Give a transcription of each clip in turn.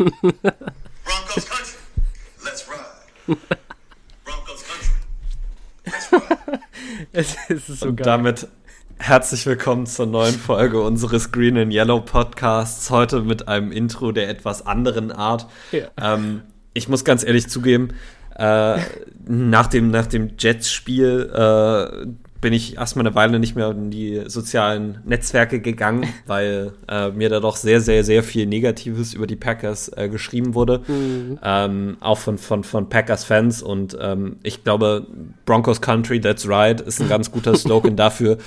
Broncos country, let's ride. Broncos country, let's ride. Es, es ist so Und geil. damit herzlich willkommen zur neuen Folge unseres Green and Yellow Podcasts. Heute mit einem Intro der etwas anderen Art. Ja. Ähm, ich muss ganz ehrlich zugeben, äh, nach dem, nach dem Jets-Spiel äh, bin ich erstmal eine Weile nicht mehr in die sozialen Netzwerke gegangen, weil äh, mir da doch sehr, sehr, sehr viel Negatives über die Packers äh, geschrieben wurde. Ähm, auch von, von, von Packers-Fans. Und ähm, ich glaube, Broncos Country, that's right, ist ein ganz guter Slogan dafür,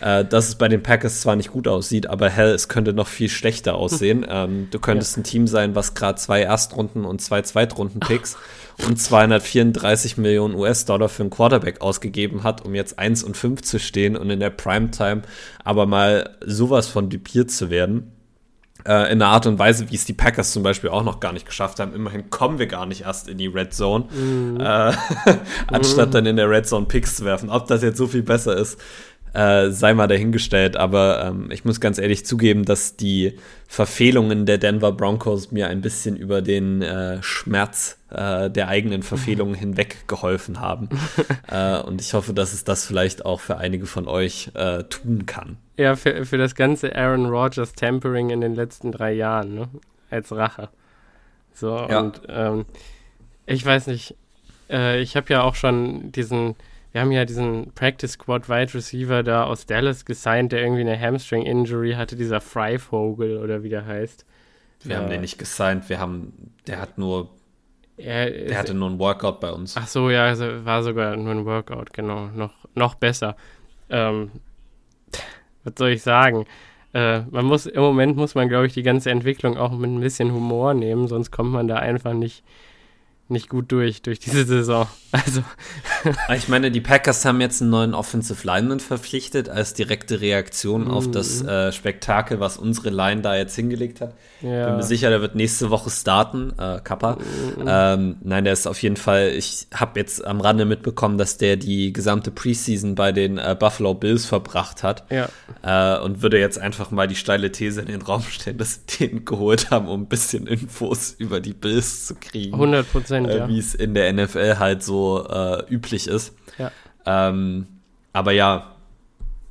äh, dass es bei den Packers zwar nicht gut aussieht, aber hell, es könnte noch viel schlechter aussehen. Ähm, du könntest ein Team sein, was gerade zwei Erstrunden- und zwei Zweitrunden-Picks und 234 Millionen US-Dollar für einen Quarterback ausgegeben hat, um jetzt 1 und 5 zu stehen und in der Primetime aber mal sowas von dupiert zu werden. Äh, in einer Art und Weise, wie es die Packers zum Beispiel auch noch gar nicht geschafft haben. Immerhin kommen wir gar nicht erst in die Red Zone, äh, anstatt dann in der Red Zone Picks zu werfen. Ob das jetzt so viel besser ist, äh, sei mal dahingestellt. Aber ähm, ich muss ganz ehrlich zugeben, dass die Verfehlungen der Denver Broncos mir ein bisschen über den äh, Schmerz äh, der eigenen Verfehlungen hinweg geholfen haben. äh, und ich hoffe, dass es das vielleicht auch für einige von euch äh, tun kann. Ja, für, für das ganze Aaron Rodgers Tampering in den letzten drei Jahren, ne? Als Rache. So, Ja. und ähm, ich weiß nicht, äh, ich habe ja auch schon diesen, wir haben ja diesen Practice Squad Wide Receiver da aus Dallas gesigned, der irgendwie eine Hamstring Injury hatte, dieser Freivogel oder wie der heißt. Wir haben Ja. den nicht gesigned, wir haben, der hat nur, Er der ist- hatte nur ein Workout bei uns. Ach so, ja, also war sogar nur ein Workout, genau. Noch, noch besser. Ähm, was soll ich sagen? Äh, man muss, im Moment muss man, glaube ich, die ganze Entwicklung auch mit ein bisschen Humor nehmen, sonst kommt man da einfach nicht, nicht gut durch, durch diese Saison. Also, Ich meine, die Packers haben jetzt einen neuen Offensive Lineman verpflichtet als direkte Reaktion auf das äh, Spektakel, was unsere Line da jetzt hingelegt hat. Bin ja. mir sicher, der wird nächste Woche starten, äh, Kappa. Ähm, nein, der ist auf jeden Fall, ich habe jetzt am Rande mitbekommen, dass der die gesamte Preseason bei den äh, Buffalo Bills verbracht hat. Ja, Äh, und würde jetzt einfach mal die steile These in den Raum stellen, dass sie den geholt haben, um ein bisschen Infos über die Bills zu kriegen. 100 Prozent, äh, ja. wie es in der NFL halt so äh, üblich ist. ja. Ähm, aber ja,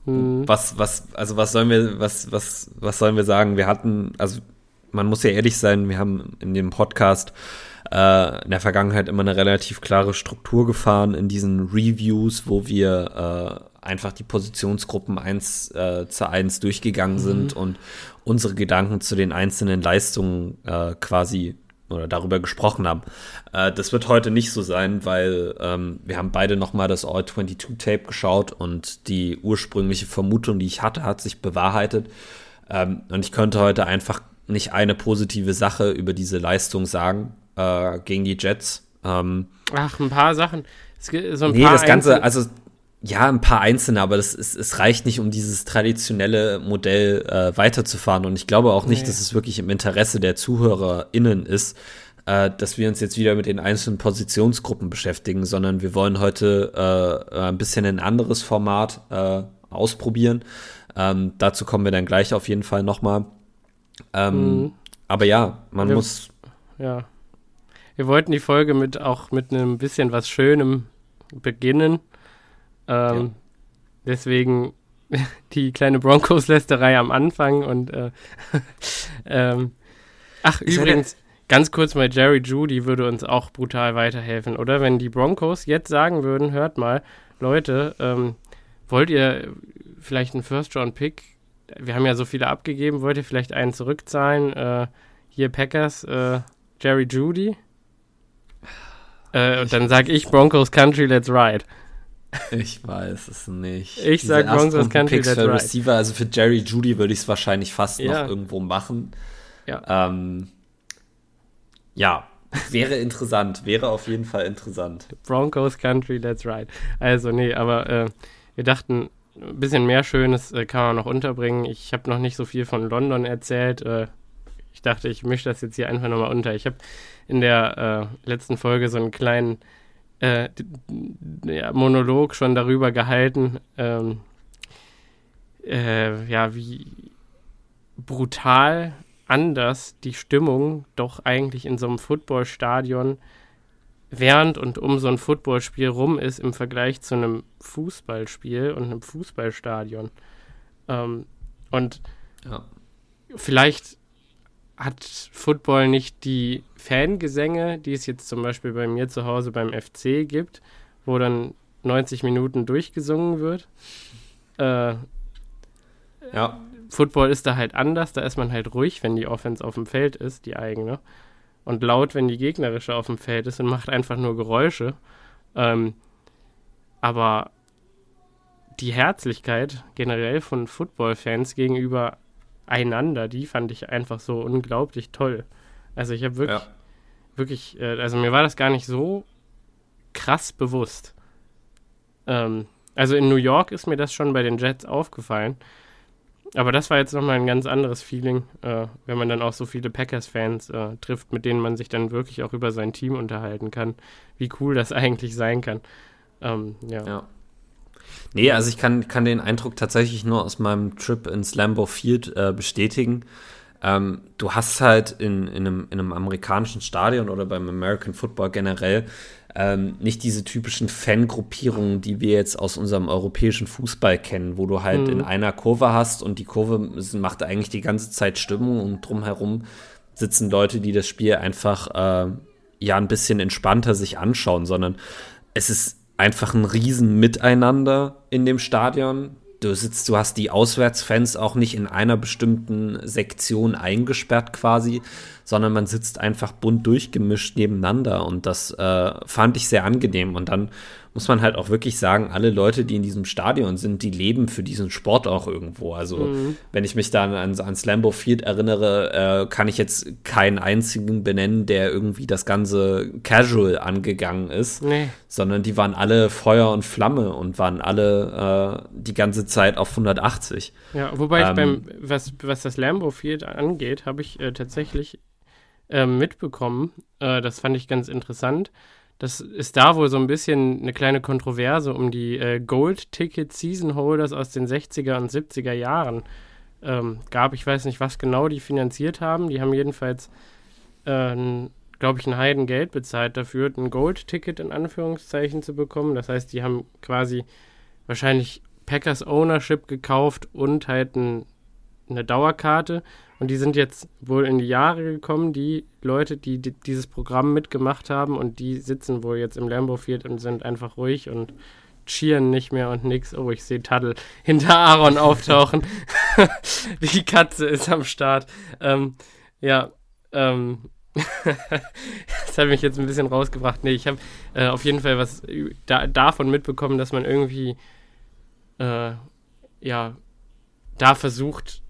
Hm. was, was, also was sollen wir, was, was, was sollen wir sagen? Wir hatten, also man muss ja ehrlich sein, wir haben in dem Podcast äh, in der Vergangenheit immer eine relativ klare Struktur gefahren in diesen Reviews, wo wir äh, einfach die Positionsgruppen eins äh, zu eins durchgegangen sind und unsere Gedanken zu den einzelnen Leistungen äh, quasi oder darüber gesprochen haben. Äh, das wird heute nicht so sein, weil ähm, wir haben beide nochmal das All-22-Tape geschaut und die ursprüngliche Vermutung, die ich hatte, hat sich bewahrheitet. Ähm, und ich könnte heute einfach nicht eine positive Sache über diese Leistung sagen äh, gegen die Jets. Ähm, Ach, ein paar Sachen. Es gibt so ein nee, paar das Ganze, also ja, ein paar einzelne, aber das ist, es reicht nicht, um dieses traditionelle Modell äh, weiterzufahren. Und ich glaube auch nicht, Nee. dass es wirklich im Interesse der ZuhörerInnen ist, äh, dass wir uns jetzt wieder mit den einzelnen Positionsgruppen beschäftigen, sondern wir wollen heute äh, ein bisschen ein anderes Format äh, ausprobieren. Ähm, dazu kommen wir dann gleich auf jeden Fall nochmal. Ähm, Mhm. Aber ja, man Wir- muss Ja. Wir wollten die Folge mit auch mit einem bisschen was Schönem beginnen. Ähm, Deswegen die kleine Broncos-Lästerei am Anfang und äh, ähm, ach, Ich übrigens, ganz kurz mal, Jerry Judy würde uns auch brutal weiterhelfen, oder? Wenn die Broncos jetzt sagen würden, hört mal, Leute, ähm, wollt ihr vielleicht einen First-Round-Pick? Wir haben ja so viele abgegeben, wollt ihr vielleicht einen zurückzahlen? Äh, hier Packers, äh, Jerry Judy. Äh, und dann sag ich Broncos Country, let's ride. Ich weiß es nicht. Ich sag Diese Broncos Erstrunden- Country, Picks that's für right. Receiver, also für Jerry Judy würde ich es wahrscheinlich fast Ja. noch irgendwo machen. Ja. Ähm, ja, wäre interessant, wäre auf jeden Fall interessant. Broncos Country, let's ride. Also, nee, aber äh, wir dachten, ein bisschen mehr Schönes äh, kann man noch unterbringen. Ich habe noch nicht so viel von London erzählt. Äh, ich dachte, ich mische das jetzt hier einfach nochmal unter. Ich habe in der äh, letzten Folge so einen kleinen äh, ja, Monolog schon darüber gehalten, ähm, äh, ja, wie brutal anders die Stimmung doch eigentlich in so einem Footballstadion während und um so ein Footballspiel rum ist im Vergleich zu einem Fußballspiel und einem Fußballstadion. Ähm, und Ja. vielleicht hat Football nicht die Fangesänge, die es jetzt zum Beispiel bei mir zu Hause beim FC gibt, wo dann 90 Minuten durchgesungen wird. Äh, Ja. Football ist da halt anders, da ist man halt ruhig, wenn die Offense auf dem Feld ist, die eigene. Und laut, wenn die gegnerische auf dem Feld ist und macht einfach nur Geräusche. Ähm, aber die Herzlichkeit generell von Football-Fans gegenüber einander, die fand ich einfach so unglaublich toll. Also ich habe wirklich, Ja. wirklich, äh, also mir war das gar nicht so krass bewusst. Ähm, also in New York ist mir das schon bei den Jets aufgefallen. Aber das war jetzt nochmal ein ganz anderes Feeling, äh, wenn man dann auch so viele Packers-Fans äh, trifft, mit denen man sich dann wirklich auch über sein Team unterhalten kann. Wie cool das eigentlich sein kann. Ähm, ja. Ja. Nee, also ich kann, kann den Eindruck tatsächlich nur aus meinem Trip ins Lambeau Field äh, bestätigen. Ähm, du hast halt in, in, einem, in einem amerikanischen Stadion oder beim American Football generell ähm, nicht diese typischen Fangruppierungen, die wir jetzt aus unserem europäischen Fußball kennen, wo du halt Mhm. in einer Kurve hast und die Kurve macht eigentlich die ganze Zeit Stimmung und drumherum sitzen Leute, die das Spiel einfach äh, ja ein bisschen entspannter sich anschauen, sondern es ist einfach ein riesen Miteinander in dem Stadion. Du sitzt, du hast die Auswärtsfans auch nicht in einer bestimmten Sektion eingesperrt quasi, sondern man sitzt einfach bunt durchgemischt nebeneinander und das äh, fand ich sehr angenehm. Und dann muss man halt auch wirklich sagen, alle Leute, die in diesem Stadion sind, die leben für diesen Sport auch irgendwo. Also wenn ich mich dann an, ans Lambeau Field erinnere, äh, kann ich jetzt keinen einzigen benennen, der irgendwie das Ganze casual angegangen ist Nee. sondern die waren alle Feuer und Flamme und waren alle äh, die ganze Zeit auf 180. Ja, wobei ich Ähm, beim, was, was das Lambo Field angeht, habe ich äh, tatsächlich äh, mitbekommen, äh, das fand ich ganz interessant, das ist da wohl so ein bisschen eine kleine Kontroverse um die äh, Gold-Ticket-Season-Holders aus den 60er und 70er Jahren ähm, gab. Ich weiß nicht, was genau die finanziert haben. Die haben jedenfalls, äh, glaube ich, ein Heidengeld bezahlt dafür, ein Gold-Ticket in Anführungszeichen zu bekommen. Das heißt, die haben quasi wahrscheinlich Packers Ownership gekauft und halt ein, eine Dauerkarte. Und die sind jetzt wohl in die Jahre gekommen, die Leute, die, di- dieses Programm mitgemacht haben. Und die sitzen wohl jetzt im Lambeau Field und sind einfach ruhig und cheeren nicht mehr und nix. Oh, ich sehe Taddel hinter Aaron auftauchen. die Katze ist am Start. Ähm, ja, ähm, das hat mich jetzt ein bisschen rausgebracht. Nee, ich habe äh, auf jeden Fall was da, davon mitbekommen, dass man irgendwie äh, ja da versucht,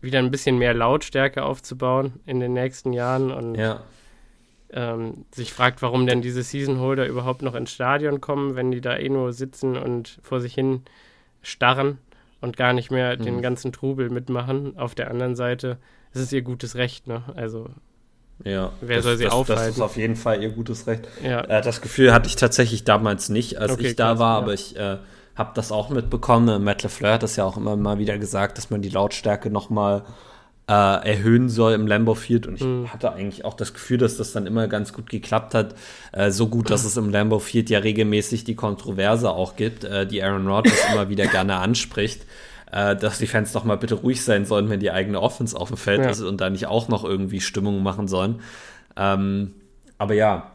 wieder ein bisschen mehr Lautstärke aufzubauen in den nächsten Jahren und Ja. ähm, sich fragt, warum denn diese Season Holder überhaupt noch ins Stadion kommen, wenn die da eh nur sitzen und vor sich hin starren und gar nicht mehr den ganzen Trubel mitmachen. Auf der anderen Seite ist es ihr gutes Recht, ne? Also, Ja. Wer das, soll sie das, Das aufhalten? ist auf jeden Fall ihr gutes Recht. ja. Äh, das Gefühl hatte ich tatsächlich damals nicht, als Okay, ich da krass, war, ja. aber ich äh, habe das auch mitbekommen. Matt LeFleur hat das ja auch immer mal wieder gesagt, dass man die Lautstärke noch mal äh, erhöhen soll im Lambeau Field und ich Mhm. hatte eigentlich auch das Gefühl, dass das dann immer ganz gut geklappt hat. Äh, so gut, dass es im Lambeau Field ja regelmäßig die Kontroverse auch gibt, äh, die Aaron Rodgers immer wieder gerne anspricht. Äh, dass die Fans doch mal bitte ruhig sein sollen, wenn die eigene Offense auf dem Feld Ja. ist und da nicht auch noch irgendwie Stimmung machen sollen. Ähm, aber ja,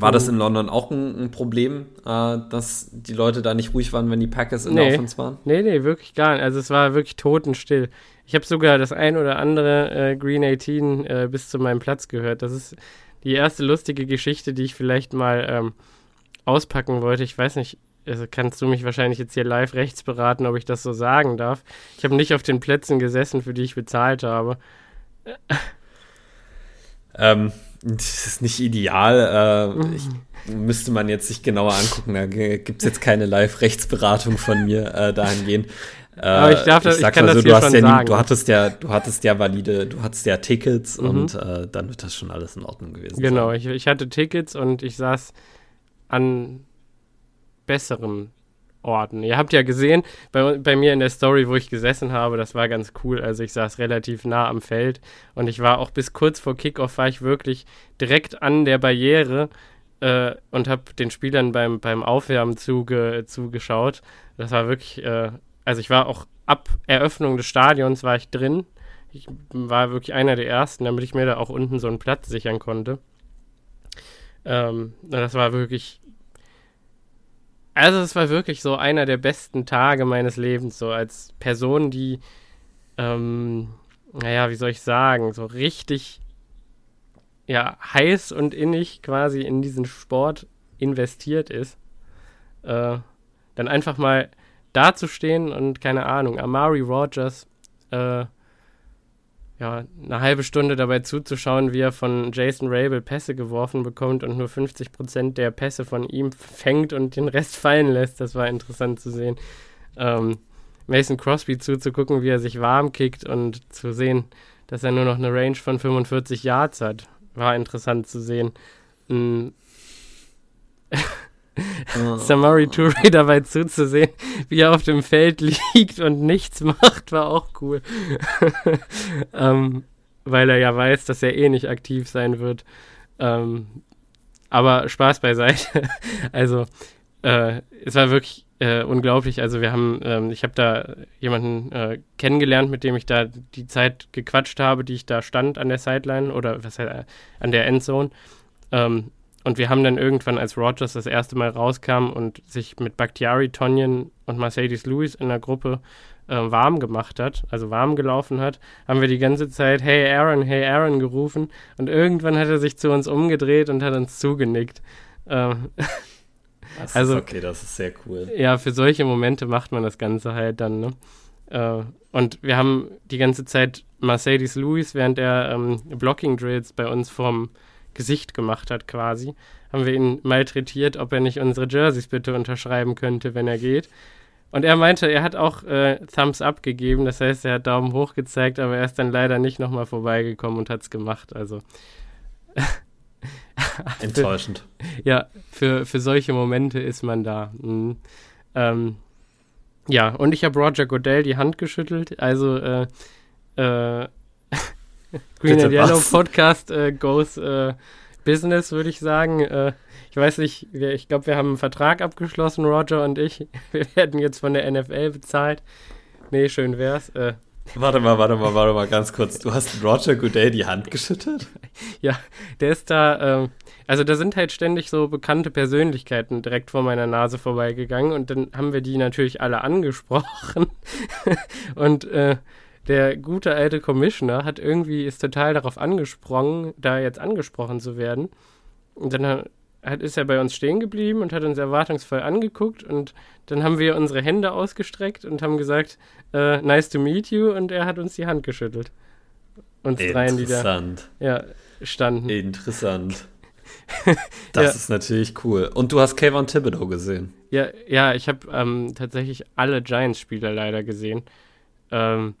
war das in London auch ein, ein Problem, äh, dass die Leute da nicht ruhig waren, wenn die Packers in der Nee. Offense waren? Nee, nee, wirklich gar nicht. Also es war wirklich totenstill. Ich habe sogar das ein oder andere äh, Green 18 äh, bis zu meinem Platz gehört. Das ist die erste lustige Geschichte, die ich vielleicht mal ähm, auspacken wollte. Ich weiß nicht, also kannst du mich wahrscheinlich jetzt hier live rechts beraten, ob ich das so sagen darf. Ich habe nicht auf den Plätzen gesessen, für die ich bezahlt habe. Ähm, das ist nicht ideal. Äh, ich, müsste man jetzt sich genauer angucken. Da gibt es jetzt keine Live-Rechtsberatung von mir äh, dahingehend. Äh, Aber ich darf das- ich sag kann mal das so, hier schon ja nie, sagen. du hattest ja, du hattest ja valide, du hattest ja Tickets Mhm. und äh, dann wird das schon alles in Ordnung gewesen Genau, sein. ich, ich hatte Tickets und ich saß an besserem Orten. Ihr habt ja gesehen, bei, bei mir in der Story, wo ich gesessen habe, das war ganz cool. Also ich saß relativ nah am Feld und ich war auch bis kurz vor Kickoff war ich wirklich direkt an der Barriere äh, und habe den Spielern beim, beim Aufwärmen zuge, zugeschaut. Das war wirklich, äh, also ich war auch ab Eröffnung des Stadions war ich drin. Ich war wirklich einer der ersten, damit ich mir da auch unten so einen Platz sichern konnte. Ähm, das war wirklich also es war wirklich so einer der besten Tage meines Lebens, so als Person, die, ähm, naja, wie soll ich sagen, so richtig, ja, heiß und innig quasi in diesen Sport investiert ist. Äh, dann einfach mal dazustehen und, keine Ahnung, Amari Rogers, äh, ja, eine halbe Stunde dabei zuzuschauen, wie er von Jason Rabel Pässe geworfen bekommt und nur 50% der Pässe von ihm fängt und den Rest fallen lässt. Das war interessant zu sehen. Ähm, Mason Crosby zuzugucken, wie er sich warm kickt und zu sehen, dass er nur noch eine Range von 45 Yards hat, war interessant zu sehen. Mhm. Samari Touré dabei zuzusehen, wie er auf dem Feld liegt und nichts macht, war auch cool. ähm, weil er ja weiß, dass er eh nicht aktiv sein wird. Ähm, aber Spaß beiseite. also, äh, es war wirklich äh, unglaublich. Also, wir haben, ähm, ich habe da jemanden äh, kennengelernt, mit dem ich da die Zeit gequatscht habe, die ich da stand an der Sideline oder was heißt, an der Endzone. Und wir haben dann irgendwann, als Rogers das erste Mal rauskam und sich mit Bakhtiari, Tonyan und Mercedes Lewis in der Gruppe äh, warm gemacht hat, also warm gelaufen hat, haben wir die ganze Zeit Hey Aaron, Hey Aaron gerufen und irgendwann hat er sich zu uns umgedreht und hat uns zugenickt. Ähm, das also, ist okay, das ist sehr cool. Ja, für solche Momente macht man das Ganze halt dann, ne? Äh, und wir haben die ganze Zeit Mercedes Lewis, während er ähm, Blocking Drills bei uns vom Gesicht gemacht hat quasi, haben wir ihn malträtiert, ob er nicht unsere Jerseys bitte unterschreiben könnte, wenn er geht. Und er meinte, er hat auch äh, Thumbs Up gegeben, das heißt, er hat Daumen hoch gezeigt, aber er ist dann leider nicht nochmal vorbeigekommen und hat es gemacht. Also. Enttäuschend. ja, für, für solche Momente ist man da. Mhm. Ähm, ja, und ich habe Roger Godell die Hand geschüttelt, also äh, äh, Green Bitte and Yellow was? Podcast äh, goes äh, Business, würde ich sagen. Äh, ich weiß nicht, wir, ich glaube, wir haben einen Vertrag abgeschlossen, Roger und ich. Wir werden jetzt von der NFL bezahlt. Nee, schön wär's. Äh, Warte mal, warte mal, warte mal, ganz kurz. Du hast Roger Goodell die Hand geschüttet? ja, der ist da, ähm, also da sind halt ständig so bekannte Persönlichkeiten direkt vor meiner Nase vorbeigegangen und dann haben wir die natürlich alle angesprochen. und äh, der gute alte Commissioner hat irgendwie ist total darauf angesprungen, da jetzt angesprochen zu werden. Und dann hat, ist er bei uns stehen geblieben und hat uns erwartungsvoll angeguckt und dann haben wir unsere Hände ausgestreckt und haben gesagt, äh, nice to meet you und er hat uns die Hand geschüttelt. Uns dreien, die da Interessant. ja, standen. Interessant. Das Ja. ist natürlich cool. Und du hast Kayvon Thibodeau gesehen. Ja, ja, ich habe ähm, tatsächlich alle Giants-Spieler leider gesehen. Ähm,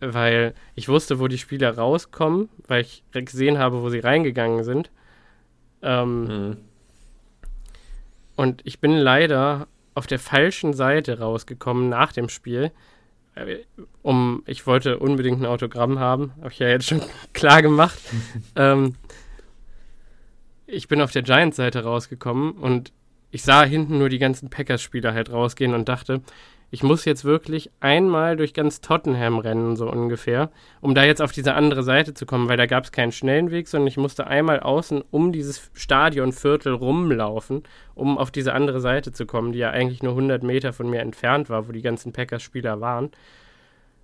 weil ich wusste, wo die Spieler rauskommen, weil ich gesehen habe, wo sie reingegangen sind. Ähm, Mhm. Und ich bin leider auf der falschen Seite rausgekommen nach dem Spiel. Äh, Um, ich wollte unbedingt ein Autogramm haben, habe ich ja jetzt schon klar gemacht. ähm, ich bin auf der Giants-Seite rausgekommen und ich sah hinten nur die ganzen Packers-Spieler halt rausgehen und dachte, ich muss jetzt wirklich einmal durch ganz Tottenham rennen, so ungefähr, um da jetzt auf diese andere Seite zu kommen, weil da gab es keinen schnellen Weg, sondern ich musste einmal außen um dieses Stadionviertel rumlaufen, um auf diese andere Seite zu kommen, die ja eigentlich nur 100 Meter von mir entfernt war, wo die ganzen Packers-Spieler waren.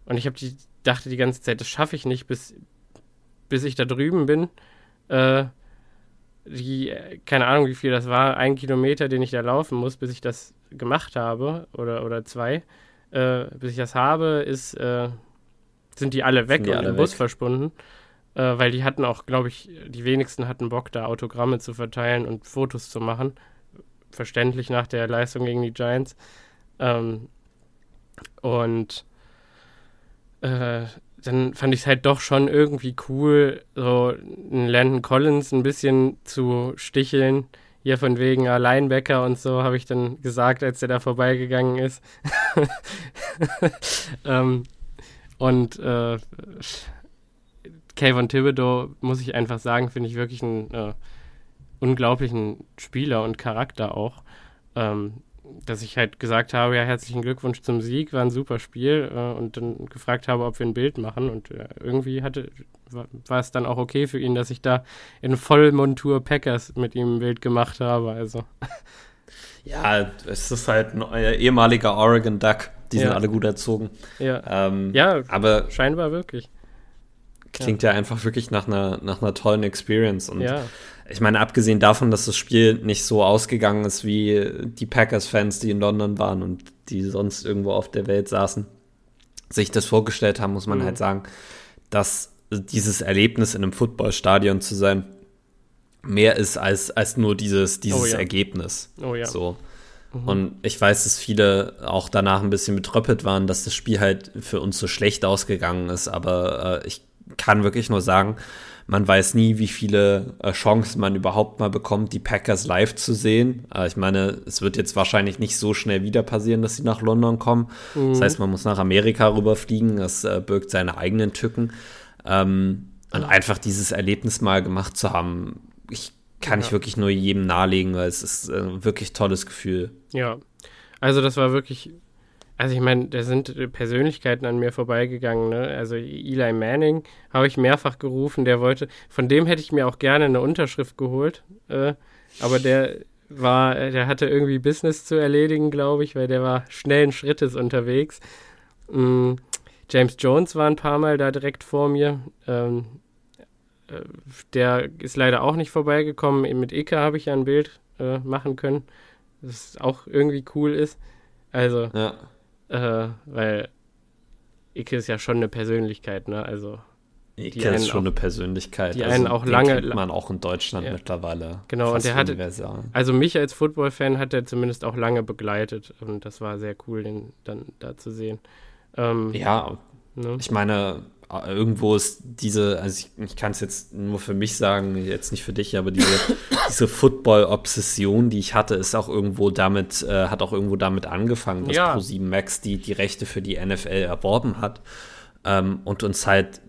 Und ich die dachte die ganze Zeit, das schaffe ich nicht, bis, bis ich da drüben bin. Äh, die, äh, keine Ahnung, wie viel das war, ein Kilometer, den ich da laufen muss, bis ich das gemacht habe, oder, oder zwei, äh, bis ich das habe, ist, äh, sind die alle weg die und alle im Bus weg? verschwunden. Äh, weil die hatten auch, glaube ich, die wenigsten hatten Bock, da Autogramme zu verteilen und Fotos zu machen. Verständlich nach der Leistung gegen die Giants. Ähm, und äh, dann fand ich es halt doch schon irgendwie cool, so einen Landon Collins ein bisschen zu sticheln. Hier von wegen äh, Linebacker und so, habe ich dann gesagt, als der da vorbeigegangen ist. ähm, und äh, Kayvon Thibodeau, muss ich einfach sagen, finde ich wirklich einen äh, unglaublichen Spieler und Charakter auch. Ähm, dass ich halt gesagt habe, ja, herzlichen Glückwunsch zum Sieg, war ein super Spiel äh, und dann gefragt habe, ob wir ein Bild machen und äh, irgendwie hatte, war, war, es dann auch okay für ihn, dass ich da in Vollmontur Packers mit ihm ein Bild gemacht habe, also. Ja, es ist halt ein ehemaliger Oregon Duck, die ja. sind alle gut erzogen. Ja, ähm, ja aber scheinbar wirklich. Klingt ja. ja, einfach wirklich nach einer, nach einer tollen Experience und ja ich meine, abgesehen davon, dass das Spiel nicht so ausgegangen ist wie die Packers-Fans, die in London waren und die sonst irgendwo auf der Welt saßen, sich das vorgestellt haben, muss man mhm. halt sagen, dass dieses Erlebnis in einem Footballstadion zu sein mehr ist als, als nur dieses, dieses oh ja. Ergebnis. Oh ja. So. Mhm. Und ich weiß, dass viele auch danach ein bisschen betröppelt waren, dass das Spiel halt für uns so schlecht ausgegangen ist, aber äh, ich kann wirklich nur sagen, man weiß nie, wie viele äh, Chancen man überhaupt mal bekommt, die Packers live zu sehen. Äh, ich meine, es wird jetzt wahrscheinlich nicht so schnell wieder passieren, dass sie nach London kommen. Mhm. Das heißt, man muss nach Amerika rüberfliegen. Das äh, birgt seine eigenen Tücken. Ähm, und einfach dieses Erlebnis mal gemacht zu haben, ich kann ja. ich wirklich nur jedem nahelegen, weil es ist ein wirklich tolles Gefühl. Ja, also das war wirklich also ich meine, da sind Persönlichkeiten an mir vorbeigegangen. Ne? Also Eli Manning habe ich mehrfach gerufen, der wollte, von dem hätte ich mir auch gerne eine Unterschrift geholt. Äh, aber der war, der hatte irgendwie Business zu erledigen, glaube ich, weil der war schnellen Schrittes unterwegs. Mhm. James Jones war ein paar Mal da direkt vor mir. Ähm, äh, der ist leider auch nicht vorbeigekommen. Mit Ika habe ich ja ein Bild äh, machen können, das auch irgendwie cool ist. Also, ja äh, weil Ike ist ja schon eine Persönlichkeit, ne? Also Ike ist schon auch, eine Persönlichkeit. Die also, einen auch lange. Kennt man auch in Deutschland ja. mittlerweile. Genau, und der hatte. Also mich als Football-Fan hat er zumindest auch lange begleitet und das war sehr cool, den dann da zu sehen. Ähm, ja, ne? ich meine, irgendwo ist diese, also ich, ich kann es jetzt nur für mich sagen, jetzt nicht für dich, aber diese, diese Football-Obsession, die ich hatte, ist auch irgendwo damit, äh, hat auch irgendwo damit angefangen, dass ja. Pro7 Max die, die Rechte für die NFL erworben hat ähm, und uns halt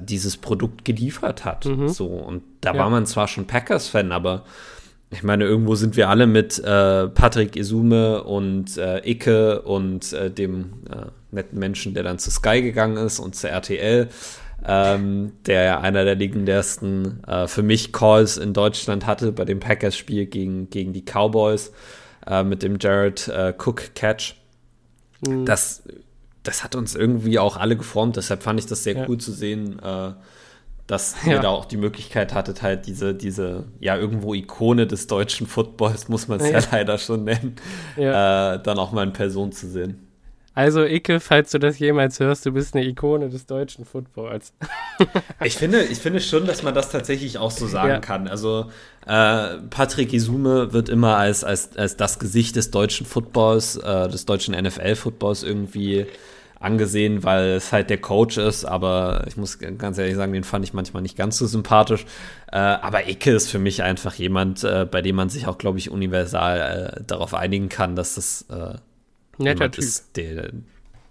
dieses Produkt geliefert hat. Mhm. So, und da ja. war man zwar schon Packers-Fan, aber ich meine, irgendwo sind wir alle mit äh, Patrick Isume und äh, Icke und äh, dem äh, netten Menschen, der dann zu Sky gegangen ist und zu RTL, ähm, der ja einer der legendärsten äh, für mich Calls in Deutschland hatte bei dem Packers-Spiel gegen, gegen die Cowboys äh, mit dem Jared Cook Catch. Mhm. Das, das hat uns irgendwie auch alle geformt, deshalb fand ich das sehr ja. cool zu sehen dass ja. ihr da auch die Möglichkeit hattet, halt diese, diese, ja, irgendwo Ikone des deutschen Footballs, muss man es ja. ja. leider schon nennen, ja. äh, dann auch mal in Person zu sehen. Also, Icke, falls du das jemals hörst, du bist eine Ikone des deutschen Footballs. ich, finde, ich finde schon, dass man das tatsächlich auch so sagen kann. Also, äh, Patrick Isume wird immer als, als, als das Gesicht des deutschen Footballs, äh, des deutschen NFL-Footballs irgendwie angesehen, weil es halt der Coach ist, aber ich muss ganz ehrlich sagen, den fand ich manchmal nicht ganz so sympathisch. Äh, aber Ecke ist für mich einfach jemand, äh, bei dem man sich auch, glaube ich, universal äh, darauf einigen kann, dass das äh, netter Typ ist, der,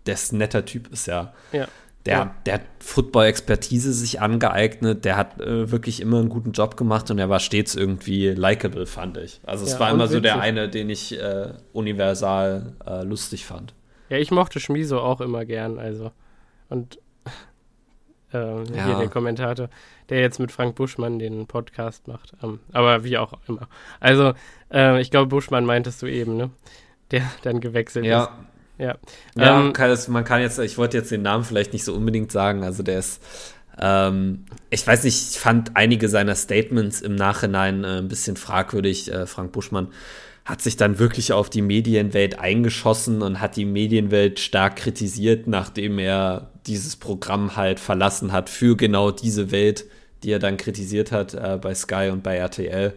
der ist netter Typ ist, ja. Ja. Der, ja. der hat Football-Expertise sich angeeignet, der hat äh, wirklich immer einen guten Job gemacht und er war stets irgendwie likable, fand ich. Also es ja, war immer so der eine, den ich äh, universal äh, lustig fand. Ja, ich mochte Schmiso auch immer gern, also. Und äh, ja. hier den Kommentator, der jetzt mit Frank Buschmann den Podcast macht. Ähm, aber wie auch immer. Also, äh, ich glaube, Buschmann meintest du eben, ne? Der dann gewechselt ja. ist. Ja. Ja, ähm, kann das, man kann jetzt, ich wollte jetzt den Namen vielleicht nicht so unbedingt sagen, also der ist, ähm, ich weiß nicht, ich fand einige seiner Statements im Nachhinein äh, ein bisschen fragwürdig, äh, Frank Buschmann hat sich dann wirklich auf die Medienwelt eingeschossen und hat die Medienwelt stark kritisiert, nachdem er dieses Programm halt verlassen hat für genau diese Welt, die er dann kritisiert hat äh, bei Sky und bei RTL.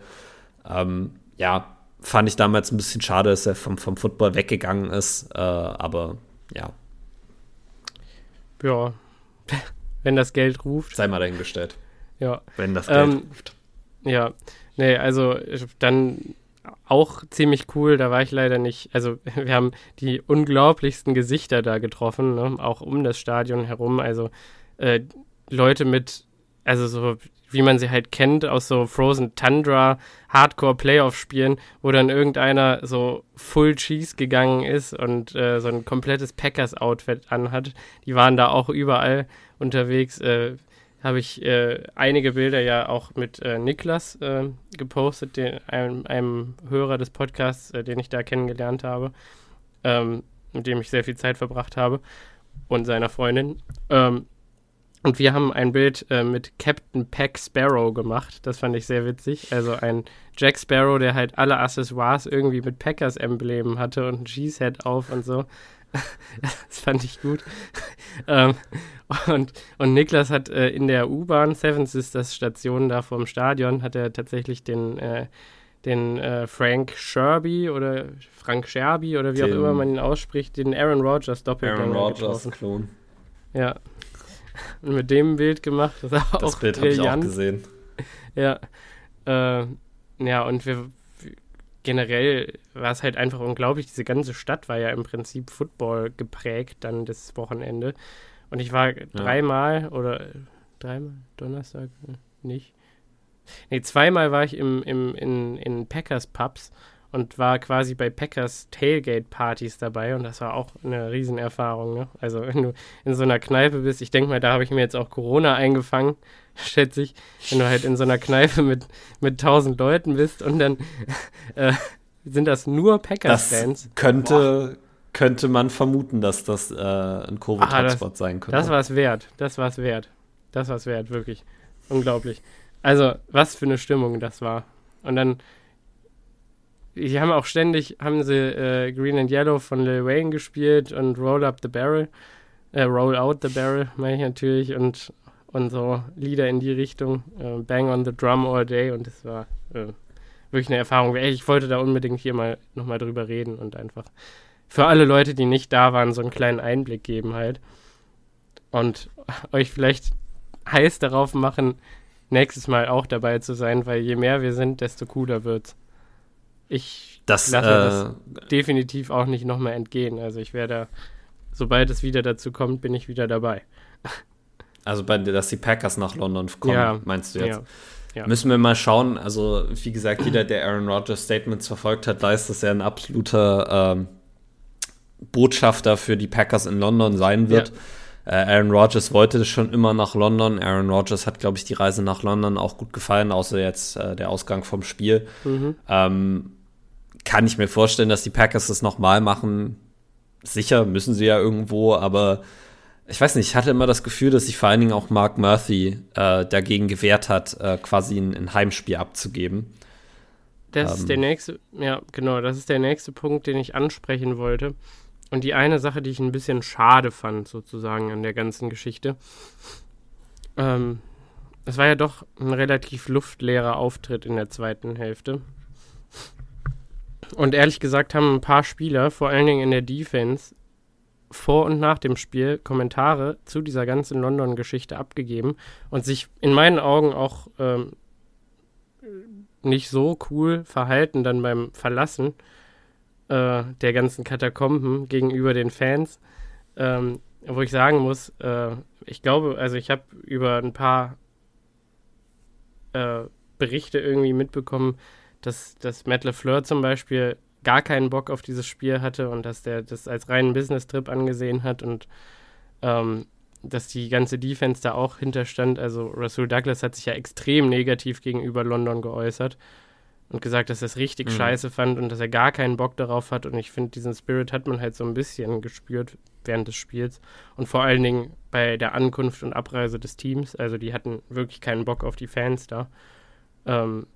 Ähm, ja, fand ich damals ein bisschen schade, dass er vom, vom Football weggegangen ist, äh, aber ja. Ja, wenn das Geld ruft. Sei mal dahingestellt. Ja. Wenn das Geld ähm, ruft. Ja, nee, also dann auch ziemlich cool. Da war ich leider nicht. Also, wir haben die unglaublichsten Gesichter da getroffen, ne? auch um das Stadion herum. Also, äh, Leute mit, also so wie man sie halt kennt aus so Frozen Tundra Hardcore Playoff Spielen, wo dann irgendeiner so Full Cheese gegangen ist und äh, so ein komplettes Packers Outfit anhat. Die waren da auch überall unterwegs. Äh, habe ich äh, einige Bilder ja auch mit äh, Niklas äh, gepostet, den, einem, einem, Hörer des Podcasts, äh, den ich da kennengelernt habe, ähm, mit dem ich sehr viel Zeit verbracht habe und seiner Freundin. Ähm, und wir haben ein Bild äh, mit Captain Pack Sparrow gemacht. Das fand ich sehr witzig. Also ein Jack Sparrow, der halt alle Accessoires irgendwie mit Packers-Emblemen hatte und ein Cheesehead auf und so. das fand ich gut. ähm, und, und Niklas hat äh, in der U-Bahn, Seven Sisters Station da vorm Stadion, hat er tatsächlich den, äh, den äh, Frank Sherby oder Frank Sherby oder wie den, auch immer man ihn ausspricht, den Aaron Rodgers Doppelgänger Aaron Rodgers Klon. Ja, und mit dem Bild gemacht. Das, das auch Bild habe ich auch gesehen. Ja. Äh, ja, und wir generell war es halt einfach unglaublich. Diese ganze Stadt war ja im Prinzip Football geprägt dann das Wochenende. Und ich war ja. dreimal oder dreimal Donnerstag nicht. Nee, zweimal war ich im, im, in, in Packers Pubs und war quasi bei Packers Tailgate-Partys dabei und das war auch eine Riesenerfahrung. Ne? Also wenn du in so einer Kneipe bist, ich denke mal, da habe ich mir jetzt auch Corona eingefangen, schätze ich, wenn du halt in so einer Kneipe mit, mit tausend Leuten bist und dann äh, sind das nur Packers-Fans. Könnte, könnte man vermuten, dass das äh, ein Covid-Hotspot sein könnte. Das war es wert, das war es wert. Das war es wert, wirklich. Unglaublich. Also, was für eine Stimmung das war. Und dann die haben auch ständig, haben sie äh, Green and Yellow von Lil Wayne gespielt und Roll Up the Barrel, äh, Roll Out the Barrel, meine ich natürlich, und, und so Lieder in die Richtung, äh, Bang on the Drum All Day und das war äh, wirklich eine Erfahrung. Ich wollte da unbedingt hier mal nochmal drüber reden und einfach für alle Leute, die nicht da waren, so einen kleinen Einblick geben halt und euch vielleicht heiß darauf machen, nächstes Mal auch dabei zu sein, weil je mehr wir sind, desto cooler wird's ich das, lasse äh, das definitiv auch nicht nochmal entgehen. Also ich werde, sobald es wieder dazu kommt, bin ich wieder dabei. Also bei, dass die Packers nach London kommen, ja, meinst du jetzt? Ja, ja. Müssen wir mal schauen. Also wie gesagt, jeder, der Aaron Rodgers Statements verfolgt hat, weiß, dass er ein absoluter ähm, Botschafter für die Packers in London sein wird. Äh, Aaron Rodgers wollte schon immer nach London. Aaron Rodgers hat, glaube ich, die Reise nach London auch gut gefallen, außer jetzt äh, der Ausgang vom Spiel. Mhm. Ähm, kann ich mir vorstellen, dass die Packers das nochmal machen. Sicher müssen sie ja irgendwo, aber ich weiß nicht, ich hatte immer das Gefühl, dass sich vor allen Dingen auch Mark Murphy äh, dagegen gewehrt hat, äh, quasi ein, ein, Heimspiel abzugeben. Das ähm. ist der nächste, ja, genau, das ist der nächste Punkt, den ich ansprechen wollte. Und die eine Sache, die ich ein bisschen schade fand, sozusagen, an der ganzen Geschichte. Ähm, es war ja doch ein relativ luftleerer Auftritt in der zweiten Hälfte. Und ehrlich gesagt haben ein paar Spieler, vor allen Dingen in der Defense, vor und nach dem Spiel Kommentare zu dieser ganzen London-Geschichte abgegeben und sich in meinen Augen auch ähm, nicht so cool verhalten dann beim Verlassen äh, der ganzen Katakomben gegenüber den Fans. Ähm, wo ich sagen muss, äh, ich glaube, also ich habe über ein paar äh, Berichte irgendwie mitbekommen, dass, dass Matt LeFleur zum Beispiel gar keinen Bock auf dieses Spiel hatte und dass der das als reinen Business-Trip angesehen hat und ähm, dass die ganze Defense da auch hinterstand. Also Rasul Douglas hat sich ja extrem negativ gegenüber London geäußert und gesagt, dass er es richtig mhm. scheiße fand und dass er gar keinen Bock darauf hat. Und ich finde, diesen Spirit hat man halt so ein bisschen gespürt während des Spiels. Und vor allen Dingen bei der Ankunft und Abreise des Teams. Also die hatten wirklich keinen Bock auf die Fans da. Ähm,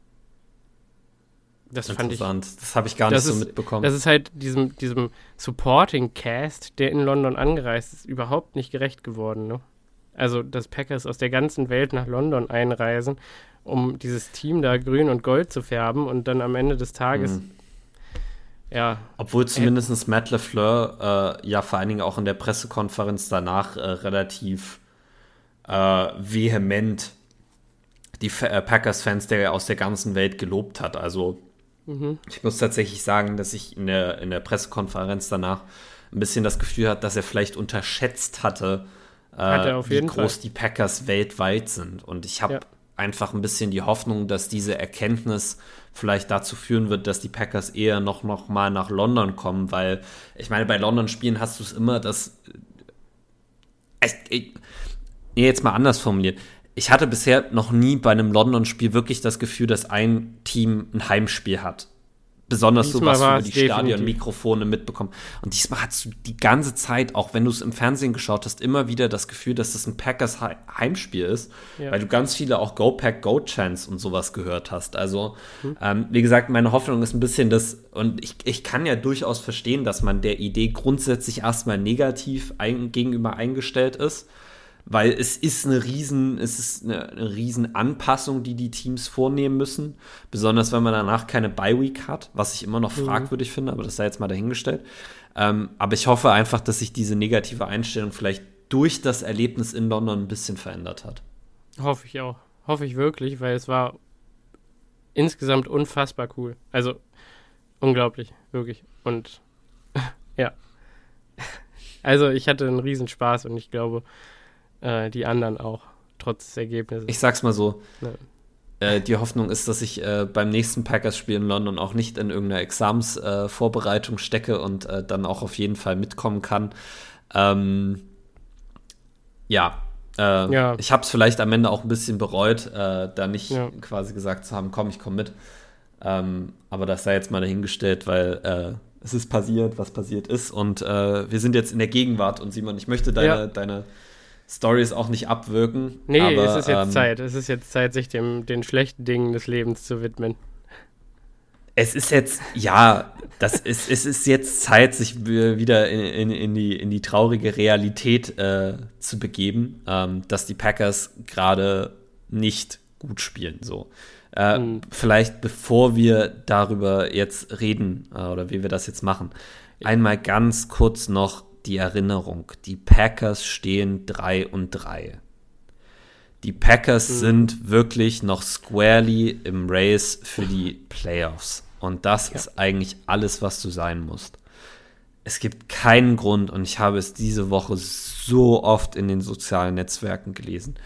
das fand ich. Das habe ich gar nicht so ist, mitbekommen. Das ist halt diesem, diesem Supporting Cast, der in London angereist ist, überhaupt nicht gerecht geworden. Ne? Also, dass Packers aus der ganzen Welt nach London einreisen, um dieses Team da grün und gold zu färben und dann am Ende des Tages. Mhm. Ja. Obwohl zumindest Matt LeFleur äh, ja vor allen Dingen auch in der Pressekonferenz danach äh, relativ äh, vehement die äh, Packers-Fans der aus der ganzen Welt gelobt hat. Also Ich muss tatsächlich sagen, dass ich in der, in der Pressekonferenz danach ein bisschen das Gefühl hatte, dass er vielleicht unterschätzt hatte, äh, Hat auf wie groß Fall. die Packers weltweit sind. Und ich habe Ja. einfach ein bisschen die Hoffnung, dass diese Erkenntnis vielleicht dazu führen wird, dass die Packers eher noch, noch mal nach London kommen, weil ich meine, bei London-Spielen hast du es immer, dass ich, ich, nee, jetzt mal anders formuliert. Ich hatte bisher noch nie bei einem London-Spiel wirklich das Gefühl, dass ein Team ein Heimspiel hat. Besonders so Diesmal was du war über die. Stadionmikrofone mitbekommen. Und diesmal hast du die ganze Zeit, auch wenn du es im Fernsehen geschaut hast, immer wieder das Gefühl, dass das ein Packers Hei- Heimspiel ist, Ja. weil du ganz viele auch Go Pack Go Chants und sowas gehört hast. Also, Hm. ähm, wie gesagt, meine Hoffnung ist ein bisschen das, und ich, ich kann ja durchaus verstehen, dass man der Idee grundsätzlich erstmal negativ ein, gegenüber eingestellt ist weil es ist eine riesen, es ist eine, eine riesen Anpassung, die die Teams vornehmen müssen, besonders wenn man danach keine Bye Week hat, was ich immer noch fragwürdig finde, aber das sei jetzt mal dahingestellt. Ähm, aber ich hoffe einfach, dass sich diese negative Einstellung vielleicht durch das Erlebnis in London ein bisschen verändert hat. Hoffe ich auch. Hoffe ich wirklich, weil es war insgesamt unfassbar cool. Also unglaublich, wirklich. Und ja. Also ich hatte einen Riesenspaß und ich glaube, äh, die anderen auch, trotz des Ergebnisses. Ich sag's mal so. Ja. Äh, die Hoffnung ist, dass ich äh, beim nächsten Packers-Spiel in London auch nicht in irgendeiner Examensvorbereitung äh, stecke und äh, dann auch auf jeden Fall mitkommen kann. Ähm, ja, äh, Ja. ich habe es vielleicht am Ende auch ein bisschen bereut, äh, da nicht Ja. quasi gesagt zu haben, komm, ich komme mit. Ähm, aber das sei jetzt mal dahingestellt, weil äh, es ist passiert, was passiert ist. Und wir sind jetzt in der Gegenwart. Und Simon, ich möchte deine, Ja. deine Stories auch nicht abwirken. nee, aber, es ist jetzt ähm, Zeit. Es ist jetzt Zeit, sich dem, den schlechten Dingen des Lebens zu widmen. Es ist jetzt, ja, das ist, es ist jetzt Zeit, sich wieder in, in, in, die, in die traurige Realität äh, zu begeben, ähm, dass die Packers gerade nicht gut spielen. So. Äh, Mhm. Vielleicht bevor wir darüber jetzt reden äh, oder wie wir das jetzt machen, einmal ganz kurz noch die Erinnerung. Die Packers stehen 3 und 3. Die Packers Mhm. sind wirklich noch squarely im Race für die Playoffs. Und das ist eigentlich alles, was du sein musst. Es gibt keinen Grund, und ich habe es diese Woche so oft in den sozialen Netzwerken gelesen,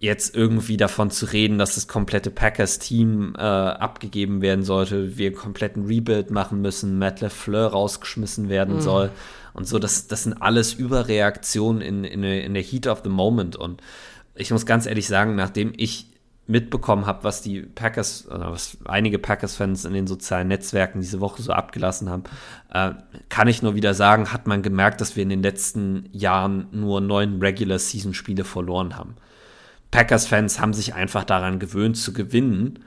jetzt irgendwie davon zu reden, dass das komplette Packers-Team äh, abgegeben werden sollte, wir einen kompletten Rebuild machen müssen, Matt LeFleur rausgeschmissen werden soll und so. Das, das sind alles Überreaktionen in, in, in der Heat of the Moment. Und ich muss ganz ehrlich sagen, nachdem ich mitbekommen habe, was die Packers, was einige Packers-Fans in den sozialen Netzwerken diese Woche so abgelassen haben, äh, kann ich nur wieder sagen, hat man gemerkt, dass wir in den letzten Jahren nur neun Regular-Season-Spiele verloren haben. Packers-Fans haben sich einfach daran gewöhnt zu gewinnen.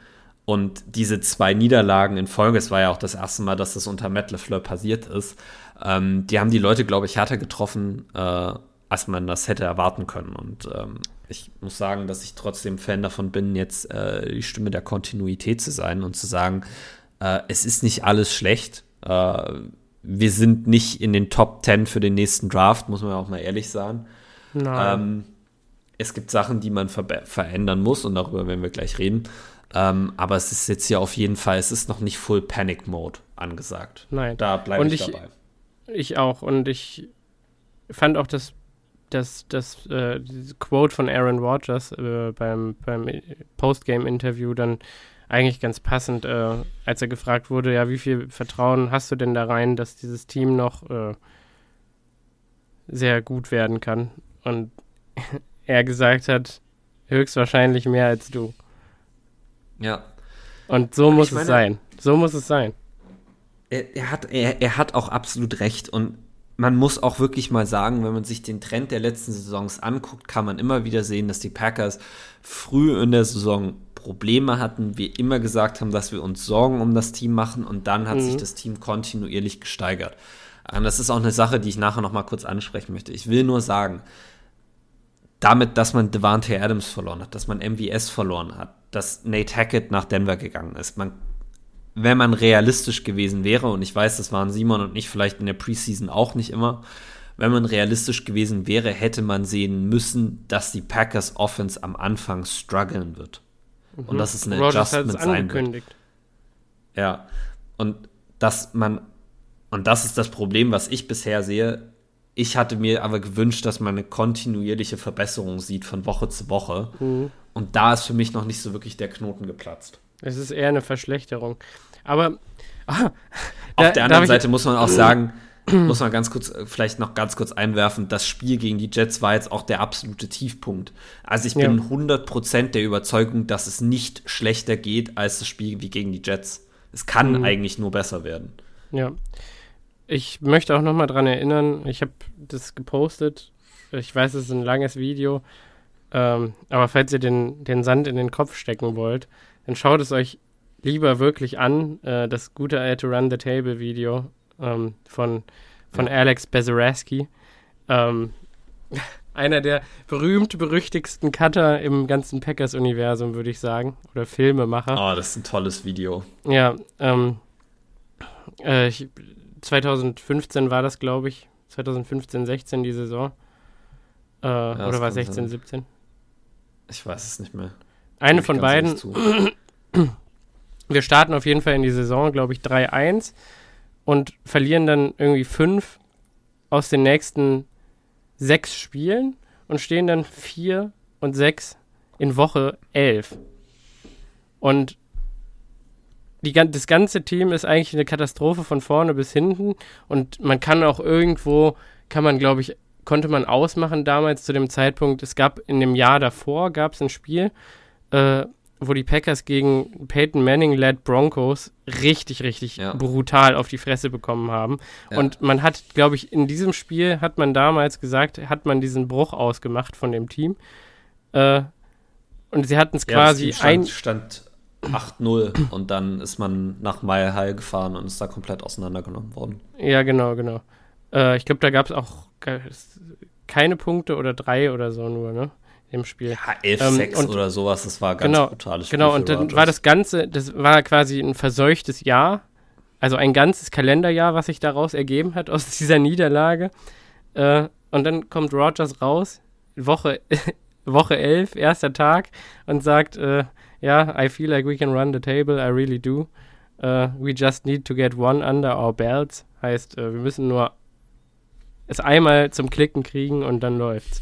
Und diese zwei Niederlagen in Folge, es war ja auch das erste Mal, dass das unter Matt LeFleur passiert ist, ähm, die haben die Leute, glaube ich, härter getroffen, äh, als man das hätte erwarten können. Und ähm, ich muss sagen, dass ich trotzdem Fan davon bin, jetzt äh, die Stimme der Kontinuität zu sein und zu sagen, äh, es ist nicht alles schlecht. Äh, wir sind nicht in den Top 10 für den nächsten Draft, muss man auch mal ehrlich sagen. Nein. Ähm, es gibt Sachen, die man ver verändern muss und darüber werden wir gleich reden. Ähm, aber es ist jetzt hier auf jeden Fall, es ist noch nicht Full Panic Mode angesagt. Nein. Da bleibe ich, ich- dabei. Ich auch. Und ich fand auch das, das, das äh, diese Quote von Aaron Rodgers äh, beim, beim Postgame-Interview dann eigentlich ganz passend, äh, als er gefragt wurde, ja, wie viel Vertrauen hast du denn da rein, dass dieses Team noch äh, sehr gut werden kann? Und er gesagt hat, höchstwahrscheinlich mehr als du. Ja. Und so muss ich meine- es sein. So muss es sein. Er, er, hat, er, er hat auch absolut recht und man muss auch wirklich mal sagen, wenn man sich den Trend der letzten Saisons anguckt, kann man immer wieder sehen, dass die Packers früh in der Saison Probleme hatten, wir immer gesagt haben, dass wir uns Sorgen um das Team machen und dann hat sich das Team kontinuierlich gesteigert. Und das ist auch eine Sache, die ich nachher noch mal kurz ansprechen möchte. Ich will nur sagen, damit, dass man Devante Adams verloren hat, dass man MVS verloren hat, dass Nate Hackett nach Denver gegangen ist, man wenn man realistisch gewesen wäre, und ich weiß, das waren Simon und ich vielleicht in der Preseason auch nicht immer, wenn man realistisch gewesen wäre, hätte man sehen müssen, dass die Packers Offense am Anfang strugglen wird. Und dass es hat Adjustment sein wird. Ja, Und dass man, und das ist das Problem, was ich bisher sehe. Ich hatte mir aber gewünscht, dass man eine kontinuierliche Verbesserung sieht von Woche zu Woche. Und da ist für mich noch nicht so wirklich der Knoten geplatzt. Es ist eher eine Verschlechterung. Aber ah, Auf da- der anderen Seite muss man auch sagen, muss man ganz kurz, äh, vielleicht noch ganz kurz einwerfen, das Spiel gegen die Jets war jetzt auch der absolute Tiefpunkt. Also ich bin Ja. 100% der Überzeugung, dass es nicht schlechter geht als das Spiel wie gegen die Jets. Es kann Mhm. eigentlich nur besser werden. Ja. Ich möchte auch nochmal dran erinnern, ich habe das gepostet. Ich weiß, es ist ein langes Video. Ähm, aber falls ihr den, den Sand in den Kopf stecken wollt, dann schaut es euch lieber wirklich an. Äh, das gute alte Run the Table Video ähm, von, von Alex Bezeraski. Ähm, einer der berühmt-berüchtigsten Cutter im ganzen Packers-Universum, würde ich sagen. Oder Filmemacher. Oh, das ist ein tolles Video. Ja, ähm, äh, ich, 2015 war das, glaube ich. 2015, 16 die Saison. Äh, das oder war kann 16, sein. 17? Ich weiß es nicht mehr. Eine von beiden. Wir starten auf jeden Fall in die Saison, glaube ich, 3-1 und verlieren dann irgendwie fünf aus den nächsten sechs Spielen und stehen dann vier und sechs in Woche 11. Und die, das ganze Team ist eigentlich eine Katastrophe von vorne bis hinten und man kann auch irgendwo, kann man glaube ich, konnte man ausmachen damals zu dem Zeitpunkt, es gab in dem Jahr davor, gab es ein Spiel, äh, wo die Packers gegen Peyton Manning-led Broncos richtig, richtig Ja. brutal auf die Fresse bekommen haben. Ja. Und man hat, glaube ich, in diesem Spiel hat man damals gesagt, hat man diesen Bruch ausgemacht von dem Team. Äh, und sie hatten es Ja, quasi Team ein, stand, stand 8-0 und dann ist man nach Mile High gefahren und ist da komplett auseinandergenommen worden. Ja, genau, genau. Äh, ich glaube, da gab es auch ke- keine Punkte oder drei oder so nur, ne? Im Spiel. Ja, 11 Ähm, 6 und- oder sowas, das war ganz Genau, brutales Spiel. Genau, und dann Rodgers. war das Ganze, das war quasi ein verseuchtes Jahr, also ein ganzes Kalenderjahr, was sich daraus ergeben hat aus dieser Niederlage. Äh, und dann kommt Rogers raus, Woche, Woche 11, erster Tag, und sagt, äh, ja, I feel like we can run the table, I really do. Äh, we just need to get one under our belts. Heißt, äh, wir müssen nur es einmal zum Klicken kriegen und dann läuft's.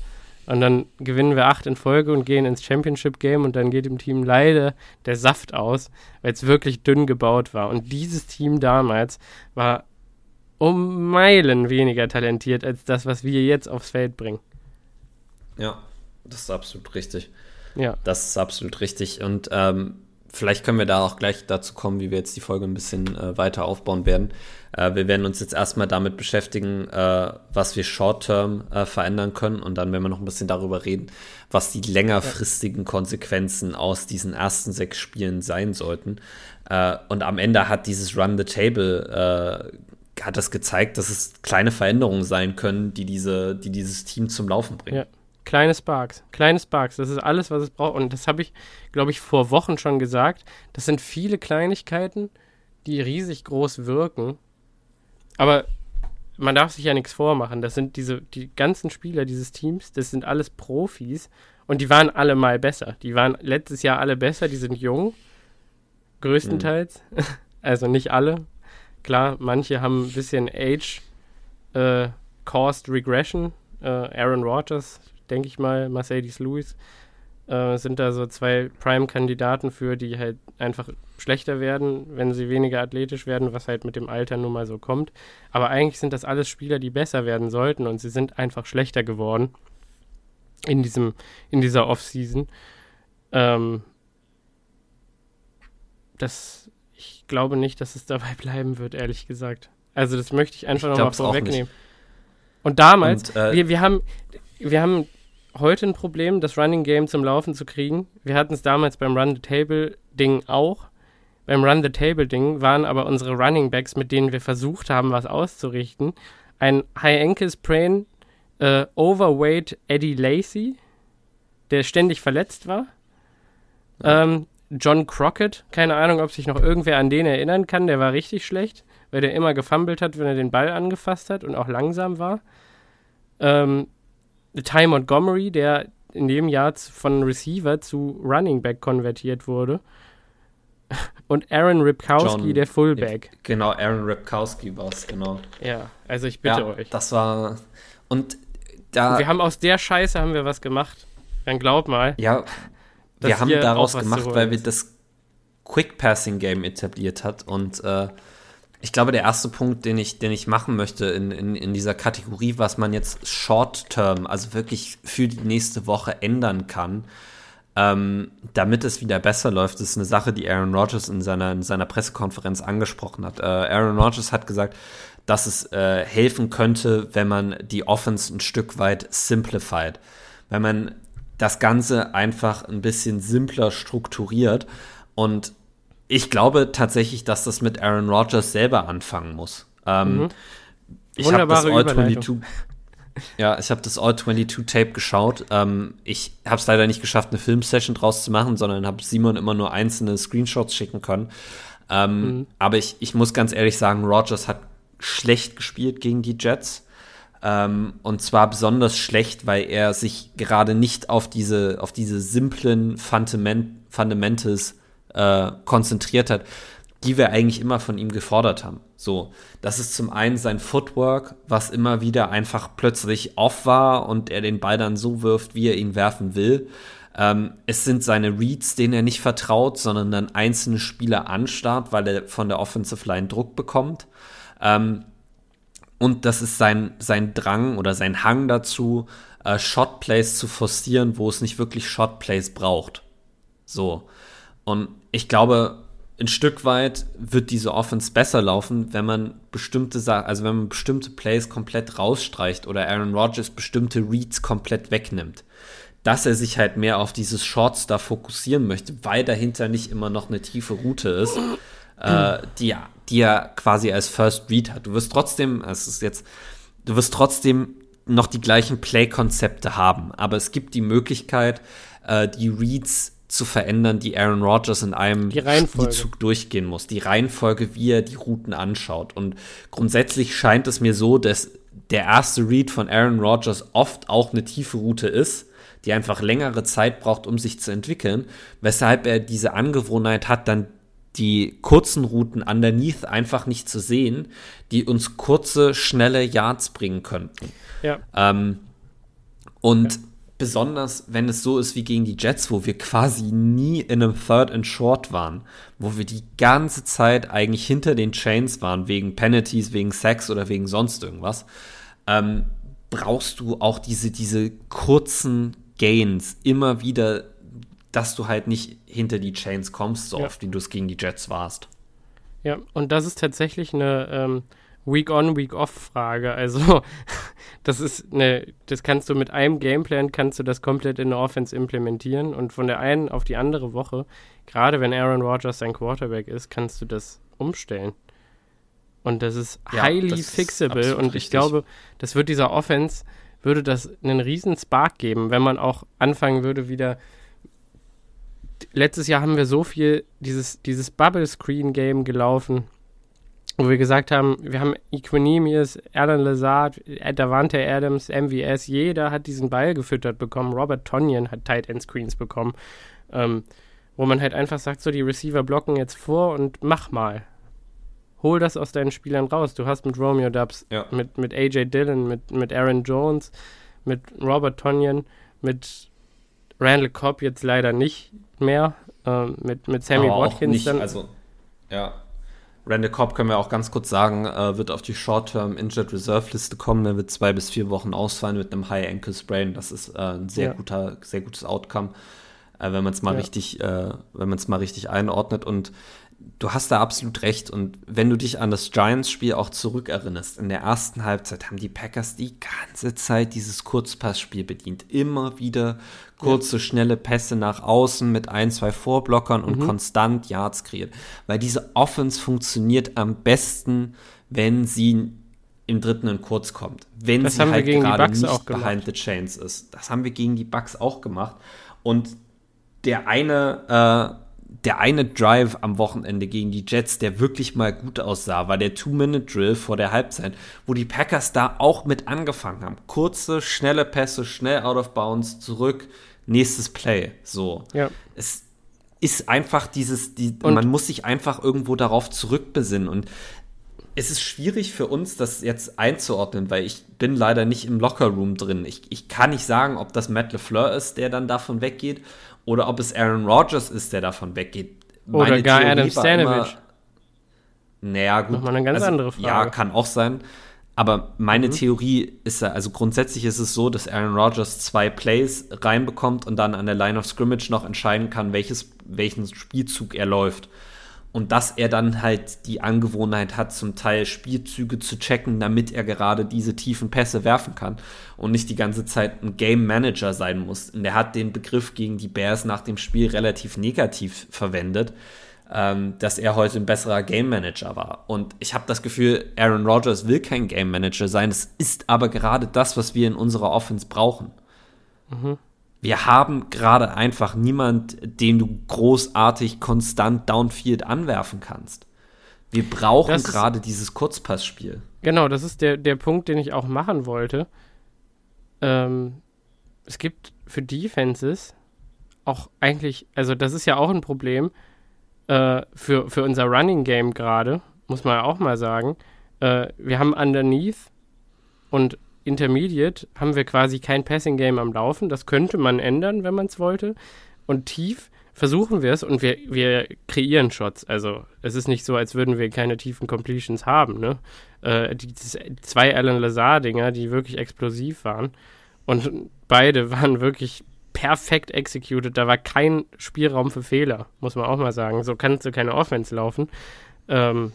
Und dann gewinnen wir acht in Folge und gehen ins Championship-Game und dann geht dem Team leider der Saft aus, weil es wirklich dünn gebaut war. Und dieses Team damals war um Meilen weniger talentiert als das, was wir jetzt aufs Feld bringen. Ja, das ist absolut richtig. Ja, Das ist absolut richtig. Und ähm, vielleicht können wir da auch gleich dazu kommen, wie wir jetzt die Folge ein bisschen äh, weiter aufbauen werden. Äh, wir werden uns jetzt erstmal damit beschäftigen, äh, was wir short-term äh, verändern können. Und dann werden wir noch ein bisschen darüber reden, was die längerfristigen Konsequenzen aus diesen ersten sechs Spielen sein sollten. Äh, und am Ende hat dieses Run the Table äh, hat das gezeigt, dass es kleine Veränderungen sein können, die, diese, die dieses Team zum Laufen bringen. Ja. Kleine Sparks, kleine Sparks, das ist alles, was es braucht. Und das habe ich, glaube ich, vor Wochen schon gesagt. Das sind viele Kleinigkeiten, die riesig groß wirken. Aber man darf sich ja nichts vormachen. Das sind diese, die ganzen Spieler dieses Teams, das sind alles Profis und die waren alle mal besser. Die waren letztes Jahr alle besser, die sind jung, größtenteils. Also nicht alle. Klar, manche haben ein bisschen Age äh, caused Regression. Äh, Aaron Rodgers, denke ich mal, Mercedes Lewis äh, sind da so zwei Prime-Kandidaten für, die halt einfach schlechter werden, wenn sie weniger athletisch werden, was halt mit dem Alter nun mal so kommt. Aber eigentlich sind das alles Spieler, die besser werden sollten und sie sind einfach schlechter geworden in diesem, in dieser Offseason. Ähm, das, ich glaube nicht, dass es dabei bleiben wird, ehrlich gesagt. Also das möchte ich einfach nochmal vorwegnehmen. Und damals, Und, äh, wir, wir haben, wir haben heute ein Problem, das Running Game zum Laufen zu kriegen. Wir hatten es damals beim Run the Table Ding auch. Beim Run the Table Ding waren aber unsere Running Backs, mit denen wir versucht haben, was auszurichten, ein High Ankle Sprain, äh, Overweight Eddie Lacey, der ständig verletzt war. Ähm, John Crockett, keine Ahnung, ob sich noch irgendwer an den erinnern kann, der war richtig schlecht, weil der immer gefummelt hat, wenn er den Ball angefasst hat und auch langsam war. Ähm, Ty Montgomery, der in dem Jahr von Receiver zu Running Back konvertiert wurde. und Aaron Ripkowski, John- der Fullback. Genau, Aaron Ripkowski war es, genau. Ja, also ich bitte ja, euch. das war. Und da. Wir haben aus der Scheiße haben wir was gemacht. Dann glaub mal. ja, wir haben daraus gemacht, weil wir das Quick Passing Game etabliert hat. Und äh, ich glaube, der erste Punkt, den ich, den ich machen möchte in, in, in dieser Kategorie, was man jetzt Short Term, also wirklich für die nächste Woche ändern kann, ähm, damit es wieder besser läuft, ist eine Sache, die Aaron Rodgers in seiner, in seiner Pressekonferenz angesprochen hat. Äh, Aaron Rodgers hat gesagt, dass es äh, helfen könnte, wenn man die Offense ein Stück weit simplified. Wenn man das Ganze einfach ein bisschen simpler strukturiert. Und ich glaube tatsächlich, dass das mit Aaron Rodgers selber anfangen muss. Ähm, Ich habe das Mhm. Überleitung. All-22 ja, ich habe das All-22-Tape geschaut. Ähm, ich habe es leider nicht geschafft, eine Filmsession draus zu machen, sondern habe Simon immer nur einzelne Screenshots schicken können. Ähm, Mhm. Aber ich, ich muss ganz ehrlich sagen, Rogers hat schlecht gespielt gegen die Jets. Ähm, und zwar besonders schlecht, weil er sich gerade nicht auf diese, auf diese simplen Fundament, Fundamentals äh, konzentriert hat, die wir eigentlich immer von ihm gefordert haben. So, das ist zum einen sein Footwork, was immer wieder einfach plötzlich off war und er den Ball dann so wirft, wie er ihn werfen will. Ähm, es sind seine Reads, denen er nicht vertraut, sondern dann einzelne Spieler anstarrt, weil er von der Offensive Line Druck bekommt. Ähm, und das ist sein, sein Drang oder sein Hang dazu, äh, Shotplays zu forcieren, wo es nicht wirklich Shotplays braucht. So. Und ich glaube, ein Stück weit wird diese Offense besser laufen, wenn man bestimmte Sachen, also wenn man bestimmte Plays komplett rausstreicht oder Aaron Rodgers bestimmte Reads komplett wegnimmt. Dass er sich halt mehr auf dieses Shorts da fokussieren möchte, weil dahinter nicht immer noch eine tiefe Route ist, äh, die, er- die er quasi als First Read hat. Du wirst trotzdem, es ist jetzt, du wirst trotzdem noch die gleichen Play-Konzepte haben, aber es gibt die Möglichkeit, äh, die Reads zu verändern, die Aaron Rodgers in einem. Spielzug durchgehen muss. Die Reihenfolge, wie er die Routen anschaut. Und grundsätzlich scheint es mir so, dass der erste Read von Aaron Rodgers oft auch eine tiefe Route ist, die einfach längere Zeit braucht, um sich zu entwickeln, weshalb er diese Angewohnheit hat, dann die kurzen Routen underneath einfach nicht zu sehen, die uns kurze, schnelle Yards bringen könnten. Ja. Ähm, und besonders, wenn es so ist wie gegen die Jets, wo wir quasi nie in einem Third and Short waren, wo wir die ganze Zeit eigentlich hinter den Chains waren, wegen Penalties, wegen Sacks oder wegen sonst irgendwas, ähm, brauchst du auch diese, diese kurzen Gains immer wieder, dass du halt nicht hinter die Chains kommst, so Ja. oft wie du es gegen die Jets warst. Ja, und das ist tatsächlich eine ähm, Week-on, Week-off-Frage. Also, das ist eine, das kannst du mit einem Gameplan, kannst du das komplett in der Offense implementieren und von der einen auf die andere Woche, gerade wenn Aaron Rodgers dein Quarterback ist, kannst du das umstellen. Und das ist Ja, highly das ist fixable absolut und ich richtig. glaube, das wird dieser Offense, würde das einen riesen Spark geben, wenn man auch anfangen würde, wieder letztes Jahr haben wir so viel dieses, dieses Bubble-Screen-Game gelaufen, wo wir gesagt haben, wir haben Equinemius, Alan Lazard, Davante Adams, MVS, jeder hat diesen Ball gefüttert bekommen. Robert Tonyan hat Tight End Screens bekommen, ähm, wo man halt einfach sagt, so die Receiver blocken jetzt vor und mach mal. Hol das aus deinen Spielern raus. Du hast mit Romeo Dubs, Ja. mit, mit AJ Dillon, mit, mit Aaron Jones, mit Robert Tonyan, mit Randall Cobb jetzt leider nicht mehr, ähm, mit, mit Sammy Aber auch Watkins nicht, dann. also, ja. Randall Cobb können wir auch ganz kurz sagen, äh, wird auf die Short-Term Injured Reserve Liste kommen. Er wird zwei bis vier Wochen ausfallen mit einem High Ankle Sprain. Das ist äh, ein sehr Ja. guter, sehr gutes Outcome, äh, wenn man es mal Ja. richtig, äh, wenn man es mal richtig einordnet. Und du hast da absolut recht. Und wenn du dich an das Giants-Spiel auch zurückerinnerst, in der ersten Halbzeit haben die Packers die ganze Zeit dieses Kurzpassspiel bedient. Immer wieder kurze, schnelle Pässe nach außen mit ein, zwei Vorblockern Mhm. und konstant Yards kreiert. Weil diese Offense funktioniert am besten, wenn sie im dritten und kurz kommt. Wenn Das sie haben wir halt gegen die gerade nicht behind the chains ist. Das haben wir gegen die Bucks auch gemacht. Und der eine, äh, der eine Drive am Wochenende gegen die Jets, der wirklich mal gut aussah, war der Two-Minute-Drill vor der Halbzeit, wo die Packers da auch mit angefangen haben. Kurze, schnelle Pässe, schnell out of bounds, zurück, nächstes Play. So. Ja. Es, ist einfach dieses, die, Und- man muss sich einfach irgendwo darauf zurückbesinnen. Und es ist schwierig für uns, das jetzt einzuordnen, weil ich bin leider nicht im Lockerroom drin. Ich, ich kann nicht sagen, ob das Matt LeFleur ist, der dann davon weggeht, oder ob es Aaron Rodgers ist, der davon weggeht. Oder Meine gar Theorie Adam war Stanovic. naja, gut. Nochmal eine ganz andere Frage. Ja, kann auch sein. Aber meine Mhm. Theorie ist ja, also grundsätzlich ist es so, dass Aaron Rodgers zwei Plays reinbekommt und dann an der Line of Scrimmage noch entscheiden kann, welches, welchen Spielzug er läuft. Und dass er dann halt die Angewohnheit hat, zum Teil Spielzüge zu checken, damit er gerade diese tiefen Pässe werfen kann und nicht die ganze Zeit ein Game Manager sein muss. Und er hat den Begriff gegen die Bears nach dem Spiel relativ negativ verwendet ähm, dass er heute ein besserer Game Manager war. Und ich habe das Gefühl, Aaron Rodgers will kein Game Manager sein. Es ist aber gerade das, was wir in unserer Offense brauchen. Wir haben gerade einfach niemand, den du großartig konstant Downfield anwerfen kannst. Wir brauchen gerade dieses Kurzpassspiel. Genau, das ist der, der Punkt, den ich auch machen wollte. Ähm, es gibt für Defenses auch eigentlich, also das ist ja auch ein Problem äh, für, für unser Running Game gerade, muss man ja auch mal sagen. Äh, wir haben underneath und intermediate haben wir quasi kein Passing Game am Laufen. Das könnte man ändern, wenn man es wollte. Und tief versuchen wir es und wir, wir kreieren Shots. Also es ist nicht so, als würden wir keine tiefen Completions haben. Ne? Äh, die zwei Alan Lazar-Dinger, die wirklich explosiv waren. Und beide waren wirklich perfekt executed. Da war kein Spielraum für Fehler, muss man auch mal sagen. So kannst du keine Offense laufen. Ähm,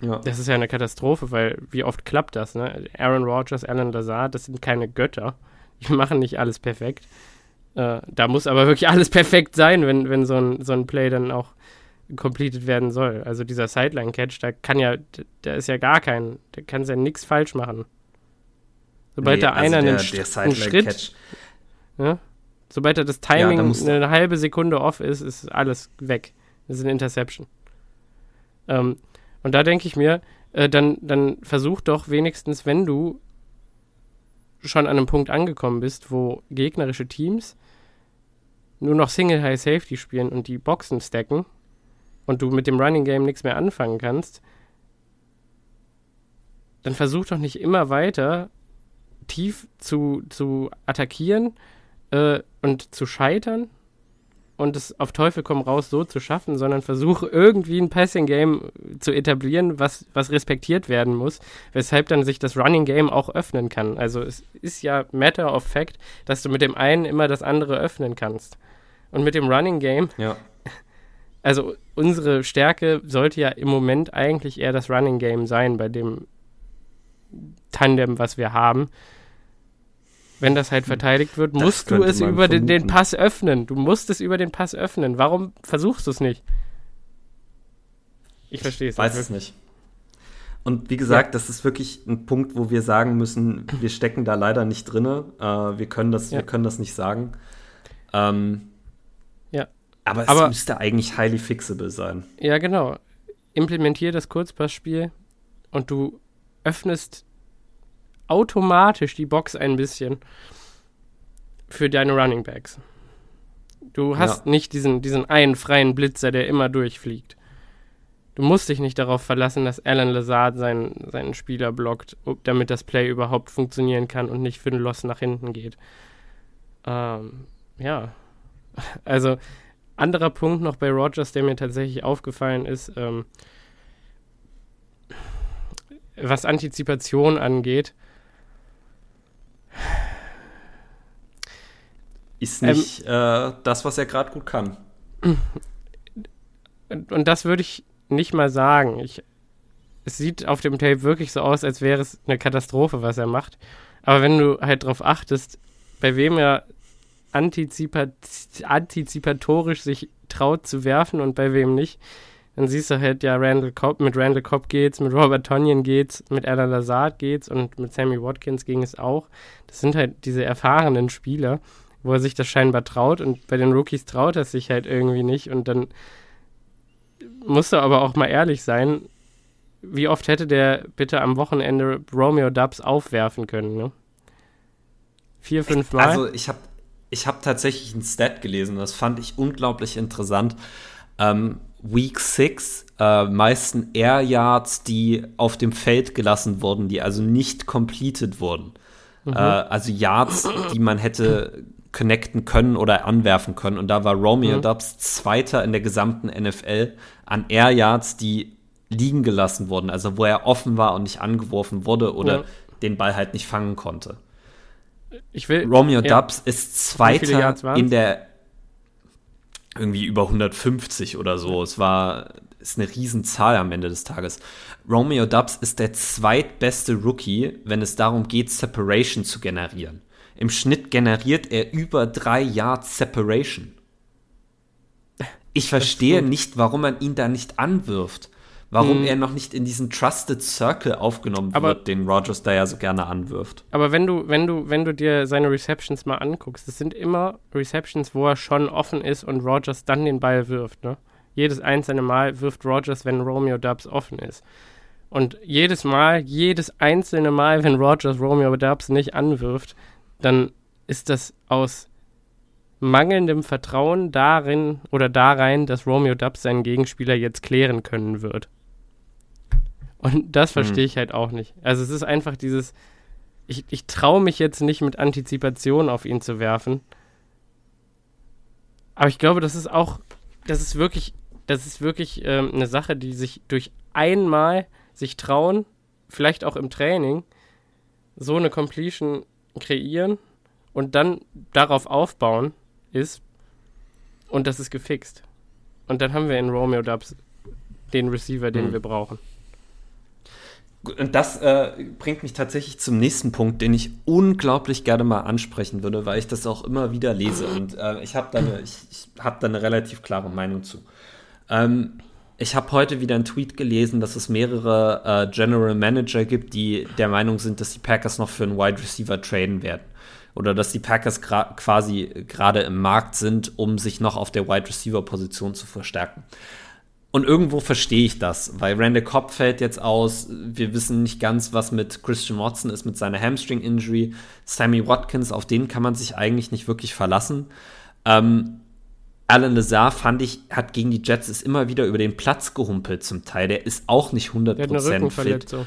Ja. das ist ja eine Katastrophe, weil wie oft klappt das, ne? Aaron Rodgers, Alan Lazar, das sind keine Götter. Die machen nicht alles perfekt. Äh, da muss aber wirklich alles perfekt sein, wenn, wenn so, ein, so ein Play dann auch completed werden soll. Also dieser Sideline-Catch, da kann ja, da ist ja gar kein, da kann ja nichts falsch machen. Sobald Nee, da also einer der- einen, der einen Schritt, Sideline-Catch, ja, sobald da das Timing muss- eine halbe Sekunde off ist, ist alles weg. Das ist eine Interception. Ähm, und da denke ich mir, äh, dann, dann versuch doch wenigstens, wenn du schon an einem Punkt angekommen bist, wo gegnerische Teams nur noch Single High Safety spielen und die Boxen stacken und du mit dem Running Game nichts mehr anfangen kannst, dann versuch doch nicht immer weiter tief zu, zu attackieren äh, und zu scheitern und es auf Teufel komm raus so zu schaffen, sondern versuche irgendwie ein Passing Game zu etablieren, was, was respektiert werden muss, weshalb dann sich das Running Game auch öffnen kann. Also es ist ja Matter of Fact, dass du mit dem einen immer das andere öffnen kannst. Und mit dem Running Game, ja. also unsere Stärke sollte ja im Moment eigentlich eher das Running Game sein, bei dem Tandem, was wir haben. Wenn das halt verteidigt wird, Das musst du es über den, den. Pass öffnen. Du musst es über den Pass öffnen. Warum versuchst du es nicht? Ich verstehe es weiß nicht es nicht. Und wie gesagt, das ist wirklich ein Punkt, wo wir sagen müssen, wir stecken da leider nicht drinne. Äh, wir, können das, Ja. wir können das nicht sagen. Ähm, Ja. Aber es Aber- müsste eigentlich highly fixable sein. Ja, genau. Implementier das Kurzpassspiel und du öffnest automatisch die Box ein bisschen für deine Running Backs. Du hast Ja. nicht diesen, diesen einen freien Blitzer, der immer durchfliegt. Du musst dich nicht darauf verlassen, dass Alan Lazard seinen, seinen Spieler blockt, damit das Play überhaupt funktionieren kann und nicht für den Loss nach hinten geht. Ähm, ja. Also, anderer Punkt noch bei Rogers, der mir tatsächlich aufgefallen ist, ähm, was Antizipation angeht. Ist Ähm, nicht äh, das, was er gerade gut kann. Und, und das würde ich nicht mal sagen. Ich, es sieht auf dem Tape wirklich so aus, als wäre es eine Katastrophe, was er macht. Aber wenn du halt darauf achtest, bei wem er antizipat antizipatorisch sich traut zu werfen und bei wem nicht, dann siehst du halt ja, Randall Cobb, mit Randall Cobb geht's, mit Robert Tonyan geht's, mit Alan Lazard geht's und mit Sammy Watkins ging es auch. Das sind halt diese erfahrenen Spieler, wo er sich das scheinbar traut und bei den Rookies traut er sich halt irgendwie nicht und dann musst du aber auch mal ehrlich sein, wie oft hätte der bitte am Wochenende Romeo Dubs aufwerfen können, ne? Vier, fünf Mal? Also ich habe ich habe tatsächlich ein Stat gelesen, das fand ich unglaublich interessant. Ähm, Week 6 äh, meisten Air Yards, die auf dem Feld gelassen wurden, die also nicht completed wurden. Mhm. Äh, also Yards, die man hätte connecten können oder anwerfen können. Und da war Romeo mhm. Dubs Zweiter in der gesamten NFL an Air Yards, die liegen gelassen wurden, also wo er offen war und nicht angeworfen wurde oder ja. den Ball halt nicht fangen konnte. Ich will, Romeo ja. Dubs ist Zweiter in der irgendwie über 150 oder so. Es war ist eine Riesenzahl am Ende des Tages. Romeo Dubs ist der zweitbeste Rookie, wenn es darum geht, Separation zu generieren. Im Schnitt generiert er über drei Yards Separation. Ich verstehe nicht, warum man ihn da nicht anwirft. Warum hm. er noch nicht in diesen Trusted Circle aufgenommen aber, wird, den Rogers da ja so gerne anwirft. Aber wenn du, wenn du, wenn du dir seine Receptions mal anguckst, das sind immer Receptions, wo er schon offen ist und Rogers dann den Ball wirft, ne? Jedes einzelne Mal wirft Rogers, wenn Romeo Dubs offen ist. Und jedes Mal, jedes einzelne Mal, wenn Rogers Romeo Dubs nicht anwirft, dann ist das aus mangelndem Vertrauen darin oder darein, dass Romeo Dubs seinen Gegenspieler jetzt klären können wird. Und das verstehe mhm. ich halt auch nicht. Also es ist einfach dieses, ich, ich traue mich jetzt nicht mit Antizipation auf ihn zu werfen. Aber ich glaube, das ist auch, das ist wirklich, das ist wirklich ähm, eine Sache, die sich durch einmal sich trauen, vielleicht auch im Training, so eine Completion kreieren und dann darauf aufbauen ist und das ist gefixt. Und dann haben wir in Romeo Dubs den Receiver, den mhm. wir brauchen. Und das äh, bringt mich tatsächlich zum nächsten Punkt, den ich unglaublich gerne mal ansprechen würde, weil ich das auch immer wieder lese und äh, ich habe da, eine, ich, ich hab da eine relativ klare Meinung zu. Ähm, ich habe heute wieder einen Tweet gelesen, dass es mehrere äh, General Manager gibt, die der Meinung sind, dass die Packers noch für einen Wide Receiver traden werden. Oder dass die Packers quasi gerade im Markt sind, um sich noch auf der Wide Receiver Position zu verstärken. Und irgendwo verstehe ich das, weil Randall Cobb fällt jetzt aus. Wir wissen nicht ganz, was mit Christian Watson ist mit seiner Hamstring-Injury. Sammy Watkins, auf den kann man sich eigentlich nicht wirklich verlassen. Ähm, Alan Lazar fand ich, hat gegen die Jets ist immer wieder über den Platz gehumpelt zum Teil. Der ist auch nicht 100% fit. So.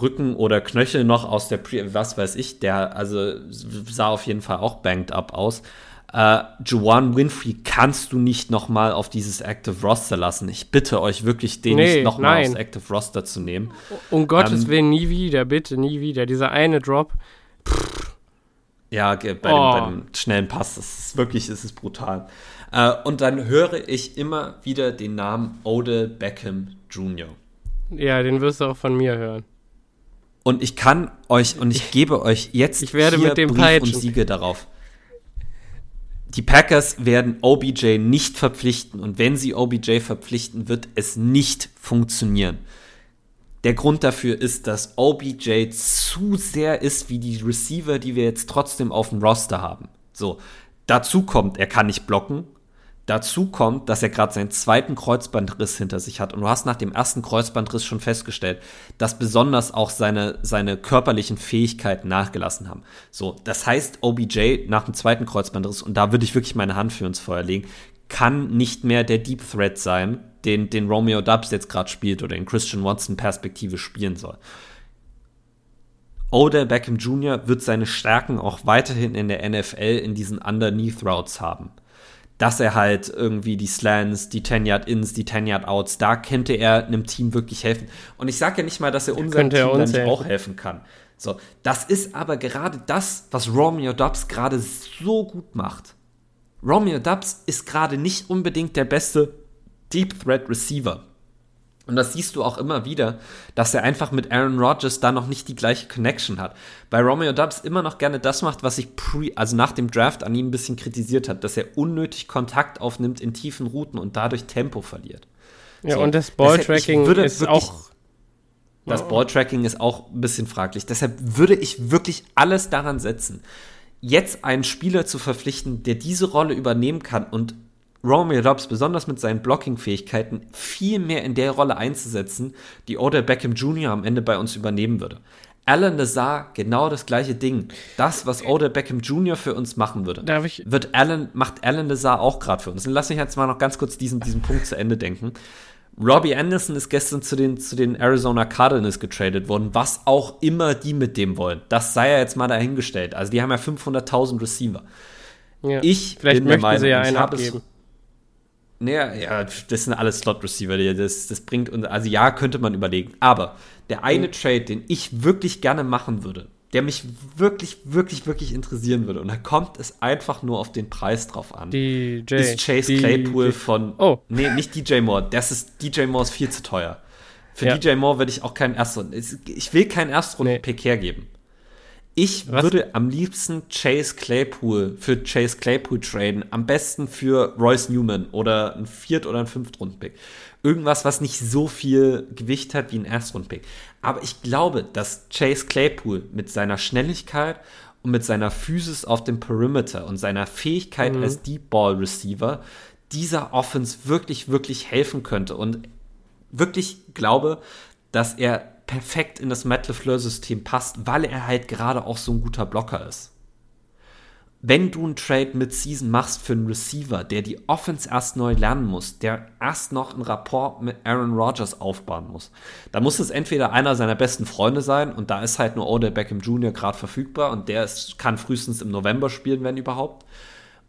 Rücken oder Knöchel noch aus der Pre, was weiß ich, der also sah auf jeden Fall auch banged up aus. Äh, Juwan Winfrey kannst du nicht noch mal auf dieses Active Roster lassen. Ich bitte euch wirklich, den nee, nicht noch mal aufs Active Roster zu nehmen. Um Gottes ähm, Willen, nie wieder, bitte, nie wieder. Dieser eine Drop. Pff. Ja, bei, oh. dem, bei, dem, schnellen Pass, das ist wirklich, das ist brutal. Äh, und dann höre ich immer wieder den Namen Odell Beckham Jr. Ja, den wirst du auch von mir hören. Und ich kann euch, und ich gebe euch jetzt ich werde mit dem Brief Peitschen. und Siege darauf. Die Packers werden OBJ nicht verpflichten und wenn sie OBJ verpflichten, wird es nicht funktionieren. Der Grund dafür ist, dass OBJ zu sehr ist wie die Receiver, die wir jetzt trotzdem auf dem Roster haben. So, dazu kommt, er kann nicht blocken. Dazu kommt, dass er gerade seinen zweiten Kreuzbandriss hinter sich hat. Und du hast nach dem ersten Kreuzbandriss schon festgestellt, dass besonders auch seine, seine körperlichen Fähigkeiten nachgelassen haben. So, das heißt, OBJ nach dem zweiten Kreuzbandriss, und da würde ich wirklich meine Hand für ins Feuer legen, kann nicht mehr der Deep Threat sein, den, den Romeo Dubs jetzt gerade spielt oder in Christian Watson Perspektive spielen soll. Odell Beckham Jr. wird seine Stärken auch weiterhin in der NFL in diesen Underneath Routes haben. Dass er halt irgendwie die Slants, die 10-Yard-Ins, die 10-Yard-Outs, da könnte er einem Team wirklich helfen. Und ich sage ja nicht mal, dass er unserem Team dann nicht auch helfen kann. So, das ist aber gerade das, was Romeo Dubs gerade so gut macht. Romeo Dubs ist gerade nicht unbedingt der beste Deep Threat Receiver. Und das siehst du auch immer wieder, dass er einfach mit Aaron Rodgers da noch nicht die gleiche Connection hat. Weil Romeo Dubs immer noch gerne das macht, was ich pre, also nach dem Draft an ihm ein bisschen kritisiert hat, dass er unnötig Kontakt aufnimmt in tiefen Routen und dadurch Tempo verliert. Ja, so, und das Balltracking ist wirklich, auch. Das Balltracking ist auch ein bisschen fraglich. Deshalb würde ich wirklich alles daran setzen, jetzt einen Spieler zu verpflichten, der diese Rolle übernehmen kann und Romeo Dobbs besonders mit seinen Blocking-Fähigkeiten viel mehr in der Rolle einzusetzen, die Odell Beckham Jr. am Ende bei uns übernehmen würde. Alan Lazar genau das gleiche Ding. Das, was Odell Beckham Jr. für uns machen würde, Darf ich- wird Alan, macht Alan Lazar auch gerade für uns. Und lass mich jetzt mal noch ganz kurz diesen, diesen Punkt zu Ende denken. Robbie Anderson ist gestern zu den, zu den Arizona Cardinals getradet worden, was auch immer die mit dem wollen. Das sei ja jetzt mal dahingestellt. Also die haben ja 500.000 Receiver. Ja. Ich Vielleicht bin der möchten Meinung, sie ja einen habe es- abgeben. Naja, ja, das sind alles Slot-Receiver, das, das bringt uns, also ja, könnte man überlegen. Aber der eine Mhm. Trade, den ich wirklich gerne machen würde, der mich wirklich, wirklich, wirklich interessieren würde, und da kommt es einfach nur auf den Preis drauf an, DJ. ist Chase DJ. Claypool von, Oh. nee, nicht DJ Moore, das ist, DJ Moore ist viel zu teuer. Für Ja. DJ Moore würde ich auch keinen Erstrunden, ich will keinen Erstrunden-Pick hergeben. Ich Was? würde am liebsten Chase Claypool für Chase Claypool traden. Am besten für Royce Newman oder ein Viert- oder ein Fünftrunden-Pick. Irgendwas, was nicht so viel Gewicht hat wie ein Erstrunden-Pick. Aber ich glaube, dass Chase Claypool mit seiner Schnelligkeit und mit seiner Physis auf dem Perimeter und seiner Fähigkeit als Deep Ball Receiver dieser Offense wirklich, wirklich helfen könnte. Und wirklich glaube, dass er perfekt in das Matt LeFleur-System passt, weil er halt gerade auch so ein guter Blocker ist. Wenn du einen Trade mit Season machst für einen Receiver, der die Offense erst neu lernen muss, der erst noch einen Rapport mit Aaron Rodgers aufbauen muss, dann muss es entweder einer seiner besten Freunde sein und da ist halt nur Odell Beckham Jr. gerade verfügbar und der ist, kann frühestens im November spielen, wenn überhaupt.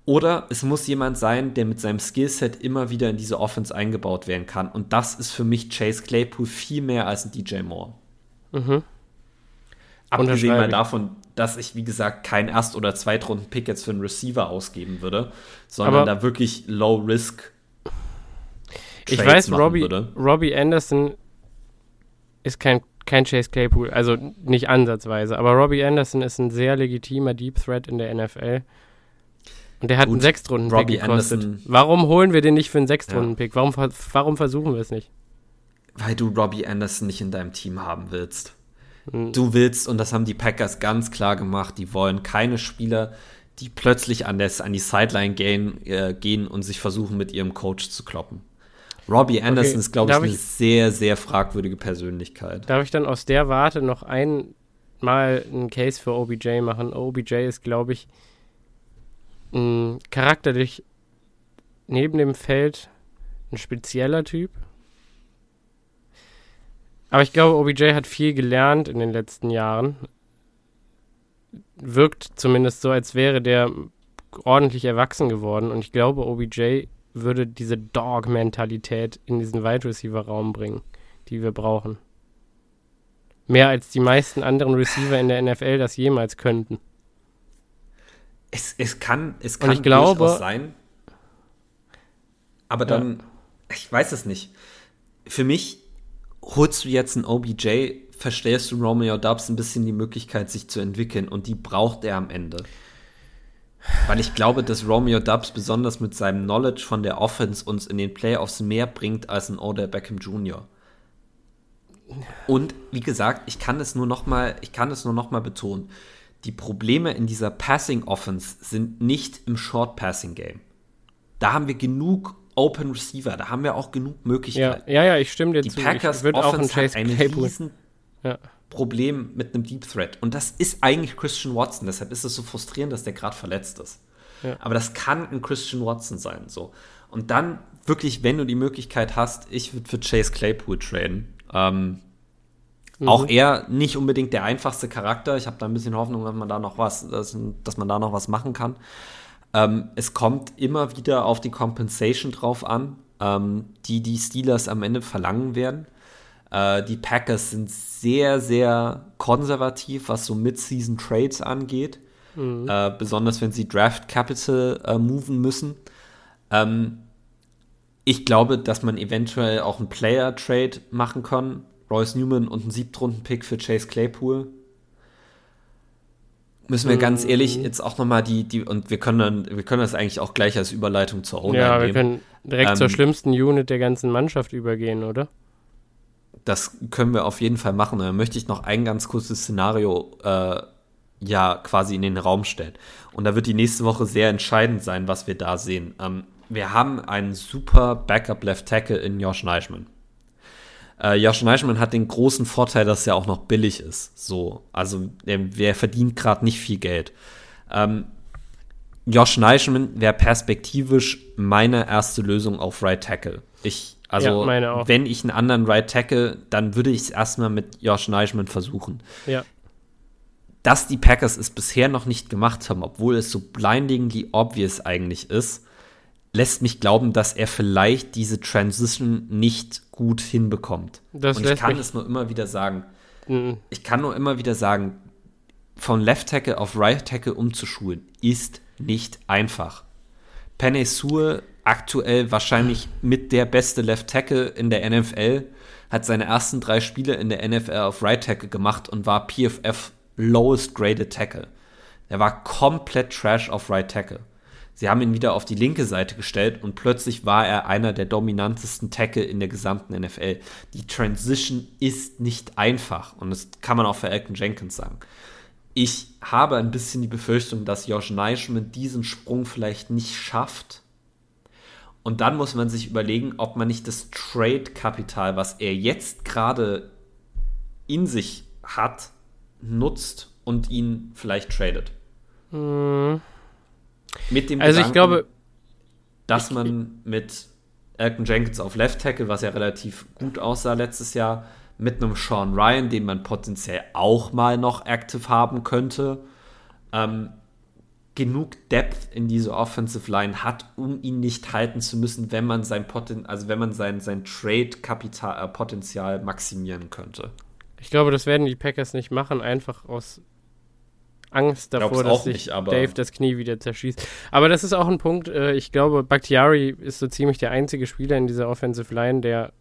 Oder es muss jemand sein, der mit seinem Skillset immer wieder in diese Offense eingebaut werden kann. Und das ist für mich Chase Claypool viel mehr als ein DJ Moore. Abgesehen mal davon, dass ich, wie gesagt, keinen Erst- oder Zweitrunden-Pick jetzt für einen Receiver ausgeben würde, sondern Aber- da wirklich Low-Risk Ich weiß, Robbie, würde. Robbie Anderson ist kein, kein Chase Claypool, also nicht ansatzweise, aber Robbie Anderson ist ein sehr legitimer Deep Threat in der NFL. Und der hat Gut, einen Sechstrunden-Pick Robbie gekostet. Anderson- Warum holen wir den nicht für einen Sechstrunden-Pick? Warum, warum versuchen wir es nicht? weil du Robbie Anderson nicht in deinem Team haben willst. Hm. Du willst, und das haben die Packers ganz klar gemacht, die wollen keine Spieler, die plötzlich an, das, an die Sideline gehen, äh, gehen und sich versuchen, mit ihrem Coach zu kloppen. Robbie Anderson Okay, ist, glaube ich, darf eine ich- sehr, sehr fragwürdige Persönlichkeit. Darf ich dann aus der Warte noch einmal einen Case für OBJ machen? OBJ ist, glaube ich, mh, charakterlich neben dem Feld ein spezieller Typ. Aber ich glaube, OBJ hat viel gelernt in den letzten Jahren. Wirkt zumindest so, als wäre der ordentlich erwachsen geworden. Und ich glaube, OBJ würde diese Dog-Mentalität in diesen Wide Receiver-Raum bringen, die wir brauchen. Mehr als die meisten anderen Receiver in der NFL das jemals könnten. Es, es kann, es kann ich glaube- durchaus sein. Aber dann, ich weiß es nicht. Für mich holst du jetzt einen OBJ, verstellst du Romeo Dubs ein bisschen die Möglichkeit, sich zu entwickeln und die braucht er am Ende. Weil ich glaube, dass Romeo Dubs besonders mit seinem Knowledge von der Offense uns in den Playoffs mehr bringt als ein Odell Beckham Jr. Und wie gesagt, ich kann es nur noch mal, ich kann es nur noch betonen. Die Probleme in dieser Passing Offense sind nicht im Short Passing Game. Da haben wir genug Open Receiver, da haben wir auch genug Ja, Möglichkeiten. ja, ja, ich stimme dir Die zu. Packers ich auch einen Offense hat Chase ein riesen Ja. Problem mit einem Deep Threat. Und das ist eigentlich Christian Watson. Deshalb ist es so frustrierend, dass der gerade verletzt ist. Ja. Aber das kann ein Christian Watson sein. So. Und dann wirklich, wenn du die Möglichkeit hast, ich würde für Chase Claypool traden. Ähm, Auch er nicht unbedingt der einfachste Charakter. Ich habe da ein bisschen Hoffnung, dass man da noch was, dass, dass man da noch was machen kann. Ähm, es kommt immer wieder auf die Compensation drauf an, ähm, die die Steelers am Ende verlangen werden. Äh, die Packers sind sehr, sehr konservativ, was so Mid-Season Trades angeht. Äh, besonders wenn sie Draft Capital äh, moven müssen. Ähm, ich glaube, dass man eventuell auch einen Player-Trade machen kann. Royce Newman und einen Siebtrunden-Pick für Chase Claypool. Müssen wir ganz ehrlich jetzt auch nochmal die, die, und wir können dann, wir können das eigentlich auch gleich als Überleitung zur O-Line Ja, wir können direkt Ähm, zur schlimmsten Unit der ganzen Mannschaft übergehen, oder? Das können wir auf jeden Fall machen. Da möchte ich noch ein ganz kurzes Szenario äh, ja quasi in den Raum stellen. Und da wird die nächste Woche sehr entscheidend sein, was wir da sehen. Ähm, wir haben einen super Backup Left Tackle in Josh Neischmann. Äh, Josh Neischmann hat den großen Vorteil, dass er auch noch billig ist. So, also er, er verdient gerade nicht viel Geld. Ähm, Josh Neischmann wäre perspektivisch meine erste Lösung auf Right Tackle. Ich, also, Ja, wenn ich einen anderen Right Tackle, dann würde ich es erstmal mit Josh Neischmann versuchen. Ja. Dass die Packers es bisher noch nicht gemacht haben, obwohl es so blindingly obvious eigentlich ist, lässt mich glauben, dass er vielleicht diese Transition nicht gut hinbekommt. Das Und ich kann es nur immer wieder sagen. Mhm. Ich kann nur immer wieder sagen, von Left Tackle auf Right Tackle umzuschulen, ist nicht einfach. Penny Sewell, aktuell wahrscheinlich mit der beste Left Tackle in der NFL, hat seine ersten drei Spiele in der NFL auf Right Tackle gemacht und war PFF Lowest Graded Tackle. Er war komplett Trash auf Right Tackle. Sie haben ihn wieder auf die linke Seite gestellt und plötzlich war er einer der dominantesten Tackle in der gesamten NFL. Die Transition ist nicht einfach und das kann man auch für Elton Jenkins sagen. Ich habe ein bisschen die Befürchtung, dass Josh Neischmann diesen Sprung vielleicht nicht schafft. Und dann muss man sich überlegen, ob man nicht das Trade-Kapital, was er jetzt gerade in sich hat, nutzt und ihn vielleicht tradet. Mit dem Also ich Gedanken, glaube, dass man mit Elton Jenkins auf Left Tackle, was ja relativ gut aussah letztes Jahr, mit einem Sean Ryan, den man potenziell auch mal noch active haben könnte, ähm, genug Depth in diese Offensive Line hat, um ihn nicht halten zu müssen, wenn man sein Poten also wenn man sein, sein Trade-Kapital äh, Potenzial maximieren könnte. ich glaube, das werden die Packers nicht machen, einfach aus Angst davor, dass sich nicht, Dave das Knie wieder zerschießt. Aber das ist auch ein Punkt, äh, ich glaube, Bakhtiari ist so ziemlich der einzige Spieler in dieser Offensive Line, der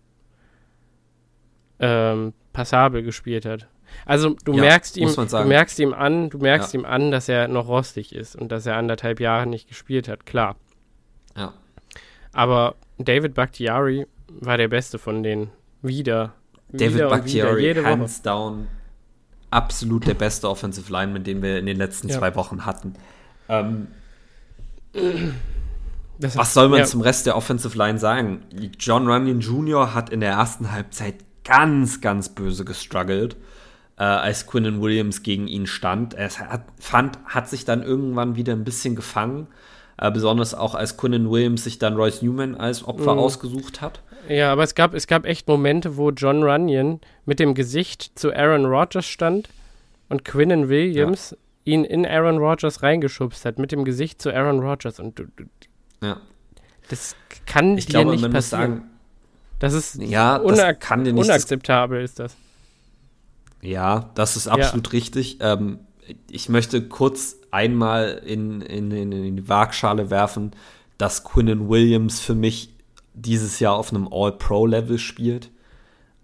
ähm, passabel gespielt hat. Also du Ja, merkst ihm, du merkst ihm an, du merkst Ja. ihm an, dass er noch rostig ist und dass er anderthalb Jahre nicht gespielt hat, klar. Ja. Aber David Bakhtiari war der Beste von denen. Wieder. David wieder wieder, Bakhtiari, Woche. hands down, absolut der beste Offensive Lineman, den wir in den letzten Ja. zwei Wochen hatten. Ähm, Das Was soll man ja. zum Rest der Offensive Line sagen? John Runyon Jr. hat in der ersten Halbzeit ganz, ganz böse gestruggelt, äh, als Quinnen Williams gegen ihn stand. Er hat, fand, hat sich dann irgendwann wieder ein bisschen gefangen, äh, besonders auch als Quinnen Williams sich dann Royce Newman als Opfer Mhm. ausgesucht hat. Ja, aber es gab, es gab echt Momente, wo John Runyon mit dem Gesicht zu Aaron Rodgers stand und Quinnen Williams ihn in Aaron Rodgers reingeschubst hat, mit dem Gesicht zu Aaron Rodgers. Und du, du, Ja. das kann Ich dir glaube, nicht man muss passieren. sagen, das ist ja, das unak kann dir nicht das unakzeptabel, ist das. Ja, das ist absolut richtig. Ähm, ich möchte kurz einmal in, in, in, in die Waagschale werfen, dass Quinnen Williams für mich dieses Jahr auf einem All-Pro-Level spielt.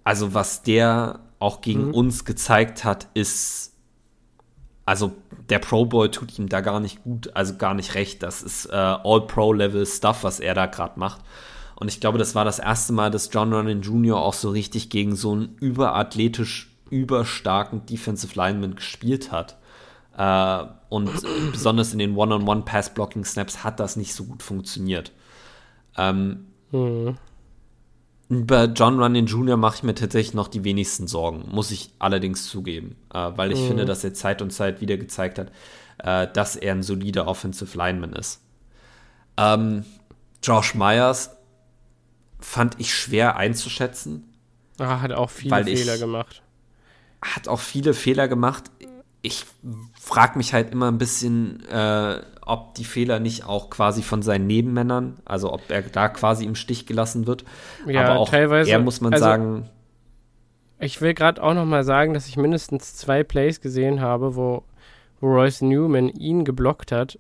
Also was der auch gegen uns gezeigt hat, ist, also der Pro Bowl tut ihm da gar nicht gut, also gar nicht recht. Das ist äh, All-Pro-Level-Stuff, was er da gerade macht. Und ich glaube, das war das erste Mal, dass John Runyon Jr. auch so richtig gegen so einen überathletisch überstarken Defensive Lineman gespielt hat. Äh, und besonders in den One-on-One-Pass-Blocking-Snaps hat das nicht so gut funktioniert. Ähm, Hm. Bei John Runyon Jr. mache ich mir tatsächlich noch die wenigsten Sorgen, muss ich allerdings zugeben, äh, weil ich finde, dass er Zeit und Zeit wieder gezeigt hat, äh, dass er ein solider Offensive Lineman ist. Ähm, Josh Myers fand ich schwer einzuschätzen, Ah, hat auch viele Fehler gemacht. hat auch viele Fehler gemacht. Ich frage mich halt immer ein bisschen, äh, ob die Fehler nicht auch quasi von seinen Nebenmännern, also ob er da quasi im Stich gelassen wird. Ja, Aber auch teilweise- er muss man also- sagen, Ich will gerade auch noch mal sagen, dass ich mindestens zwei Plays gesehen habe, wo, wo Royce Newman ihn geblockt hat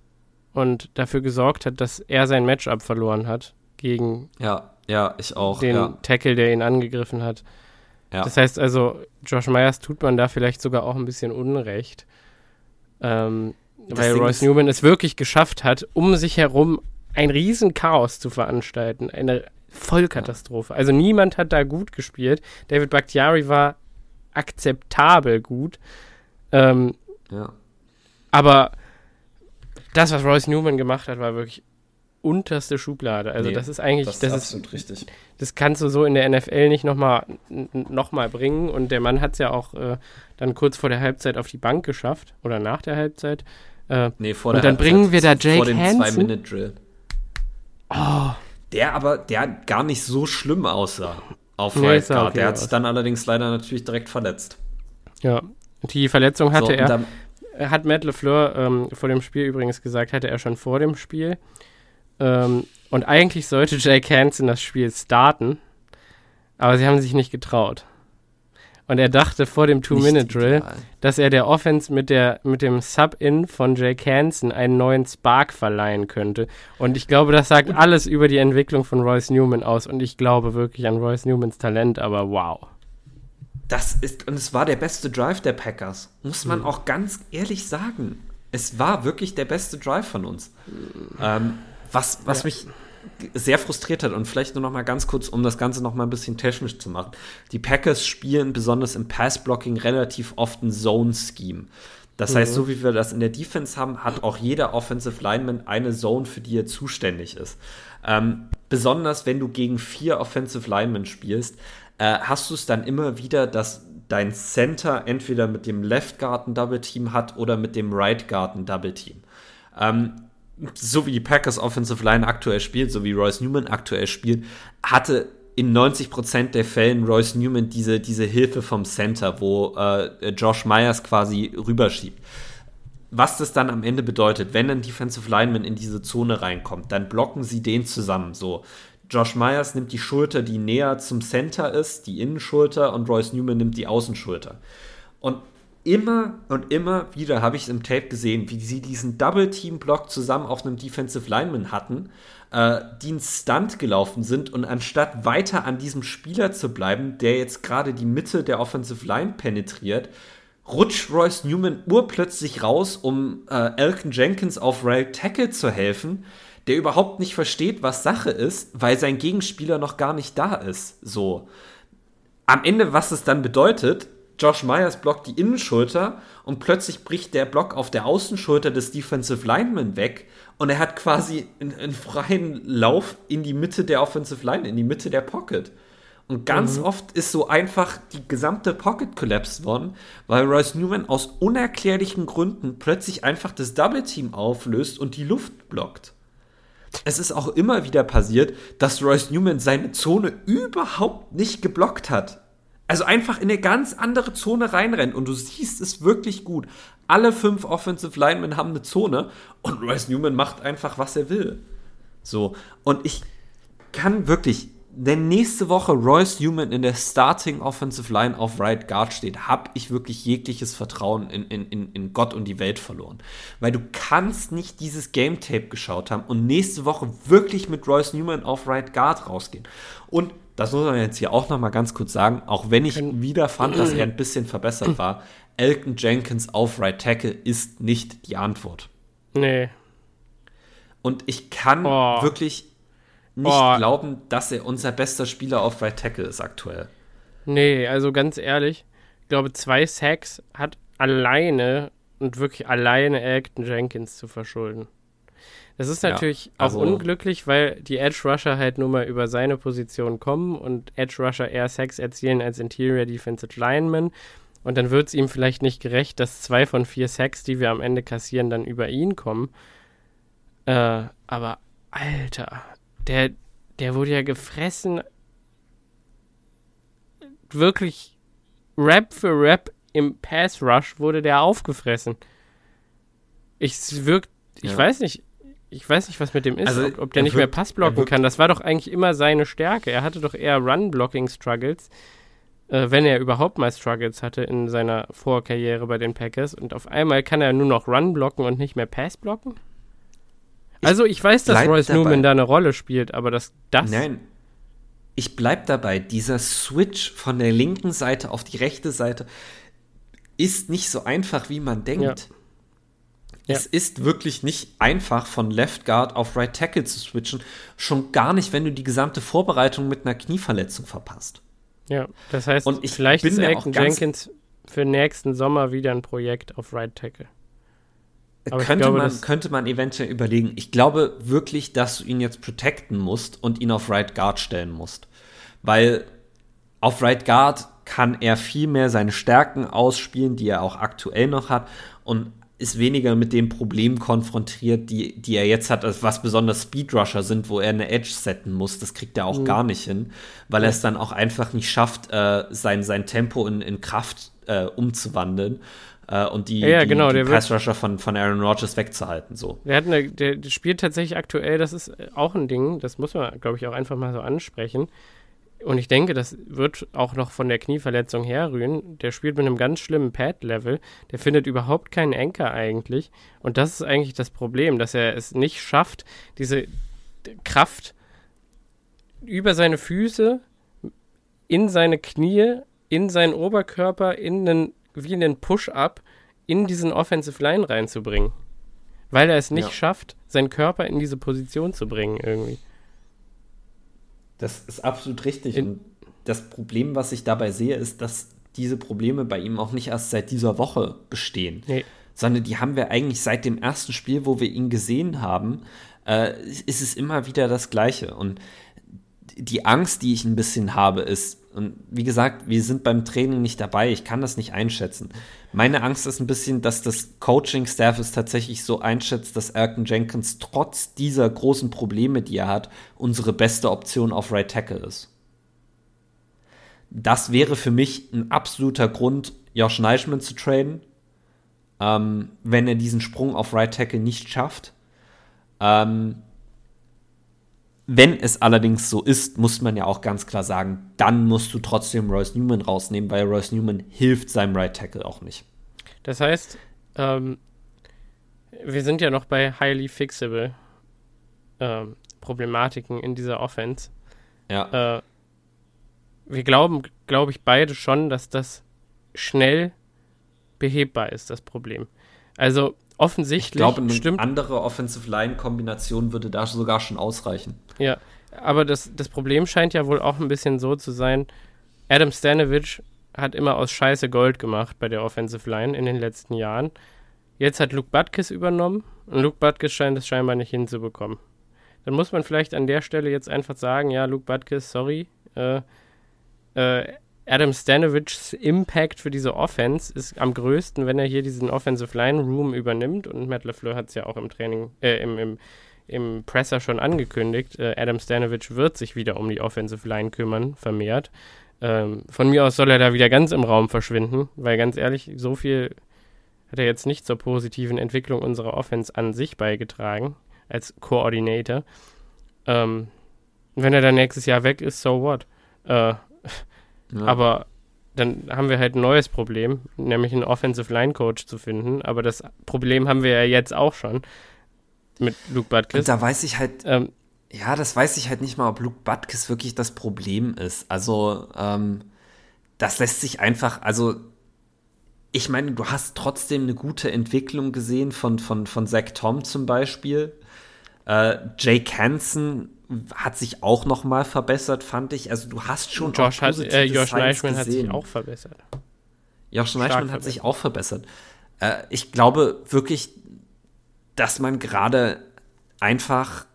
und dafür gesorgt hat, dass er sein Matchup verloren hat gegen ja, ja, ich auch. den ja, Tackle, der ihn angegriffen hat. Ja. Das heißt also, Josh Myers tut man da vielleicht sogar auch ein bisschen Unrecht. Ähm, weil Royce Newman es wirklich geschafft hat, um sich herum ein riesen Chaos zu veranstalten. Eine Vollkatastrophe. Also niemand hat da gut gespielt. David Bakhtiari war akzeptabel gut. Ähm, ja. aber das, was Royce Newman gemacht hat, war wirklich unterste Schublade. Also Nee, das ist eigentlich, das das, ist ist, absolut richtig. das kannst du so in der NFL nicht nochmal noch mal bringen. Und der Mann hat es ja auch äh, dann kurz vor der Halbzeit auf die Bank geschafft oder nach der Halbzeit. Äh, Nee, vor Und der dann bringen wir da Jake vor dem Hansen? Zwei-Minute-Drill. Der aber, der gar nicht so schlimm aussah auf Nee, Right Guard. okay der hat sich dann allerdings leider natürlich direkt verletzt. ja. Die Verletzung hatte so, und er. Er hat Matt LeFleur ähm, vor dem Spiel übrigens gesagt, hatte er schon vor dem Spiel. Ähm, und eigentlich sollte Jake Hansen das Spiel starten, aber sie haben sich nicht getraut. Und er dachte vor dem Two-Minute-Drill, dass er der Offense mit, der, mit dem Sub-In von Jake Hansen einen neuen Spark verleihen könnte. Und ich glaube, das sagt alles über die Entwicklung von Royce Newman aus. Und ich glaube wirklich an Royce Newmans Talent, aber wow. Das ist, und es war der beste Drive der Packers. Muss man auch ganz ehrlich sagen. Es war wirklich der beste Drive von uns. Ähm, was was mich sehr frustriert hat und vielleicht nur noch mal ganz kurz, um das Ganze noch mal ein bisschen technisch zu machen. Die Packers spielen besonders im Pass-Blocking relativ oft ein Zone-Scheme. Das heißt, so wie wir das in der Defense haben, hat auch jeder Offensive Lineman eine Zone, für die er zuständig ist. Ähm, besonders wenn du gegen vier Offensive Linemen spielst, äh, hast du es dann immer wieder, dass dein Center entweder mit dem Left Guard ein Double Team hat oder mit dem Right Guard ein Double Team. Ähm, so wie die Packers Offensive Line aktuell spielt, so wie Royce Newman aktuell spielt, hatte in 90% der Fällen Royce Newman diese, diese Hilfe vom Center, wo äh, Josh Myers quasi rüberschiebt. Was das dann am Ende bedeutet, wenn ein Defensive Lineman in diese Zone reinkommt, dann blocken sie den zusammen. So, Josh Myers nimmt die Schulter, die näher zum Center ist, die Innenschulter, und Royce Newman nimmt die Außenschulter. Und immer und immer wieder habe ich im Tape gesehen, wie sie diesen Double-Team-Block zusammen auf einem Defensive Lineman hatten, äh, die einen Stunt gelaufen sind und anstatt weiter an diesem Spieler zu bleiben, der jetzt gerade die Mitte der Offensive Line penetriert, rutscht Royce Newman urplötzlich raus, um äh, Elton Jenkins auf Right Tackle zu helfen, der überhaupt nicht versteht, was Sache ist, weil sein Gegenspieler noch gar nicht da ist. So. Am Ende, was es dann bedeutet, Josh Myers blockt die Innenschulter und plötzlich bricht der Block auf der Außenschulter des Defensive Lineman weg und er hat quasi einen, einen freien Lauf in die Mitte der Offensive Line, in die Mitte der Pocket. Und ganz oft ist so einfach die gesamte Pocket collapsed worden, weil Royce Newman aus unerklärlichen Gründen plötzlich einfach das Double Team auflöst und die Luft blockt. Es ist auch immer wieder passiert, dass Royce Newman seine Zone überhaupt nicht geblockt hat. Also einfach in eine ganz andere Zone reinrennt und du siehst es wirklich gut. Alle fünf Offensive Linemen haben eine Zone und Royce Newman macht einfach, was er will. So. Und ich kann wirklich, wenn nächste Woche Royce Newman in der Starting Offensive Line auf Right Guard steht, habe ich wirklich jegliches Vertrauen in, in, in, Gott und die Welt verloren. Weil du kannst nicht dieses Game Tape geschaut haben und nächste Woche wirklich mit Royce Newman auf Right Guard rausgehen. Und das muss man jetzt hier auch noch mal ganz kurz sagen, auch wenn ich wieder fand, dass er ein bisschen verbessert war, Elton Jenkins auf Right Tackle ist nicht die Antwort. Nee. Und ich kann Oh. wirklich nicht Oh. glauben, dass er unser bester Spieler auf Right Tackle ist aktuell. Nee, also ganz ehrlich, ich glaube, zwei Sacks hat alleine und wirklich alleine Elton Jenkins zu verschulden. Das ist Ja, natürlich also- auch unglücklich, weil die Edge Rusher halt nur mal über seine Position kommen und Edge Rusher eher Sacks erzielen als Interior Defensive Lineman. Und dann wird es ihm vielleicht nicht gerecht, dass zwei von vier Sacks, die wir am Ende kassieren, dann über ihn kommen. Äh, aber Alter, der, der wurde ja gefressen. Wirklich Rap für Rap im Pass Rush wurde der aufgefressen. Ich wirkt, ich Ja. weiß nicht, ich weiß nicht, was mit dem ist, Also, ob, ob der er nicht mehr Pass blocken kann. Das war doch eigentlich immer seine Stärke. Er hatte doch eher Run-Blocking-Struggles, äh, wenn er überhaupt mal Struggles hatte in seiner Vorkarriere bei den Packers. Und auf einmal kann er nur noch Run blocken und nicht mehr Pass blocken. Also ich weiß, dass Royce dabei. Newman da eine Rolle spielt, aber das, das Nein. Ich bleib dabei, dieser Switch von der linken Seite auf die rechte Seite ist nicht so einfach, wie man denkt. Ja. Es ist wirklich nicht einfach, von Left Guard auf Right Tackle zu switchen. Schon gar nicht, wenn du die gesamte Vorbereitung mit einer Knieverletzung verpasst. Ja, das heißt, Und ich vielleicht bin ist Elton Jenkins für nächsten Sommer wieder ein Projekt auf Right Tackle. Aber ich könnte, glaube, man, könnte man eventuell überlegen. Ich glaube wirklich, dass du ihn jetzt protecten musst und ihn auf Right Guard stellen musst. Weil auf Right Guard kann er viel mehr seine Stärken ausspielen, die er auch aktuell noch hat und ist weniger mit den Problemen konfrontiert, die, die er jetzt hat, was besonders Speedrusher sind, wo er eine Edge setten muss. Das kriegt er auch Mhm. gar nicht hin, weil er es dann auch einfach nicht schafft, äh, sein, sein Tempo in, in Kraft äh, umzuwandeln äh, und die, Ja, ja, die, genau, die Pass-Rusher von, von Aaron Rodgers wegzuhalten. So. Der, hat eine, der, der spielt tatsächlich aktuell, das ist auch ein Ding, das muss man, glaube ich, auch einfach mal so ansprechen. Und ich denke, das wird auch noch von der Knieverletzung herrühren. Der spielt mit einem ganz schlimmen Pad-Level. Der findet überhaupt keinen Anker eigentlich. Und das ist eigentlich das Problem, dass er es nicht schafft, diese Kraft über seine Füße, in seine Knie, in seinen Oberkörper, in einen, wie einen Push-Up, in diesen Offensive Line reinzubringen. Weil er es nicht Ja. schafft, seinen Körper in diese Position zu bringen irgendwie. Das ist absolut richtig. In- und das Problem, was ich dabei sehe, ist, dass diese Probleme bei ihm auch nicht erst seit dieser Woche bestehen, Nee. sondern die haben wir eigentlich seit dem ersten Spiel, wo wir ihn gesehen haben, äh, ist es immer wieder das Gleiche. Und die Angst, die ich ein bisschen habe, ist, und wie gesagt, wir sind beim Training nicht dabei, ich kann das nicht einschätzen. Meine Angst ist ein bisschen, dass das Coaching-Staff es tatsächlich so einschätzt, dass Erken Jenkins trotz dieser großen Probleme, die er hat, unsere beste Option auf Right Tackle ist. Das wäre für mich ein absoluter Grund, Josh Neischmann zu traden, ähm, wenn er diesen Sprung auf Right Tackle nicht schafft. Ähm, wenn es allerdings so ist, muss man ja auch ganz klar sagen, dann musst du trotzdem Royce Newman rausnehmen, weil Royce Newman hilft seinem Right Tackle auch nicht. Das heißt, ähm, wir sind ja noch bei highly fixable ähm, Problematiken in dieser Offense. Ja, Äh, wir glauben, glaube ich, beide schon, dass das schnell behebbar ist, das Problem. Also offensichtlich ich glaube, eine stimmt andere Offensive Line Kombination würde da sogar schon ausreichen. Ja, aber das, das Problem scheint ja wohl auch ein bisschen so zu sein. Adam Stanovich hat immer aus Scheiße Gold gemacht bei der Offensive Line in den letzten Jahren. Jetzt hat Luke Butkus übernommen und Luke Butkus scheint es scheinbar nicht hinzubekommen. Dann muss man vielleicht an der Stelle jetzt einfach sagen, ja, Luke Butkus, sorry, äh, äh, Adam Stanovichs Impact für diese Offense ist am größten, wenn er hier diesen Offensive Line Room übernimmt und Matt LeFleur hat es ja auch im Training, äh, im, im, im Presser schon angekündigt, äh, Adam Stanovich wird sich wieder um die Offensive Line kümmern, vermehrt. Ähm, von mir aus soll er da wieder ganz im Raum verschwinden, weil ganz ehrlich, so viel hat er jetzt nicht zur positiven Entwicklung unserer Offense an sich beigetragen, als Koordinator. Ähm, wenn er dann nächstes Jahr weg ist, so what? Äh, Ja. aber dann haben wir halt ein neues Problem, nämlich einen Offensive Line Coach zu finden. Aber das Problem haben wir ja jetzt auch schon mit Luke Butkus. Und da weiß ich halt, Ähm, ja, das weiß ich halt nicht mal, ob Luke Butkus wirklich das Problem ist. Also, ähm, das lässt sich einfach, also, ich meine, du hast trotzdem eine gute Entwicklung gesehen von, von, von Zach Tom zum Beispiel. Äh, Jake Hansen hat sich auch noch mal verbessert, fand ich. Also, du hast schon auch Josh, hat, positive äh, Josh Neischmann hat sich auch verbessert. Josh Neischmann hat sich auch verbessert. Äh, ich glaube wirklich, dass man gerade einfach,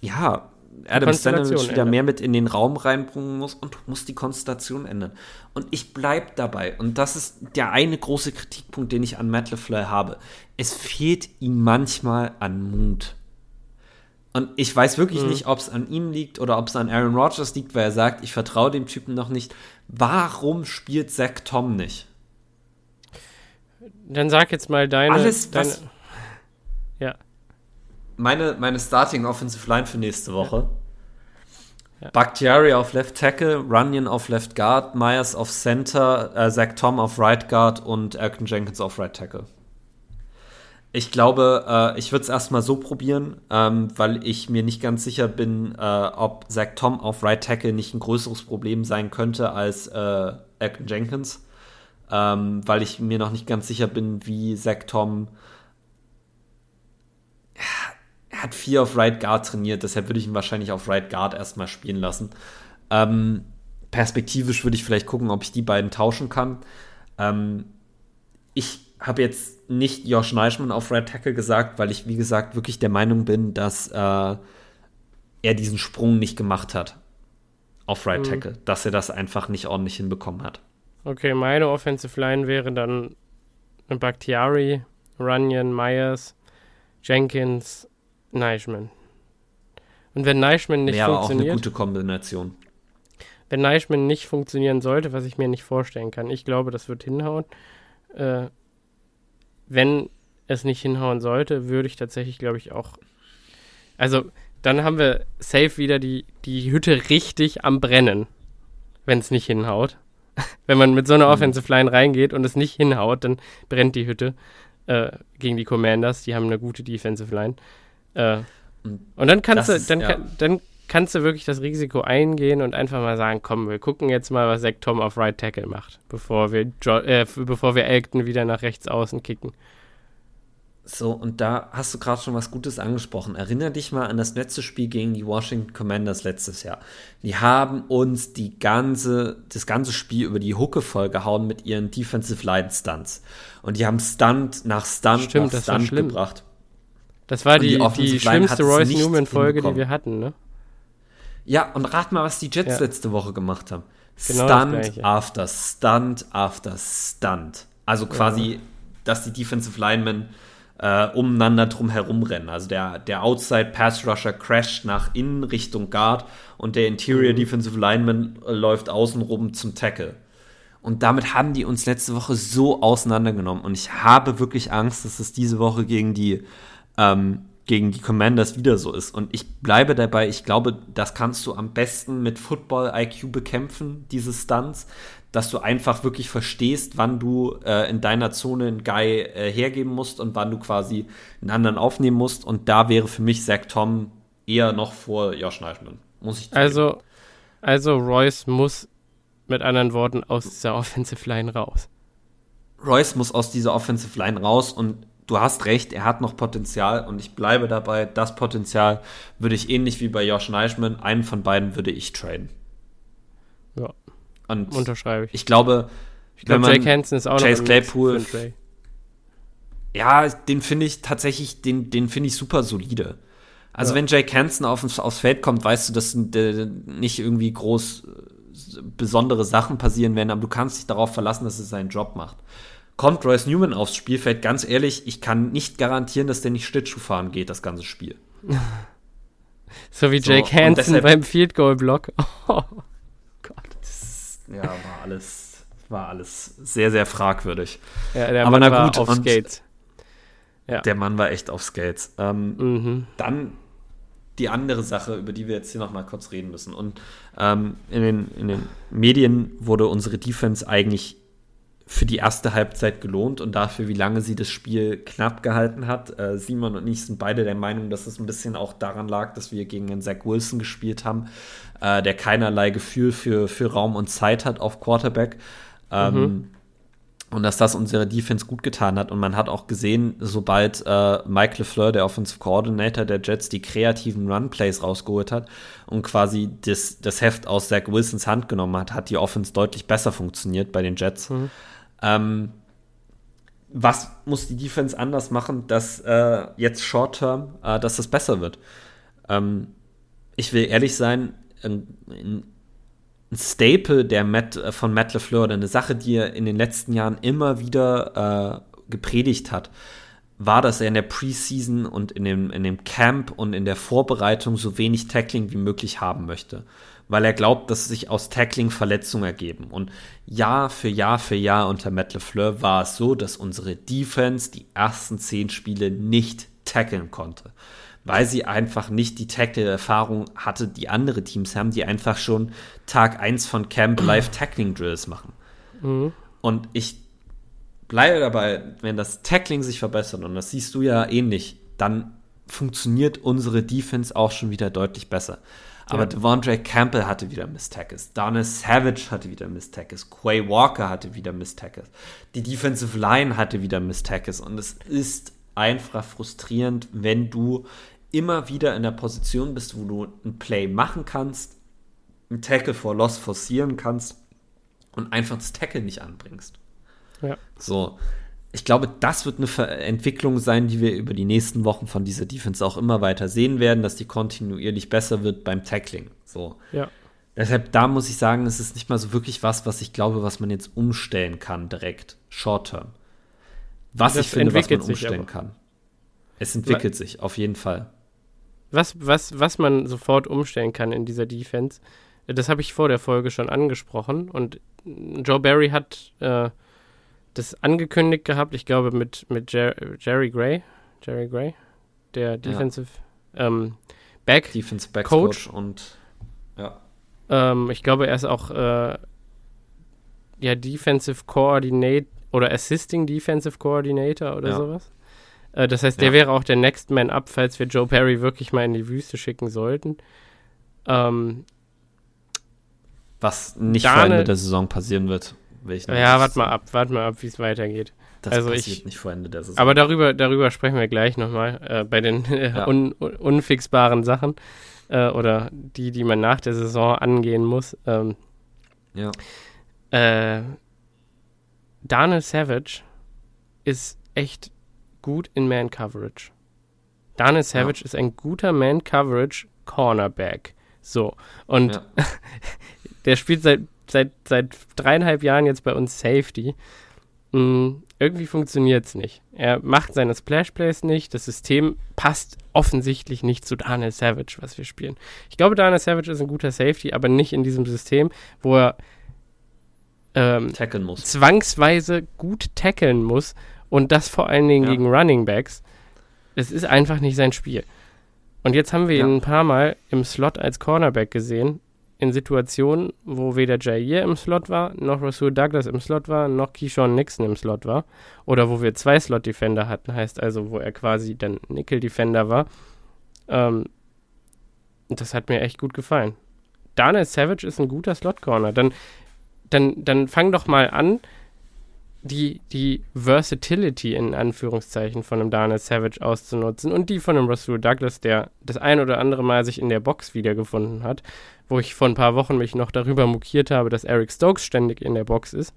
ja, Adam Konstellation Stanovic wieder ändern. mehr mit in den Raum reinbringen muss und du musst die Konstellation ändern. Und ich bleib dabei. Und das ist der eine große Kritikpunkt, den ich an Matt LeFleur habe. Es fehlt ihm manchmal an Mut. Und ich weiß wirklich Mhm. nicht, ob es an ihm liegt oder ob es an Aaron Rodgers liegt, weil er sagt, ich vertraue dem Typen noch nicht. Warum spielt Zach Tom nicht? Dann sag jetzt mal deine. Alles, deine was- ja, Meine, meine Starting Offensive Line für nächste Woche. Ja. Bakhtiari auf Left Tackle, Runyon auf Left Guard, Myers auf Center, äh, Zach Tom auf Right Guard und Elton Jenkins auf Right Tackle. Ich glaube, äh, ich würde es erstmal so probieren, ähm, weil ich mir nicht ganz sicher bin, äh, ob Zach Tom auf Right Tackle nicht ein größeres Problem sein könnte als äh, Jenkins. Ähm, weil ich mir noch nicht ganz sicher bin, wie Zach Tom er hat viel auf Right Guard trainiert, deshalb würde ich ihn wahrscheinlich auf Right Guard erstmal spielen lassen. Ähm, perspektivisch würde ich vielleicht gucken, ob ich die beiden tauschen kann. Ähm, ich habe jetzt nicht Josh Neischmann auf Red Tackle gesagt, weil ich, wie gesagt, wirklich der Meinung bin, dass äh, er diesen Sprung nicht gemacht hat auf Right Tackle, dass er das einfach nicht ordentlich hinbekommen hat. Okay, meine Offensive Line wäre dann Bakhtiari, Runyon, Myers, Jenkins, Neischmann. Und wenn Neischmann nicht Wäre auch eine funktioniert, gute Kombination. wenn Neischmann nicht funktionieren sollte, was ich mir nicht vorstellen kann, ich glaube, das wird hinhauen. Äh, wenn es nicht hinhauen sollte, würde ich tatsächlich, glaube ich, auch. Also, dann haben wir safe wieder die, die Hütte richtig am Brennen, wenn es nicht hinhaut. wenn man mit so einer Offensive Line reingeht und es nicht hinhaut, dann brennt die Hütte äh, gegen die Commanders. Die haben eine gute Defensive Line. Äh, und dann kannst Das du, ist- dann, ja. kann, dann kannst du wirklich das Risiko eingehen und einfach mal sagen, komm, wir gucken jetzt mal, was Zach Tom auf Right Tackle macht, bevor wir, jo äh, bevor wir Elkton wieder nach rechts außen kicken. So, und da hast du gerade schon was Gutes angesprochen. Erinner dich mal an das letzte Spiel gegen die Washington Commanders letztes Jahr. Die haben uns die ganze, das ganze Spiel über die Hucke vollgehauen mit ihren Defensive Line Stunts. Und die haben Stunt nach Stunt Stimmt, nach Stunt gebracht. Das war Und die die, die, schlimmste Royce Newman-Folge, die wir hatten, ne? Ja, und rat mal, was die Jets Ja. letzte Woche gemacht haben. Genau Stunt after Stunt after Stunt. Also quasi, dass die Defensive Linemen äh, umeinander drum herumrennen. Also der, der Outside Pass Rusher crasht nach innen Richtung Guard und der Interior Mhm. Defensive Lineman äh, läuft außenrum zum Tackle. Und damit haben die uns letzte Woche so auseinandergenommen. Und ich habe wirklich Angst, dass es diese Woche gegen die, ähm, gegen die Commanders wieder so ist. Und ich bleibe dabei, ich glaube, das kannst du am besten mit Football-IQ bekämpfen, diese Stunts, dass du einfach wirklich verstehst, wann du äh, in deiner Zone einen Guy äh, hergeben musst und wann du quasi einen anderen aufnehmen musst. Und da wäre für mich Zach Tom eher noch vor Josh Neischmann. Muss ich. Also, also Royce muss mit anderen Worten aus dieser Offensive Line raus. Royce muss aus dieser Offensive Line raus und du hast recht, er hat noch Potenzial und ich bleibe dabei, das Potenzial würde ich ähnlich wie bei Josh Neischmann, einen von beiden würde ich traden. Ja, Und unterschreibe ich. ich glaube, Ich glaube, Jake Hansen ist auch Chase noch Claypool- ja, den finde ich tatsächlich, den, den finde ich super solide. Also Ja. wenn Jake Hansen auf, aufs Feld kommt, weißt du, dass äh, nicht irgendwie groß äh, besondere Sachen passieren werden, aber du kannst dich darauf verlassen, dass er seinen Job macht. Kommt Royce Newman aufs Spielfeld, ganz ehrlich, ich kann nicht garantieren, dass der nicht Schlittschuh fahren geht, das ganze Spiel. So wie So, Jake und Hansen beim Field Goal Block. Oh, Gott. Ja, war alles, war alles sehr, sehr fragwürdig. Ja, der Aber Mann na war gut, auf und- Skates. Der Mann war echt auf Skates. Ähm, Mhm. Dann die andere Sache, über die wir jetzt hier noch mal kurz reden müssen. Und ähm, in, den, in den Medien wurde unsere Defense eigentlich für die erste Halbzeit gelohnt und dafür, wie lange sie das Spiel knapp gehalten hat. Äh, Simon und ich sind beide der Meinung, dass es ein bisschen auch daran lag, dass wir gegen einen Zach Wilson gespielt haben, äh, der keinerlei Gefühl für, für Raum und Zeit hat auf Quarterback. Ähm, und dass das unsere Defense gut getan hat. Und man hat auch gesehen, sobald äh, Mike LeFleur, der Offensive Coordinator der Jets, die kreativen Run-Plays rausgeholt hat und quasi das, das Heft aus Zach Wilsons Hand genommen hat, hat die Offense deutlich besser funktioniert bei den Jets. Ähm, was muss die Defense anders machen, dass äh, jetzt Short-Term, äh, dass das besser wird? Ähm, ich will ehrlich sein, ein, ein Staple der Matt, äh, von Matt LeFleur eine Sache, die er in den letzten Jahren immer wieder äh, gepredigt hat, war, dass er in der Preseason und in dem, in dem Camp und in der Vorbereitung so wenig Tackling wie möglich haben möchte. Weil er glaubt, dass sich aus Tackling Verletzungen ergeben. Und Jahr für Jahr für Jahr unter Matt LeFleur war es so, dass unsere Defense die ersten zehn Spiele nicht tackeln konnte weil sie einfach nicht die Tackle-Erfahrung hatte, die andere Teams haben, die einfach schon Tag 1 von Camp Live Tackling Drills machen. Und ich bleibe dabei, wenn das Tackling sich verbessert, und das siehst du ja ähnlich, dann funktioniert unsere Defense auch schon wieder deutlich besser. Aber Ja. Devondre Campbell hatte wieder Miss-Tackles, Donna Savage hatte wieder Miss-Tackles, Quay Walker hatte wieder Miss-Tackles, die Defensive Line hatte wieder Miss-Tackles und es ist einfach frustrierend, wenn du immer wieder in der Position bist, wo du ein Play machen kannst, ein Tackle for Loss forcieren kannst und einfach das Tackle nicht anbringst. Ja. So. Ich glaube, das wird eine Entwicklung sein, die wir über die nächsten Wochen von dieser Defense auch immer weiter sehen werden, dass die kontinuierlich besser wird beim Tackling. So. Ja. Deshalb, da muss ich sagen, es ist nicht mal so wirklich was, was ich glaube, was man jetzt umstellen kann direkt, short term. Was Das ich finde, was man umstellen kann. Es entwickelt sich, auf jeden Fall. Was, was, was man sofort umstellen kann in dieser Defense, das habe ich vor der Folge schon angesprochen. Und Joe Barry hat äh, das angekündigt gehabt, ich glaube, mit, mit Jer Jerry Gray. Jerry Gray, der Defensive ähm, Back. Defense Back Coach. und ja. Ähm, ich glaube, er ist auch äh, ja, Defensive Coordinate oder Assisting Defensive Coordinator oder Ja. sowas. Äh, das heißt, der Ja. wäre auch der Next Man Up, falls wir Joe Perry wirklich mal in die Wüste schicken sollten. Ähm, Was nicht vor Ende der Saison passieren wird. Nur ja, warte mal ab, warte mal ab, wie es weitergeht. Das Also passiert ich- nicht vor Ende der Saison. Aber darüber, darüber sprechen wir gleich nochmal, äh, bei den äh, Ja. un, un, unfixbaren Sachen äh, oder die, die man nach der Saison angehen muss. Ähm, ja. Äh, Daniel Savage ist echt gut in Man Coverage. Daniel Savage ist ein guter Man Coverage Cornerback. So. Und Ja. der spielt seit, seit, seit dreieinhalb Jahren jetzt bei uns Safety. Mm, irgendwie funktioniert es nicht. Er macht seine Splash Plays nicht. Das System passt offensichtlich nicht zu Daniel Savage, was wir spielen. Ich glaube, Daniel Savage ist ein guter Safety, aber nicht in diesem System, wo er ähm, muss. zwangsweise gut tackeln muss und das vor allen Dingen Ja. gegen Running Backs. Es ist einfach nicht sein Spiel. Und jetzt haben wir Ja. ihn ein paar Mal im Slot als Cornerback gesehen, in Situationen, wo weder Jair im Slot war, noch Rasul Douglas im Slot war, noch Keyshawn Nixon im Slot war. Oder wo wir zwei Slot-Defender hatten, heißt also, wo er quasi dann Nickel-Defender war. Ähm, das hat mir echt gut gefallen. Daniel Savage ist ein guter Slot-Corner. Dann, dann, dann fang doch mal an, die, die Versatility in Anführungszeichen von einem Daniel Savage auszunutzen und die von einem Rasul Douglas, der das ein oder andere Mal sich in der Box wiedergefunden hat, wo ich vor ein paar Wochen mich noch darüber mokiert habe, dass Eric Stokes ständig in der Box ist.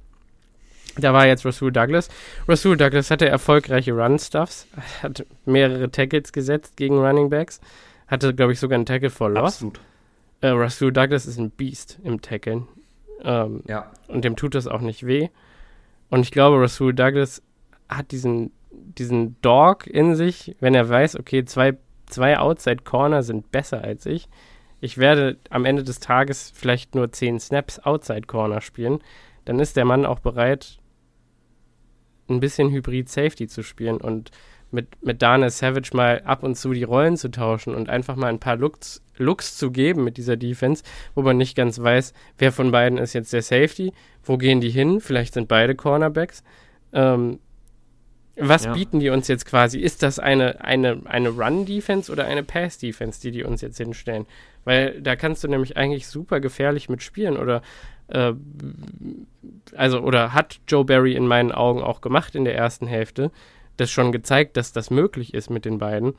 Da war jetzt Rasul Douglas. Rasul Douglas hatte erfolgreiche Run-Stuffs, hat mehrere Tackles gesetzt gegen Running Backs, hatte, glaube ich, sogar einen Tackle for Loss. Absolut. Äh, Rasul Douglas ist ein Beast im Tackeln. Ähm, Ja. und dem tut das auch nicht weh. Und ich glaube, Rasul Douglas hat diesen, diesen Dog in sich, wenn er weiß, okay, zwei, zwei Outside Corner sind besser als ich. Ich werde am Ende des Tages vielleicht nur zehn Snaps Outside Corner spielen. Dann ist der Mann auch bereit, ein bisschen Hybrid Safety zu spielen und mit, mit Daniel Savage mal ab und zu die Rollen zu tauschen und einfach mal ein paar Looks, Looks zu geben mit dieser Defense, wo man nicht ganz weiß, wer von beiden ist jetzt der Safety, wo gehen die hin, vielleicht sind beide Cornerbacks. Ähm, was Ja. bieten die uns jetzt quasi? Ist das eine, eine, eine Run-Defense oder eine Pass-Defense, die die uns jetzt hinstellen? Weil da kannst du nämlich eigentlich super gefährlich mitspielen oder äh, also oder hat Joe Barry in meinen Augen auch gemacht in der ersten Hälfte, das schon gezeigt, dass das möglich ist mit den beiden.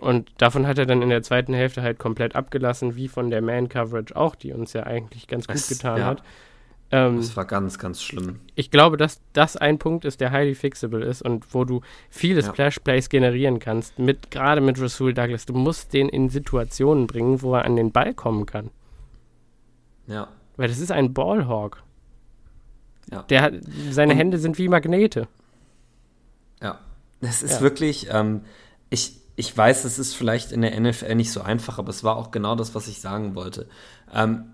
Und davon hat er dann in der zweiten Hälfte halt komplett abgelassen, wie von der Man-Coverage auch, die uns ja eigentlich ganz gut Es- getan ja. hat. Ähm, Das war ganz, ganz schlimm. ich glaube, dass das ein Punkt ist, der highly fixable ist und wo du viele Ja. Splash-Plays generieren kannst, mit, gerade mit Rasul Douglas. Du musst den in Situationen bringen, wo er an den Ball kommen kann. Ja. Weil das ist ein Ballhawk. Ja. Der hat, seine Und- Hände sind wie Magnete. Ja. Es ist Ja. wirklich, ähm, ich, ich weiß, es ist vielleicht in der NFL nicht so einfach, aber es war auch genau das, was ich sagen wollte. Ähm,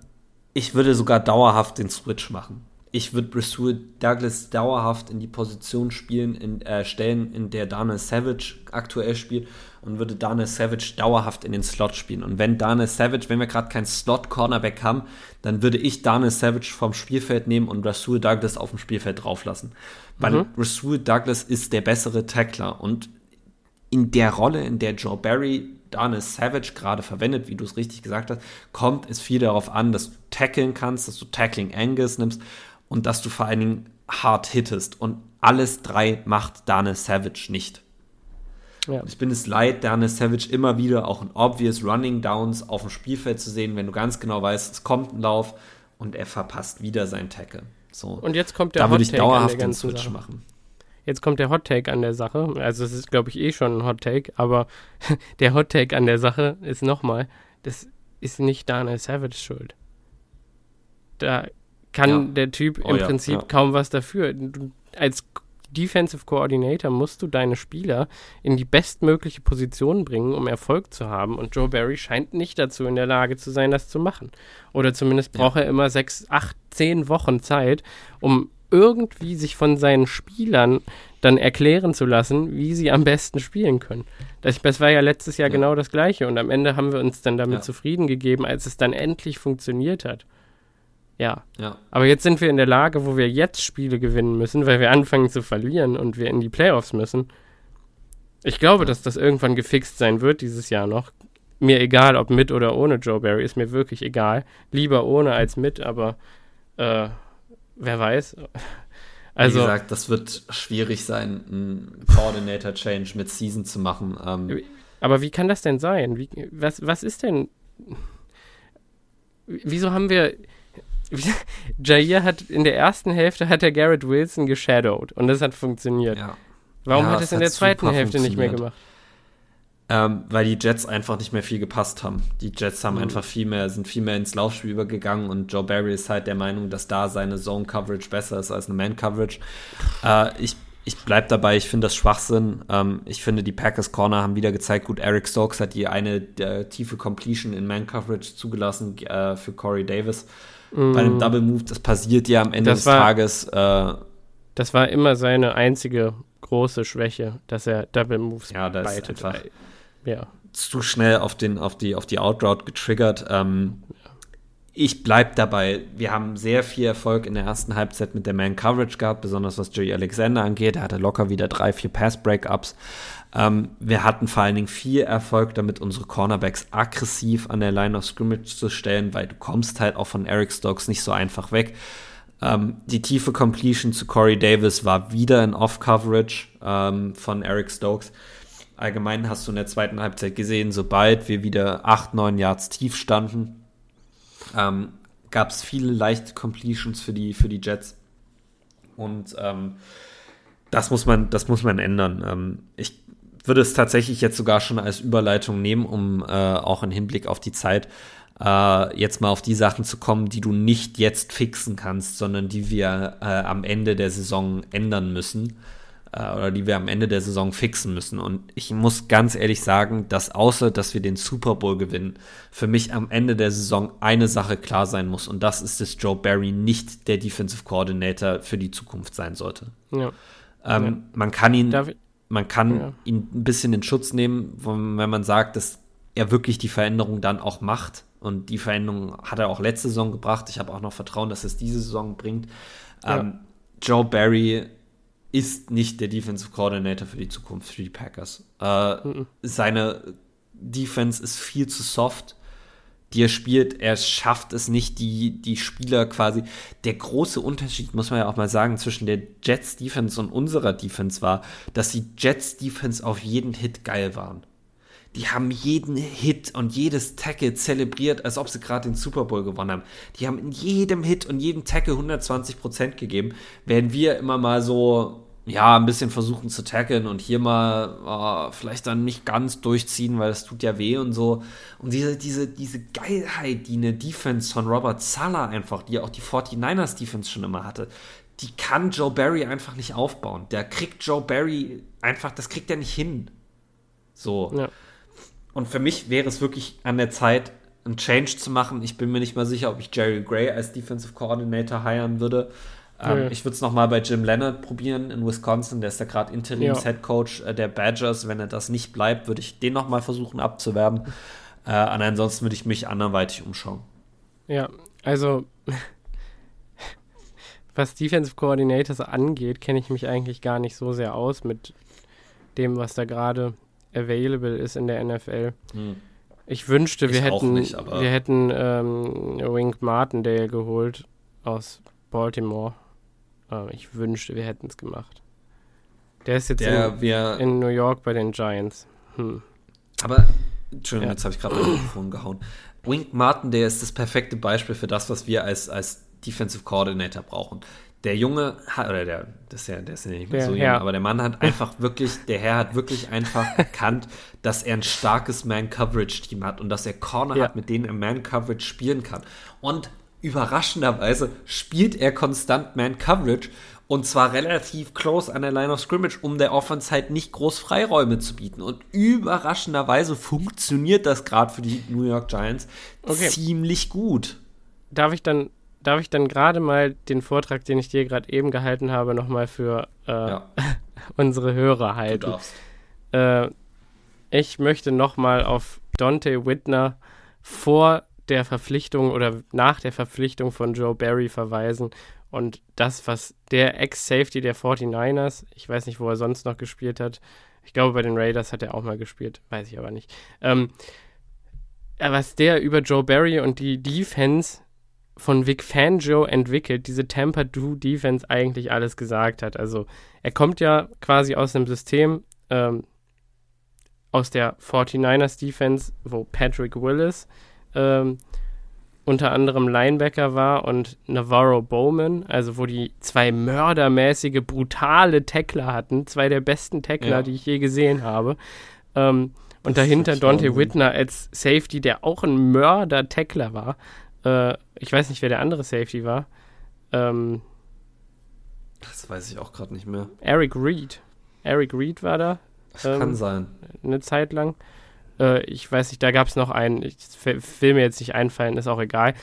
ich würde sogar dauerhaft den Switch machen. Ich würde Rasul Douglas dauerhaft in die Position spielen, in, äh, stellen, in der Daniel Savage aktuell spielt und würde Daniel Savage dauerhaft in den Slot spielen. Und wenn Daniel Savage, wenn wir gerade keinen Slot-Cornerback haben, dann würde ich Daniel Savage vom Spielfeld nehmen und Rasul Douglas auf dem Spielfeld drauflassen. Weil Rasul Douglas ist der bessere Tackler und in der Rolle, in der Joe Barry Daniel Savage gerade verwendet, wie du es richtig gesagt hast, kommt es viel darauf an, dass du tackeln kannst, dass du Tackling Angles nimmst und dass du vor allen Dingen hart hittest. Und alles drei macht Daniel Savage nicht. Ja. Ich bin es leid, Daniel Savage immer wieder auch in obvious Running Downs auf dem Spielfeld zu sehen, wenn du ganz genau weißt, es kommt ein Lauf und er verpasst wieder seinen Tackle. So. Und jetzt kommt der da würde ich Hot Take an der dauerhaft den Switch Sache. machen. jetzt kommt der Hot Take an der Sache. Also es ist, glaube ich, eh schon ein Hot Take, aber der Hot Take an der Sache ist nochmal, das ist nicht Daniel Savage schuld. Da kann Ja. der Typ Oh im ja, Prinzip ja. kaum was dafür. Du, als Defensive Coordinator musst du deine Spieler in die bestmögliche Position bringen, um Erfolg zu haben. Und Joe Barry scheint nicht dazu in der Lage zu sein, das zu machen. Oder zumindest braucht er immer sechs, acht, zehn Wochen Zeit, um irgendwie sich von seinen Spielern dann erklären zu lassen, wie sie am besten spielen können. Das, das war ja letztes Jahr Ja. genau das Gleiche. Und am Ende haben wir uns dann damit Ja. zufrieden gegeben, als es dann endlich funktioniert hat. Ja, Ja. aber jetzt sind wir in der Lage, wo wir jetzt Spiele gewinnen müssen, weil wir anfangen zu verlieren und wir in die Playoffs müssen. Ich glaube, dass das irgendwann gefixt sein wird dieses Jahr noch. Mir egal, ob mit oder ohne Joe Barry, ist mir wirklich egal. Lieber ohne als mit, aber äh, wer weiß. Also, Wie gesagt, das wird schwierig sein, einen Coordinator-Change mit Season zu machen. Ähm, aber wie kann das denn sein? Wie, was, was ist denn. Wieso haben wir. Jair hat in der ersten Hälfte hat er Garrett Wilson geshadowed und das hat funktioniert. ja. Warum Ja, hat es es in der zweiten Hälfte nicht mehr gemacht? Ähm, weil die Jets einfach nicht mehr viel gepasst haben. Die Jets haben einfach viel mehr, sind viel mehr ins Laufspiel übergegangen und Joe Barry ist halt der Meinung, dass da seine Zone-Coverage besser ist als eine Man-Coverage. Äh, ich ich bleib dabei, ich finde das Schwachsinn. Ähm, ich finde, die Packers Corner haben wieder gezeigt, gut, Eric Stokes hat die eine der tiefe Completion in Man-Coverage zugelassen äh, für Corey Davis. Bei einem Double Move, das passiert ja am Ende Das des war- Tages. Äh, Das war immer seine einzige große Schwäche, dass er Double Moves Ja, das ist leitet. einfach- Ja. zu schnell auf, den, auf, die, auf die Outroute getriggert. Ähm, ich bleib dabei. Wir haben sehr viel Erfolg in der ersten Halbzeit mit der Man-Coverage gehabt, besonders was Joey Alexander angeht. Er hatte locker wieder drei, vier Pass-Breakups. Ähm, wir hatten vor allen Dingen viel Erfolg damit, unsere Cornerbacks aggressiv an der Line of Scrimmage zu stellen, weil du kommst halt auch von Eric Stokes nicht so einfach weg. Ähm, die tiefe Completion zu Corey Davis war wieder in Off-Coverage ähm, von Eric Stokes. Allgemein hast du in der zweiten Halbzeit gesehen, sobald wir wieder 8, 9 Yards tief standen, ähm, gab es viele leichte Completions für die, für die Jets. Und ähm, das, muss man, das muss man ändern. Ähm, ich würde es tatsächlich jetzt sogar schon als Überleitung nehmen, um äh, auch im Hinblick auf die Zeit äh, jetzt mal auf die Sachen zu kommen, die du nicht jetzt fixen kannst, sondern die wir äh, am Ende der Saison ändern müssen äh, oder die wir am Ende der Saison fixen müssen. Und ich muss ganz ehrlich sagen, dass außer, dass wir den Super Bowl gewinnen, für mich am Ende der Saison eine Sache klar sein muss. Und das ist, dass Joe Barry nicht der Defensive Coordinator für die Zukunft sein sollte. ja. Ähm, Ja. Man kann ihn, Darf ich- man kann Ja. ihn ein bisschen in Schutz nehmen, wenn man sagt, dass er wirklich die Veränderung dann auch macht. Und die Veränderung hat er auch letzte Saison gebracht. Ich habe auch noch Vertrauen, dass es diese Saison bringt. Ja. Ähm, Joe Barry ist nicht der Defensive Coordinator für die Zukunft für die Packers. Äh, Seine Defense ist viel zu soft die er spielt, er schafft es nicht, die, die Spieler quasi. Der große Unterschied, muss man ja auch mal sagen, zwischen der Jets Defense und unserer Defense war, dass die Jets Defense auf jeden Hit geil waren. Die haben jeden Hit und jedes Tackle zelebriert, als ob sie gerade den Super Bowl gewonnen haben. Die haben in jedem Hit und jedem Tackle 120% gegeben, während wir immer mal so, ja, ein bisschen versuchen zu tackeln und hier mal äh, vielleicht dann nicht ganz durchziehen, weil es tut ja weh und so. Und diese, diese, diese Geilheit, die eine Defense von Robert Sala einfach, die auch die 49ers Defense schon immer hatte, die kann Joe Barry einfach nicht aufbauen. Der kriegt Joe Barry einfach, das kriegt er nicht hin. So. Ja. Und für mich wäre es wirklich an der Zeit, einen Change zu machen. Ich bin mir nicht mal sicher, ob ich Jerry Gray als Defensive Coordinator hiren würde. Ähm, Nö. Ich würde es nochmal bei Jim Leonard probieren in Wisconsin. Der ist ja gerade Interims-Head Coach äh, der Badgers. Wenn er das nicht bleibt, würde ich den nochmal versuchen abzuwerben. Äh, ansonsten würde ich mich anderweitig umschauen. Ja, also was Defensive Coordinators angeht, kenne ich mich eigentlich gar nicht so sehr aus mit dem, was da gerade available ist in der NFL. Hm. Ich wünschte, wir Ich hätten, nicht, wir hätten ähm, Wink Martindale geholt aus Baltimore. Äh, ich wünschte, wir hätten es gemacht. Der ist jetzt Der in, wir. in New York bei den Giants. Hm. Aber, Entschuldigung, Ja. jetzt habe ich gerade mein Mikrofon gehauen. Wink Martin, der ist das perfekte Beispiel für das, was wir als, als Defensive Coordinator brauchen. der Junge hat, oder der, das ist ja, der ist ja nicht mehr Der so jung, Herr. aber der Mann hat einfach wirklich, der Herr hat wirklich einfach erkannt, dass er ein starkes Man-Coverage-Team hat und dass er Corner Ja. hat, mit denen er Man-Coverage spielen kann. Und überraschenderweise spielt er konstant Man-Coverage und zwar relativ close an der Line of Scrimmage, um der Offense halt nicht groß Freiräume zu bieten. Und überraschenderweise funktioniert das gerade für die New York Giants Okay. ziemlich gut. Darf ich dann, darf ich dann gerade mal den Vortrag, den ich dir gerade eben gehalten habe, nochmal für äh, Ja, unsere Hörer du halten? darfst. Äh, ich möchte nochmal auf Dante Whitner vor der Verpflichtung oder nach der Verpflichtung von Joe Barry verweisen und das, was der Ex-Safety der 49ers, ich weiß nicht, wo er sonst noch gespielt hat, ich glaube, bei den Raiders hat er auch mal gespielt, weiß ich aber nicht. Ähm, ja, was der über Joe Barry und die Defense von Vic Fangio entwickelt, diese Tampa 2 Defense eigentlich alles gesagt hat. Also er kommt ja quasi aus einem System, ähm, aus der 49ers Defense, wo Patrick Willis ähm, unter anderem Linebacker war und Navarro Bowman, also wo die zwei mördermäßige, brutale Tackler hatten, zwei der besten Tackler, Ja. die ich je gesehen habe. Ähm, und Das dahinter Dante. Whitner als Safety, der auch ein Mörder-Tackler war. Äh, ich weiß nicht, wer der andere Safety war. Ähm, Das weiß ich auch gerade nicht mehr. Eric Reed. Eric Reed war da Das Ähm, kann sein. eine Zeit lang. Äh, ich weiß nicht, da gab es noch einen, ich will mir jetzt nicht einfallen, ist auch egal.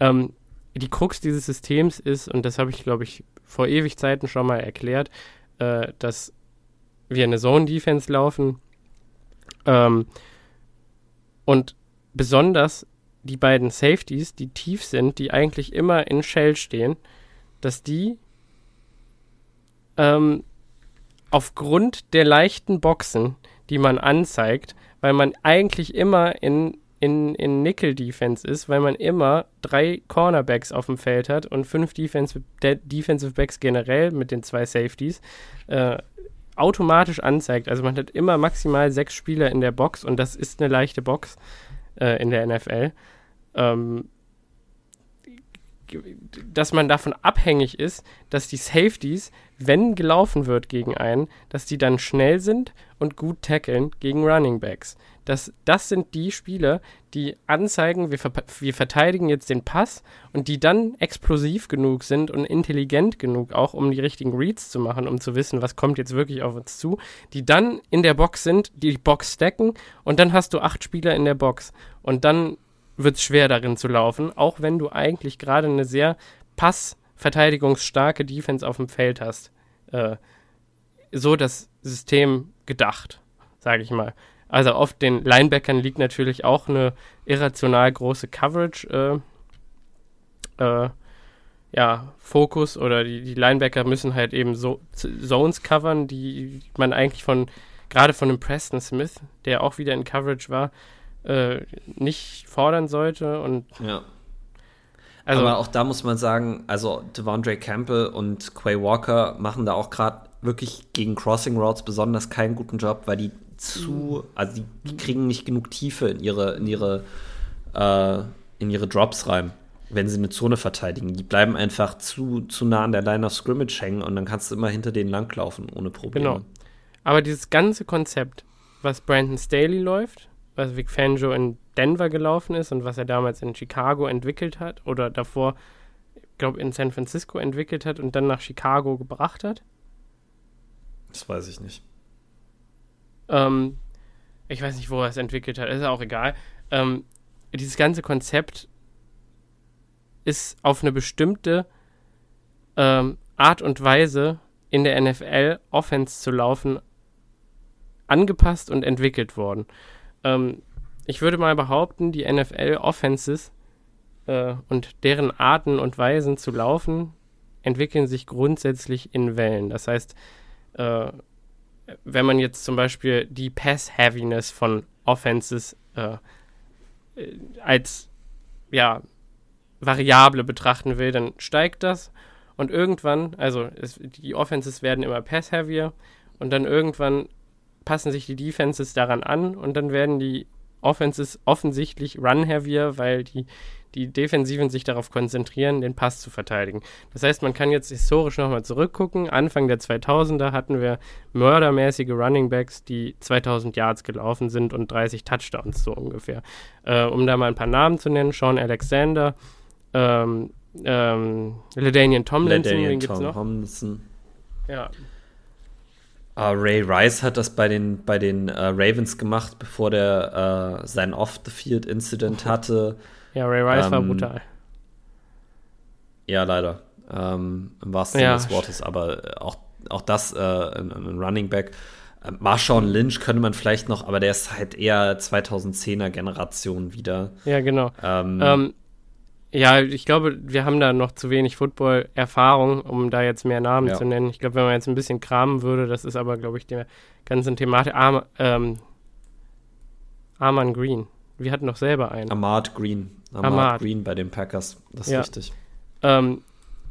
Ähm, die Krux dieses Systems ist, und das habe ich, glaube ich, vor ewig Zeiten schon mal erklärt, äh, dass wir eine Zone-Defense laufen ähm, und besonders die beiden Safeties, die tief sind, die eigentlich immer in Shell stehen, dass die ähm, aufgrund der leichten Boxen, die man anzeigt, weil man eigentlich immer in, in, in Nickel-Defense ist, weil man immer drei Cornerbacks auf dem Feld hat und fünf Defensive, De Defensive Backs generell mit den zwei Safeties, äh, automatisch anzeigt. Also man hat immer maximal sechs Spieler in der Box und das ist eine leichte Box äh, in der NFL. Ähm, dass man davon abhängig ist, dass die Safeties, wenn gelaufen wird gegen einen, dass die dann schnell sind und gut tackeln gegen Running Backs. Das, das sind die Spieler, die anzeigen, wir, ver wir verteidigen jetzt den Pass und die dann explosiv genug sind und intelligent genug auch, um die richtigen Reads zu machen, um zu wissen, was kommt jetzt wirklich auf uns zu, die dann in der Box sind, die Box stacken und dann hast du acht Spieler in der Box und dann wird es schwer darin zu laufen, auch wenn du eigentlich gerade eine sehr passverteidigungsstarke Defense auf dem Feld hast. Äh, so das System gedacht, sage ich mal. Also auf den Linebackern liegt natürlich auch eine irrational große Coverage, äh, äh, ja, Fokus oder die, die Linebacker müssen halt eben so Zones covern, die man eigentlich von, gerade von dem Preston Smith, der auch wieder in Coverage war, äh, nicht fordern sollte und Ja. also Aber auch da muss man sagen, also Devondre Campbell und Quay Walker machen da auch gerade wirklich gegen Crossing Routes besonders keinen guten Job, weil die zu, also die, die kriegen nicht genug Tiefe in ihre, in ihre, äh, in ihre Drops rein, wenn sie eine Zone verteidigen. Die bleiben einfach zu, zu nah an der Line of Scrimmage hängen und dann kannst du immer hinter denen langlaufen, ohne Probleme. Genau. Aber dieses ganze Konzept, was Brandon Staley läuft, was Vic Fangio in Denver gelaufen ist und was er damals in Chicago entwickelt hat oder davor, ich glaube, in San Francisco entwickelt hat und dann nach Chicago gebracht hat. Das weiß ich nicht. Ähm, ich weiß nicht, wo er es entwickelt hat, ist auch egal. Ähm, dieses ganze Konzept ist auf eine bestimmte ähm, Art und Weise in der NFL Offense zu laufen angepasst und entwickelt worden. Ähm, ich würde mal behaupten, die NFL Offenses äh, und deren Arten und Weisen zu laufen entwickeln sich grundsätzlich in Wellen. Das heißt, äh, wenn man jetzt zum Beispiel die Pass-Heaviness von Offenses äh, äh, als ja, Variable betrachten will, dann steigt das. Und irgendwann, also es, die Offenses werden immer Pass-Heavier und dann irgendwann passen sich die Defenses daran an und dann werden die Offenses offensichtlich Run-Heavier, weil die die Defensiven sich darauf konzentrieren, den Pass zu verteidigen. Das heißt, man kann jetzt historisch nochmal zurückgucken. Anfang der 2000er hatten wir mördermäßige Running Backs, die 2000 Yards gelaufen sind und 30 Touchdowns so ungefähr. Äh, um da mal ein paar Namen zu nennen, Sean Alexander, ähm, ähm, LaDainian Tomlinson, Ladainian den gibt's noch. Tomlinson. Ja, Ah, Ray Rice hat das bei den, bei den äh, Ravens gemacht, bevor der äh, sein Off-the-Field-Incident hatte. Ja Ray Rice war Ähm, brutal. Ja, leider. Ähm, Im wahrsten Sinne Ja. des Wortes. Aber äh, auch, auch das, äh, ein, ein Running Back. Äh, Marshawn Lynch könnte man vielleicht noch, aber der ist halt eher 2010er Generation wieder. Ja, genau. Ähm, Ähm, ja, ich glaube, wir haben da noch zu wenig Football-Erfahrung, um da jetzt mehr Namen Ja. zu nennen. Ich glaube, wenn man jetzt ein bisschen kramen würde, das ist aber, glaube ich, der ganzen Thematik. Arm, ähm, Arman Green. Wir hatten doch selber einen. Ahmad Green. Ahmad, Ahmad. Green bei den Packers. Das ist Ja. richtig. ähm,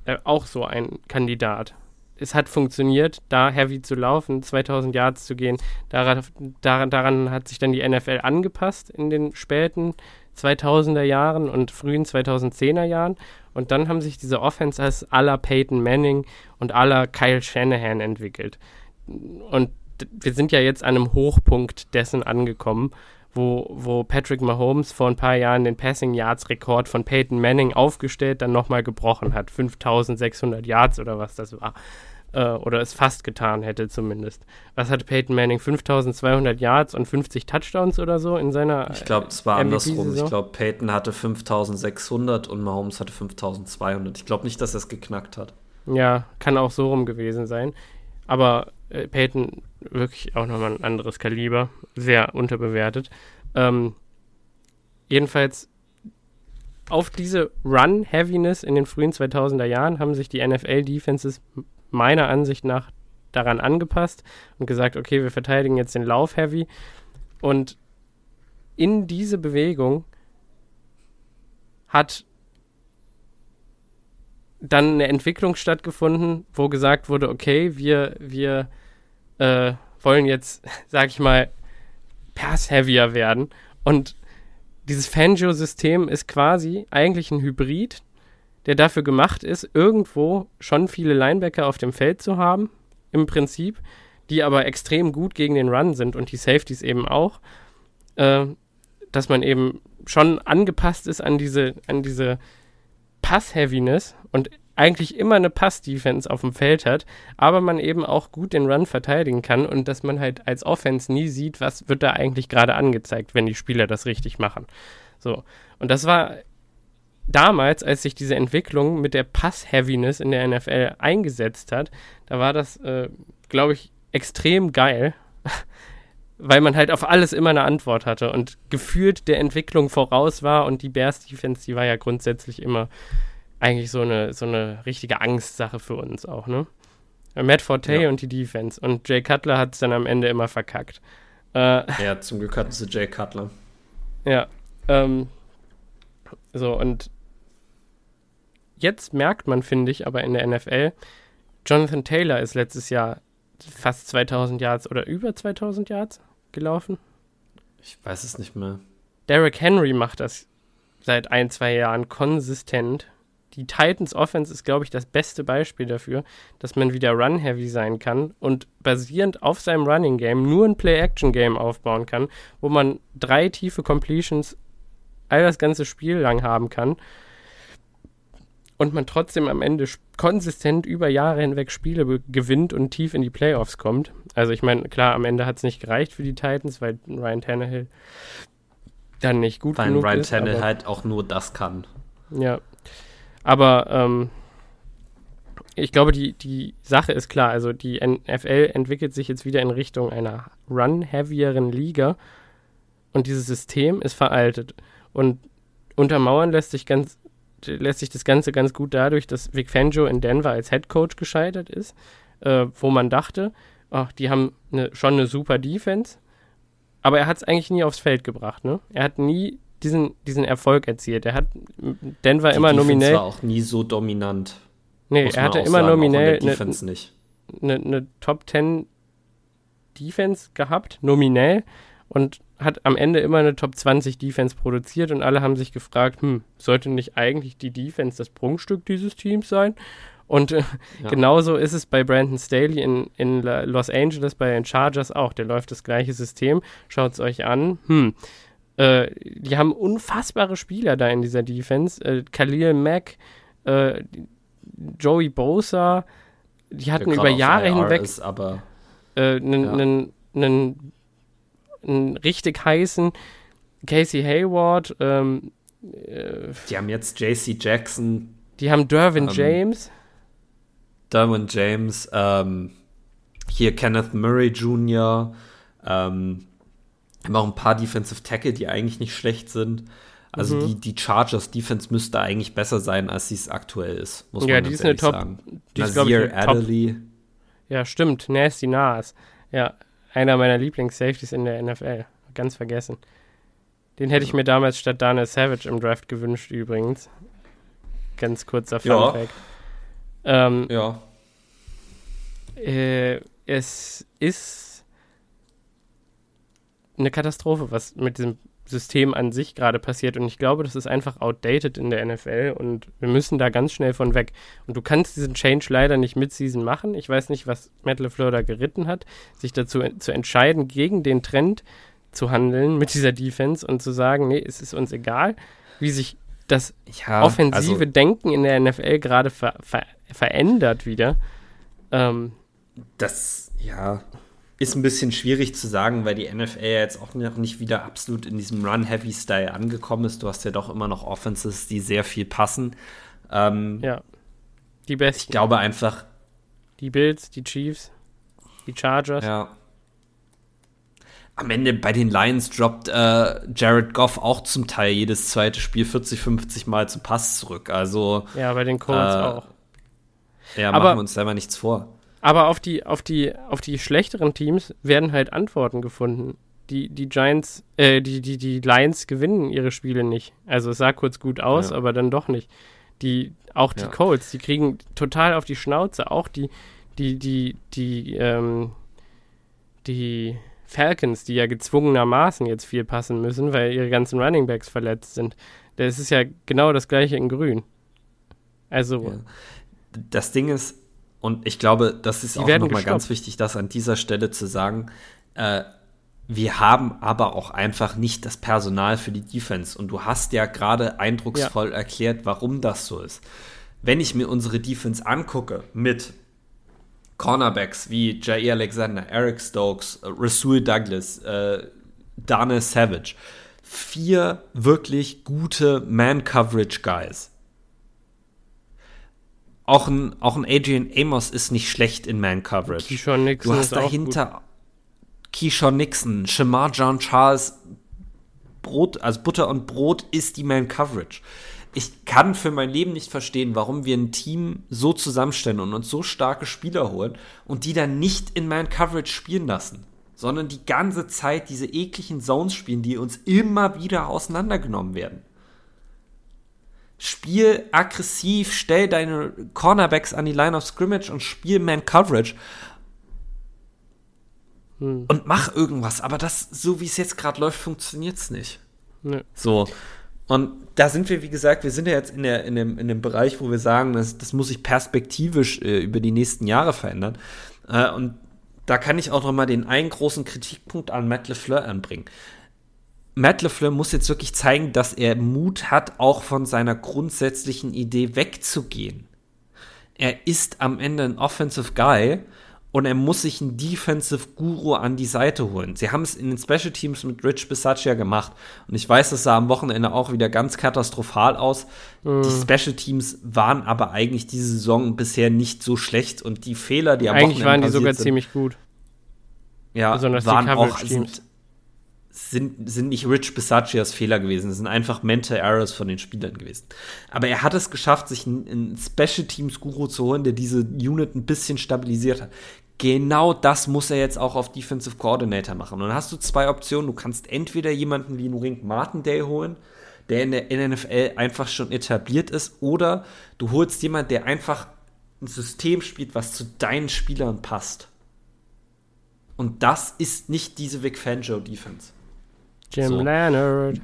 äh, auch so ein Kandidat. Es hat funktioniert, da heavy zu laufen, 2000 Yards zu gehen. Daran, daran, daran hat sich dann die NFL angepasst in den späten 2000er Jahren und frühen 2010er Jahren. Und dann haben sich diese Offenses la Peyton Manning und la Kyle Shanahan entwickelt. Und wir sind ja jetzt an einem Hochpunkt dessen angekommen, wo, wo Patrick Mahomes vor ein paar Jahren den Passing Yards Rekord von Peyton Manning aufgestellt, dann nochmal gebrochen hat. 5600 Yards oder was das war. Äh, oder es fast getan hätte zumindest. Was hatte Peyton Manning? 5200 Yards und 50 Touchdowns oder so in seiner Ich glaube, es war andersrum. Ich glaube, Peyton hatte 5600 und Mahomes hatte 5200. Ich glaube nicht, dass er es geknackt hat. Ja, kann auch so rum gewesen sein. Aber äh, Peyton wirklich auch nochmal ein anderes Kaliber. Sehr unterbewertet. Ähm, jedenfalls auf diese Run-Heaviness in den frühen 2000er Jahren haben sich die NFL-Defenses meiner Ansicht nach daran angepasst und gesagt, okay, wir verteidigen jetzt den Lauf-Heavy. Und in diese Bewegung hat dann eine Entwicklung stattgefunden, wo gesagt wurde, okay, wir, wir äh, wollen jetzt, sag ich mal, pass-heavier werden. Und dieses Fangio-System ist quasi eigentlich ein Hybrid, der dafür gemacht ist, irgendwo schon viele Linebacker auf dem Feld zu haben, im Prinzip, die aber extrem gut gegen den Run sind und die Safeties eben auch, äh, dass man eben schon angepasst ist an diese, an diese Pass-Heaviness und eigentlich immer eine Pass-Defense auf dem Feld hat, aber man eben auch gut den Run verteidigen kann und dass man halt als Offense nie sieht, was wird da eigentlich gerade angezeigt, wenn die Spieler das richtig machen. So. Und das war damals, als sich diese Entwicklung mit der Pass-Heaviness in der NFL eingesetzt hat, da war das, äh, glaube ich, extrem geil, weil man halt auf alles immer eine Antwort hatte und gefühlt der Entwicklung voraus war und die Bears-Defense, die war ja grundsätzlich immer eigentlich so eine, so eine richtige Angstsache für uns auch, ne? Matt Forte Ja. und die Defense. Und Jay Cutler hat es dann am Ende immer verkackt. Äh, Ja, zum Glück hatten sie Jay Cutler. ja. Ähm, so, und jetzt merkt man, finde ich, aber in der NFL, Jonathan Taylor ist letztes Jahr fast 2000 Yards oder über 2000 Yards gelaufen. Ich weiß es nicht mehr. Derrick Henry macht das seit ein, zwei Jahren konsistent. Die Titans Offense ist, glaube ich, das beste Beispiel dafür, dass man wieder Run-Heavy sein kann und basierend auf seinem Running Game nur ein Play-Action-Game aufbauen kann, wo man drei tiefe Completions all das ganze Spiel lang haben kann und man trotzdem am Ende konsistent über Jahre hinweg Spiele gewinnt und tief in die Playoffs kommt. Also ich meine, klar, am Ende hat es nicht gereicht für die Titans, weil Ryan Tannehill dann nicht gut Weil genug Ryan ist. Tannehill aber- halt auch nur das kann. ja. Aber ähm, ich glaube, die, die Sache ist klar. Also die NFL entwickelt sich jetzt wieder in Richtung einer run-heavieren Liga und dieses System ist veraltet. Und untermauern lässt sich ganz lässt sich das Ganze ganz gut dadurch, dass Vic Fangio in Denver als Head Coach gescheitert ist, äh, wo man dachte, ach, die haben eine, schon eine super Defense, aber er hat es eigentlich nie aufs Feld gebracht. Ne? Er hat nie diesen, diesen Erfolg erzielt. Er hat Denver Die immer Defense nominell. war auch nie so dominant. Nee, er hatte immer sagen, nominell eine Defense nicht. ne, ne Top 10 Defense gehabt, nominell. Und hat am Ende immer eine Top 20 Defense produziert und alle haben sich gefragt, hm, sollte nicht eigentlich die Defense das Prunkstück dieses Teams sein? Und äh, Ja. genauso ist es bei Brandon Staley in, in Los Angeles, bei den Chargers auch. Der läuft das gleiche System. Schaut es euch an. Hm. Äh, die haben unfassbare Spieler da in dieser Defense. Äh, Khalil Mack, äh, Joey Bosa, die hatten über Jahre hinweg einen Ja. einen- einen richtig heißen Casey Hayward, ähm, äh, die haben jetzt JC Jackson, die haben Derwin Ähm, James, Derwin James, ähm, hier Kenneth Murray Jr., ähm, haben auch ein paar Defensive Tackle, die eigentlich nicht schlecht sind. Also Mhm. die, die Chargers Defense müsste eigentlich besser sein, als sie es aktuell ist, muss Ja, man die ist eine Top- sagen. die ist, ich, Top- Adderley, ja stimmt, Nasty Nas, ja, einer meiner Lieblings-Safeties in der NFL, ganz vergessen. Den hätte ich mir damals statt Daniel Savage im Draft gewünscht übrigens. Ganz kurzer Fun Ja. Ähm, ja. äh, es ist eine Katastrophe, was mit diesem System an sich gerade passiert. Und ich glaube, das ist einfach outdated in der NFL und wir müssen da ganz schnell von weg. Und du kannst diesen Change leider nicht mid-season machen. Ich weiß nicht, was Matt LeFleur da geritten hat, sich dazu zu entscheiden, gegen den Trend zu handeln mit dieser Defense und zu sagen, nee, es ist uns egal, wie sich das ja offensive also, Denken in der NFL gerade ver ver verändert wieder. Ähm, Das, ja, ist ein bisschen schwierig zu sagen, weil die NFL ja jetzt auch noch nicht wieder absolut in diesem Run-Heavy-Style angekommen ist. Du hast ja doch immer noch Offenses, die sehr viel passen. Ähm, ja. Die Ich besten. glaube einfach, Die Bills, die Chiefs, die Chargers. ja. Am Ende bei den Lions droppt äh, Jared Goff auch zum Teil jedes zweite Spiel 40, 50 Mal zum Pass zurück. Also, Ja, bei den Colts Äh, auch. ja, Aber- machen wir uns selber nichts vor. Aber auf die, auf die, auf die schlechteren Teams werden halt Antworten gefunden. Die, die Giants, äh, die, die, die Lions gewinnen ihre Spiele nicht. Also es sah kurz gut aus, Ja. aber dann doch nicht. Die, auch die Ja. Colts, die kriegen total auf die Schnauze. Auch die, die, die, die, ähm, die Falcons, die ja gezwungenermaßen jetzt viel passen müssen, weil ihre ganzen Running Backs verletzt sind. Das ist ja genau das gleiche in Grün. Also, Ja. Das Ding ist, und ich glaube, das ist Die auch nochmal ganz wichtig, das an dieser Stelle zu sagen. Äh, wir haben aber auch einfach nicht das Personal für die Defense. Und du hast ja gerade eindrucksvoll erklärt, warum das so ist. Wenn ich mir unsere Defense angucke mit Cornerbacks wie Jair Alexander, Eric Stokes, äh, Rasul Douglas, äh, Daniel Savage, vier wirklich gute Man-Coverage-Guys auch ein, auch ein Adrian Amos ist nicht schlecht in Man-Coverage. Keyshawn Nixon Du hast dahinter Keyshawn Nixon, Shamar John Charles, Brot, also Butter und Brot ist die Man-Coverage. Ich kann für mein Leben nicht verstehen, warum wir ein Team so zusammenstellen und uns so starke Spieler holen und die dann nicht in Man-Coverage spielen lassen, sondern die ganze Zeit diese ekligen Zones spielen, die uns immer wieder auseinandergenommen werden. Spiel aggressiv, stell deine Cornerbacks an die Line of Scrimmage und spiel Man Coverage. Und mach irgendwas, aber das, so wie es jetzt gerade läuft, funktioniert es nicht. Nö. So. Und da sind wir, wie gesagt, wir sind ja jetzt in, der, in, dem, in dem Bereich, wo wir sagen, das, das muss sich perspektivisch äh, über die nächsten Jahre verändern. Äh, und da kann ich auch noch mal den einen großen Kritikpunkt an Matt LeFleur anbringen. Matt LeFleur muss jetzt wirklich zeigen, dass er Mut hat, auch von seiner grundsätzlichen Idee wegzugehen. Er ist am Ende ein Offensive Guy und er muss sich einen Defensive Guru an die Seite holen. Sie haben es in den Special Teams mit Rich Bisaccia gemacht und ich weiß, das sah am Wochenende auch wieder ganz katastrophal aus. Die Special Teams waren aber eigentlich diese Saison bisher nicht so schlecht und die Fehler, die am Eigentlich Wochenende waren die sogar sind, ziemlich gut. ja, besonders die waren auch Coverage-Teams. sind, sind, sind nicht Rich Bisaccias Fehler gewesen, es sind einfach Mental Errors von den Spielern gewesen. Aber er hat es geschafft, sich einen, einen Special Teams Guru zu holen, der diese Unit ein bisschen stabilisiert hat. Genau das muss er jetzt auch auf Defensive Coordinator machen. Und dann hast du zwei Optionen. Du kannst entweder jemanden wie Nuring Martindale holen, der in der NFL einfach schon etabliert ist, oder du holst jemanden, der einfach ein System spielt, was zu deinen Spielern passt. Und das ist nicht diese Vic Fangio Defense. Jim So. Leonard.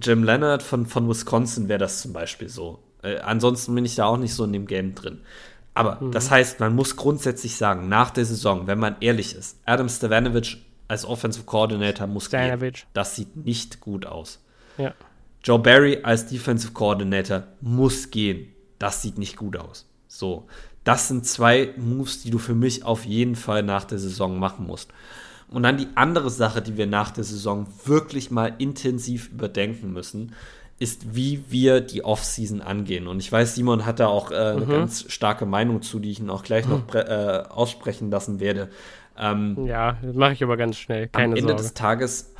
Jim Leonard von, von Wisconsin wäre das zum Beispiel so. Äh, ansonsten bin ich da auch nicht so in dem Game drin. Aber das heißt, man muss grundsätzlich sagen, nach der Saison, wenn man ehrlich ist, Adam Stavanovich als Offensive Coordinator muss gehen. Stavanovich. Das sieht nicht gut aus. Ja. Joe Barry als Defensive Coordinator muss gehen. Das sieht nicht gut aus. So, das sind zwei Moves, die du für mich auf jeden Fall nach der Saison machen musst. Und dann die andere Sache, die wir nach der Saison wirklich mal intensiv überdenken müssen, ist, wie wir die Offseason angehen. Und ich weiß, Simon hat da auch äh, eine ganz starke Meinung zu, die ich ihn auch gleich noch äh, aussprechen lassen werde. Ähm, Ja, das mache ich aber ganz schnell. am Keine Ende Sorge. des Tages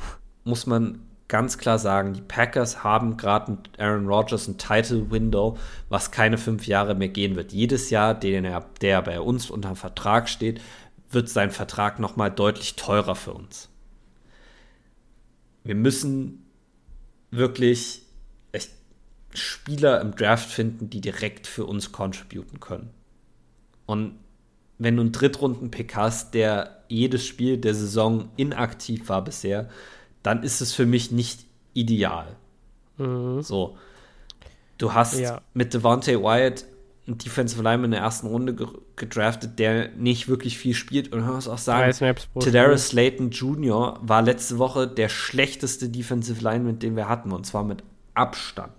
muss man ganz klar sagen, die Packers haben gerade mit Aaron Rodgers ein Title Window, was keine fünf Jahre mehr gehen wird. Jedes Jahr, den er, der bei uns unter Vertrag steht, wird sein Vertrag noch mal deutlich teurer für uns. Wir müssen wirklich echt Spieler im Draft finden, die direkt für uns contributen können. Und wenn du einen Drittrunden-Pick hast, der jedes Spiel der Saison inaktiv war bisher, dann ist es für mich nicht ideal. So. Du hast Ja. mit Devontae Wyatt Defensive Lineman in der ersten Runde ge gedraftet, der nicht wirklich viel spielt. Und man muss auch sagen, Tadarius Slayton Jr. war letzte Woche der schlechteste Defensive Lineman, den wir hatten. Und zwar mit Abstand.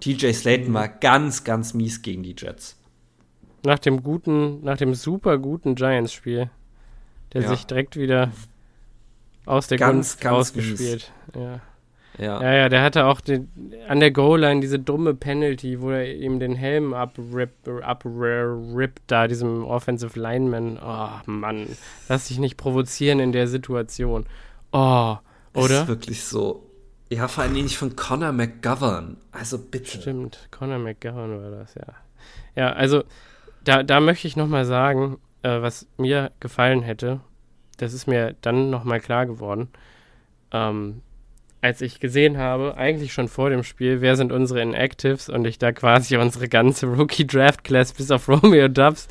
TJ. Slayton war ganz, ganz mies gegen die Jets. Nach dem guten, nach dem super guten Giants-Spiel, der Ja. sich direkt wieder aus der Ganz, Gunst ganz rausgespielt. Ja. Ja. ja, ja, der hatte auch den, an der Goal-Line diese dumme Penalty, wo er ihm den Helm abrippt, abrippt da, diesem Offensive Lineman. Oh, Mann, lass dich nicht provozieren in der Situation. Oh, Das oder? ist wirklich so. Ja, vor allem nicht von Connor McGovern. Also bitte. Stimmt, Conor McGowan war das, ja. Ja, also da, da möchte ich nochmal sagen, äh, was mir gefallen hätte, das ist mir dann nochmal klar geworden, ähm, als ich gesehen habe, eigentlich schon vor dem Spiel, wer sind unsere Inactives und ich da quasi unsere ganze Rookie-Draft-Class bis auf Romeo Dubs,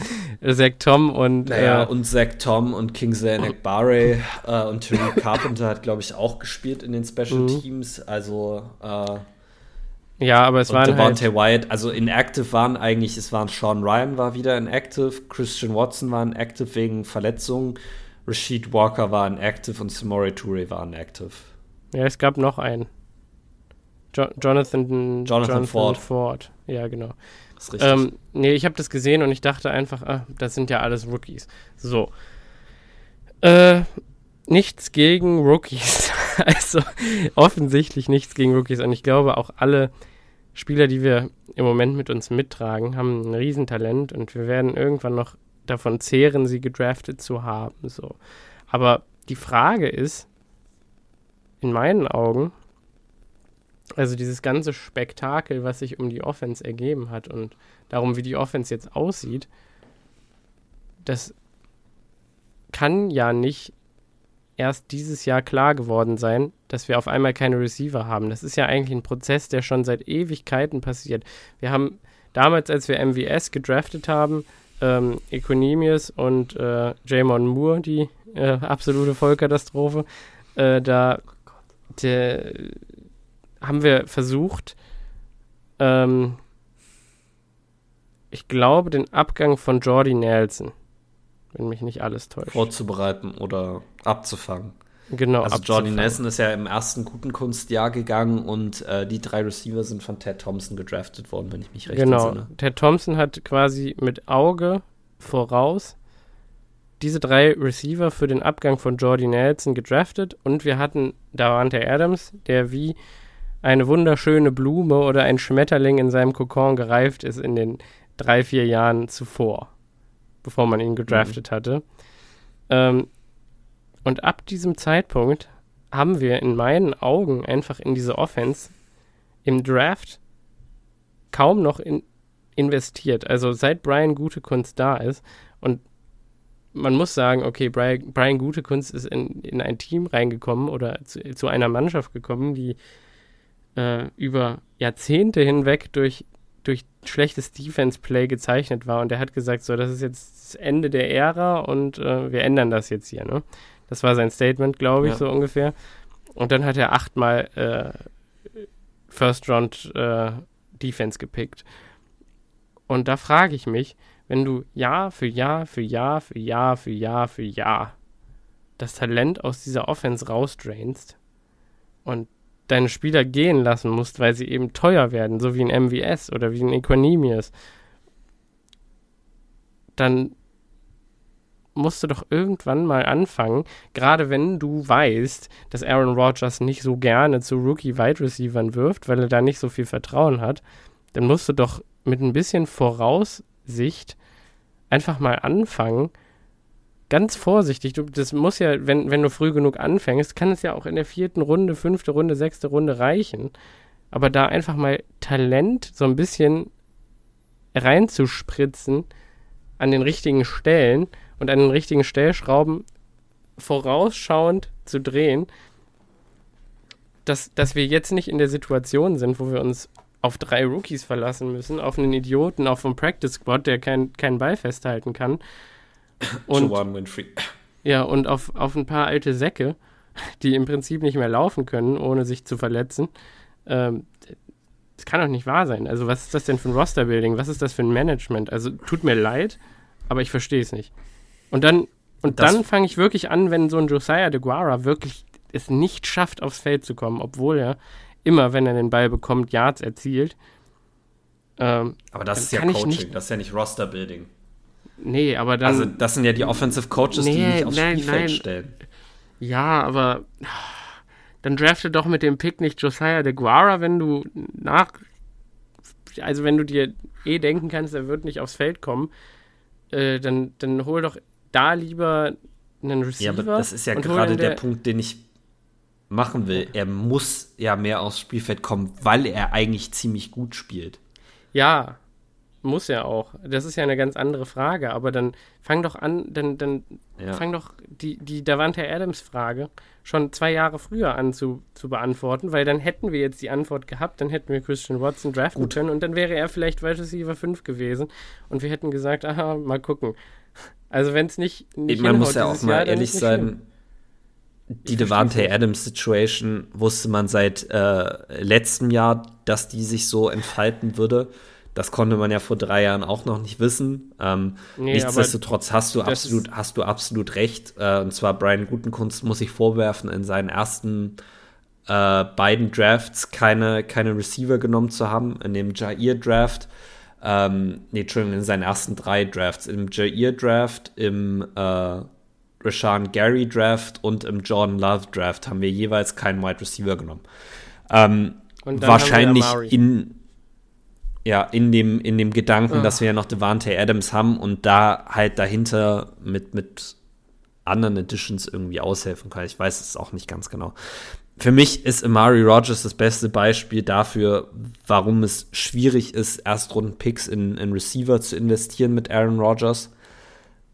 Zach Tom und Naja, äh, und Zach Tom und Kingsley Enagbare äh, und Tariq Carpenter hat, glaube ich, auch gespielt in den Special Mhm. Teams. Also, äh, ja, aber es waren halt, Devontae Wyatt, also inactive waren eigentlich, es waren Sean Ryan war wieder inactive, Christian Watson war inactive wegen Verletzungen, Rashid Walker war inactive und Samori Toure war inactive. Ja, es gab noch einen. Jo Jonathan, Jonathan Ford. Ford. Ja, genau. Das ist richtig. Ähm, nee, ich habe das gesehen und ich dachte einfach, ah, das sind ja alles Rookies. So. Äh, nichts gegen Rookies. also offensichtlich nichts gegen Rookies. Und ich glaube auch alle Spieler, die wir im Moment mit uns mittragen, haben ein Riesentalent und wir werden irgendwann noch davon zehren, sie gedraftet zu haben. So. Aber die Frage ist, in meinen Augen, also dieses ganze Spektakel, was sich um die Offense ergeben hat und darum, wie die Offense jetzt aussieht, das kann ja nicht erst dieses Jahr klar geworden sein, dass wir auf einmal keine Receiver haben. Das ist ja eigentlich ein Prozess, der schon seit Ewigkeiten passiert. Wir haben damals, als wir MVS gedraftet haben, ähm, Equinemius und äh, Jamon Moore, die äh, absolute Vollkatastrophe, äh, da der, haben wir versucht, ähm, ich glaube, den Abgang von Jordy Nelson, wenn mich nicht alles täuscht. vorzubereiten oder abzufangen. genau. Also abzufangen. Nelson ist ja im ersten guten Kunstjahr gegangen und äh, die drei Receiver sind von Ted Thompson gedraftet worden, wenn ich mich recht Genau. entsinne. Ted Thompson hat quasi mit Auge voraus diese drei Receiver für den Abgang von Jordy Nelson gedraftet und wir hatten Davante Adams, der wie eine wunderschöne Blume oder ein Schmetterling in seinem Kokon gereift ist in den drei, vier Jahren zuvor, bevor man ihn gedraftet hatte. Ähm, und ab diesem Zeitpunkt haben wir in meinen Augen einfach in diese Offense im Draft kaum noch in, investiert. Also seit Brian Gutekunst da ist und man muss sagen, okay, Brian, Brian Gutekunst ist in, in ein Team reingekommen oder zu, zu einer Mannschaft gekommen, die äh, über Jahrzehnte hinweg durch, durch schlechtes Defense-Play gezeichnet war. Und er hat gesagt, so, das ist jetzt das Ende der Ära und äh, wir ändern das jetzt hier. Ne? Das war sein Statement, glaube ich, Ja. so ungefähr. Und dann hat er achtmal äh, First Round äh, Defense gepickt. Und da frage ich mich, wenn du Jahr für Jahr für Jahr für Jahr für Jahr für Jahr das Talent aus dieser Offense rausdrainst und deine Spieler gehen lassen musst, weil sie eben teuer werden, so wie ein MVS oder wie ein Equanimius, dann musst du doch irgendwann mal anfangen, gerade wenn du weißt, dass Aaron Rodgers nicht so gerne zu Rookie-Wide Receivern wirft, weil er da nicht so viel Vertrauen hat, dann musst du doch mit ein bisschen Voraussicht einfach mal anfangen, ganz vorsichtig. Du, das muss ja, wenn, wenn du früh genug anfängst, kann es ja auch in der vierten Runde, fünfte Runde, sechste Runde reichen. Aber da einfach mal Talent so ein bisschen reinzuspritzen an den richtigen Stellen und an den richtigen Stellschrauben vorausschauend zu drehen, dass, dass wir jetzt nicht in der Situation sind, wo wir uns auf drei Rookies verlassen müssen, auf einen Idioten, auf einen Practice Squad, der kein, keinen Ball festhalten kann. Und, ja, und auf, auf ein paar alte Säcke, die im Prinzip nicht mehr laufen können, ohne sich zu verletzen. Ähm, das kann doch nicht wahr sein. Also, was ist das denn für ein Roster-Building? Was ist das für ein Management? Also, tut mir leid, aber ich verstehe es nicht. Und dann, und Das- dann fange ich wirklich an, wenn so ein Josiah DeGuara wirklich es nicht schafft, aufs Feld zu kommen, obwohl er immer, wenn er den Ball bekommt, Yards erzielt. Ähm, Aber das ist ja Coaching, nicht- das ist ja nicht Roster-Building. nee, aber dann. Also, das sind ja die Offensive Coaches, die Nee, dich aufs nein, Spielfeld nein. stellen. Ja, aber dann drafte doch mit dem Pick nicht Josiah DeGuara, wenn du nach. Also, wenn du dir eh denken kannst, er wird nicht aufs Feld kommen, äh, dann, dann hol doch da lieber einen Receiver. Ja, aber das ist ja gerade in der, Punkt, den ich machen will. Er muss ja mehr aufs Spielfeld kommen, weil er eigentlich ziemlich gut spielt. Ja, muss ja auch. Das ist ja eine ganz andere Frage, aber dann fang doch an, dann, dann Ja. fang doch die, die Davante Adams-Frage schon zwei Jahre früher an zu, zu beantworten, weil dann hätten wir jetzt die Antwort gehabt, dann hätten wir Christian Watson draften können und dann wäre er vielleicht Wide Receiver 5 gewesen und wir hätten gesagt, aha, mal gucken. Also wenn es nicht, nicht Man muss ja auch mal Jahr, ehrlich nicht schlimm. Die Devante Adams Situation wusste man seit äh, letztem Jahr, dass die sich so entfalten würde. Das konnte man ja vor drei Jahren auch noch nicht wissen. Ähm, Nee, nichtsdestotrotz hast du absolut, hast du absolut recht. Äh, und zwar Brian Gutenkunst muss ich vorwerfen, in seinen ersten äh, beiden Drafts keine, keine Receiver genommen zu haben. In dem Jair-Draft, ähm, nee, Entschuldigung, in seinen ersten drei Drafts. Im Jair-Draft, im äh, Rashan Gary Draft und im Jordan Love Draft haben wir jeweils keinen Wide Receiver genommen. Ähm, wahrscheinlich in ja, in dem, in dem Gedanken, Ah. dass wir ja noch Devante Adams haben und da halt dahinter mit, mit anderen Editions irgendwie aushelfen kann. Ich weiß es auch nicht ganz genau. Für mich ist Amari Rogers das beste Beispiel dafür, warum es schwierig ist, Erstrunden-Picks in, in Receiver zu investieren mit Aaron Rodgers.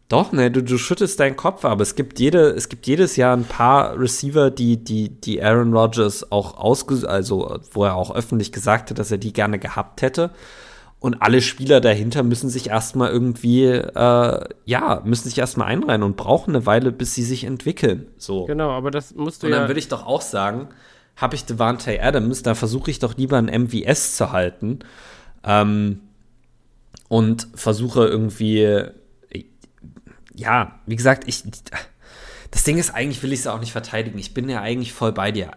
Doch, ne, du, du schüttest deinen Kopf, aber es gibt jede, es gibt jedes Jahr ein paar Receiver, die, die, die Aaron Rodgers auch ausge, also wo er auch öffentlich gesagt hat, dass er die gerne gehabt hätte. Und alle Spieler dahinter müssen sich erstmal irgendwie, äh, ja, müssen sich erstmal einreihen und brauchen eine Weile, bis sie sich entwickeln. So. Genau, aber das musst du Und dann ja. würde ich doch auch sagen, habe ich Devante Adams, da versuche ich doch lieber ein MVS zu halten ähm, und versuche irgendwie, ja, wie gesagt, ich, das Ding ist, eigentlich will ich es auch nicht verteidigen. Ich bin ja eigentlich voll bei dir.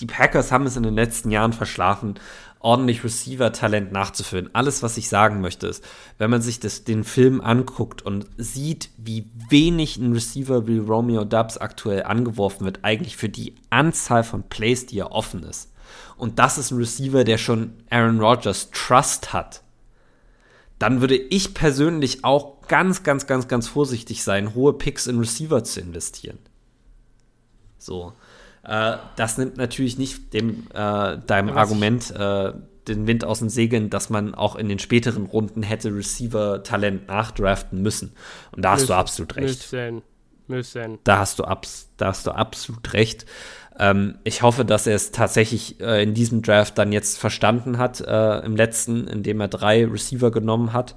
Die Packers haben es in den letzten Jahren verschlafen, ordentlich Receiver-Talent nachzuführen. Alles, was ich sagen möchte, ist, wenn man sich das, den Film anguckt und sieht, wie wenig ein Receiver wie Romeo Dubs aktuell angeworfen wird, eigentlich für die Anzahl von Plays, die er offen ist. Und das ist ein Receiver, der schon Aaron Rodgers Trust hat. Dann würde ich persönlich auch ganz, ganz, ganz, ganz vorsichtig sein, hohe Picks in Receiver zu investieren. So. Äh, das nimmt natürlich nicht dem, äh, deinem Argument äh, den Wind aus den Segeln, dass man auch in den späteren Runden hätte Receiver-Talent nachdraften müssen. Und da hast du Müssen- absolut recht. Müssen. Müssen. Da hast du, abs da hast du absolut recht. Ähm, ich hoffe, dass er es tatsächlich äh, in diesem Draft dann jetzt verstanden hat, äh, im letzten, indem er drei Receiver genommen hat.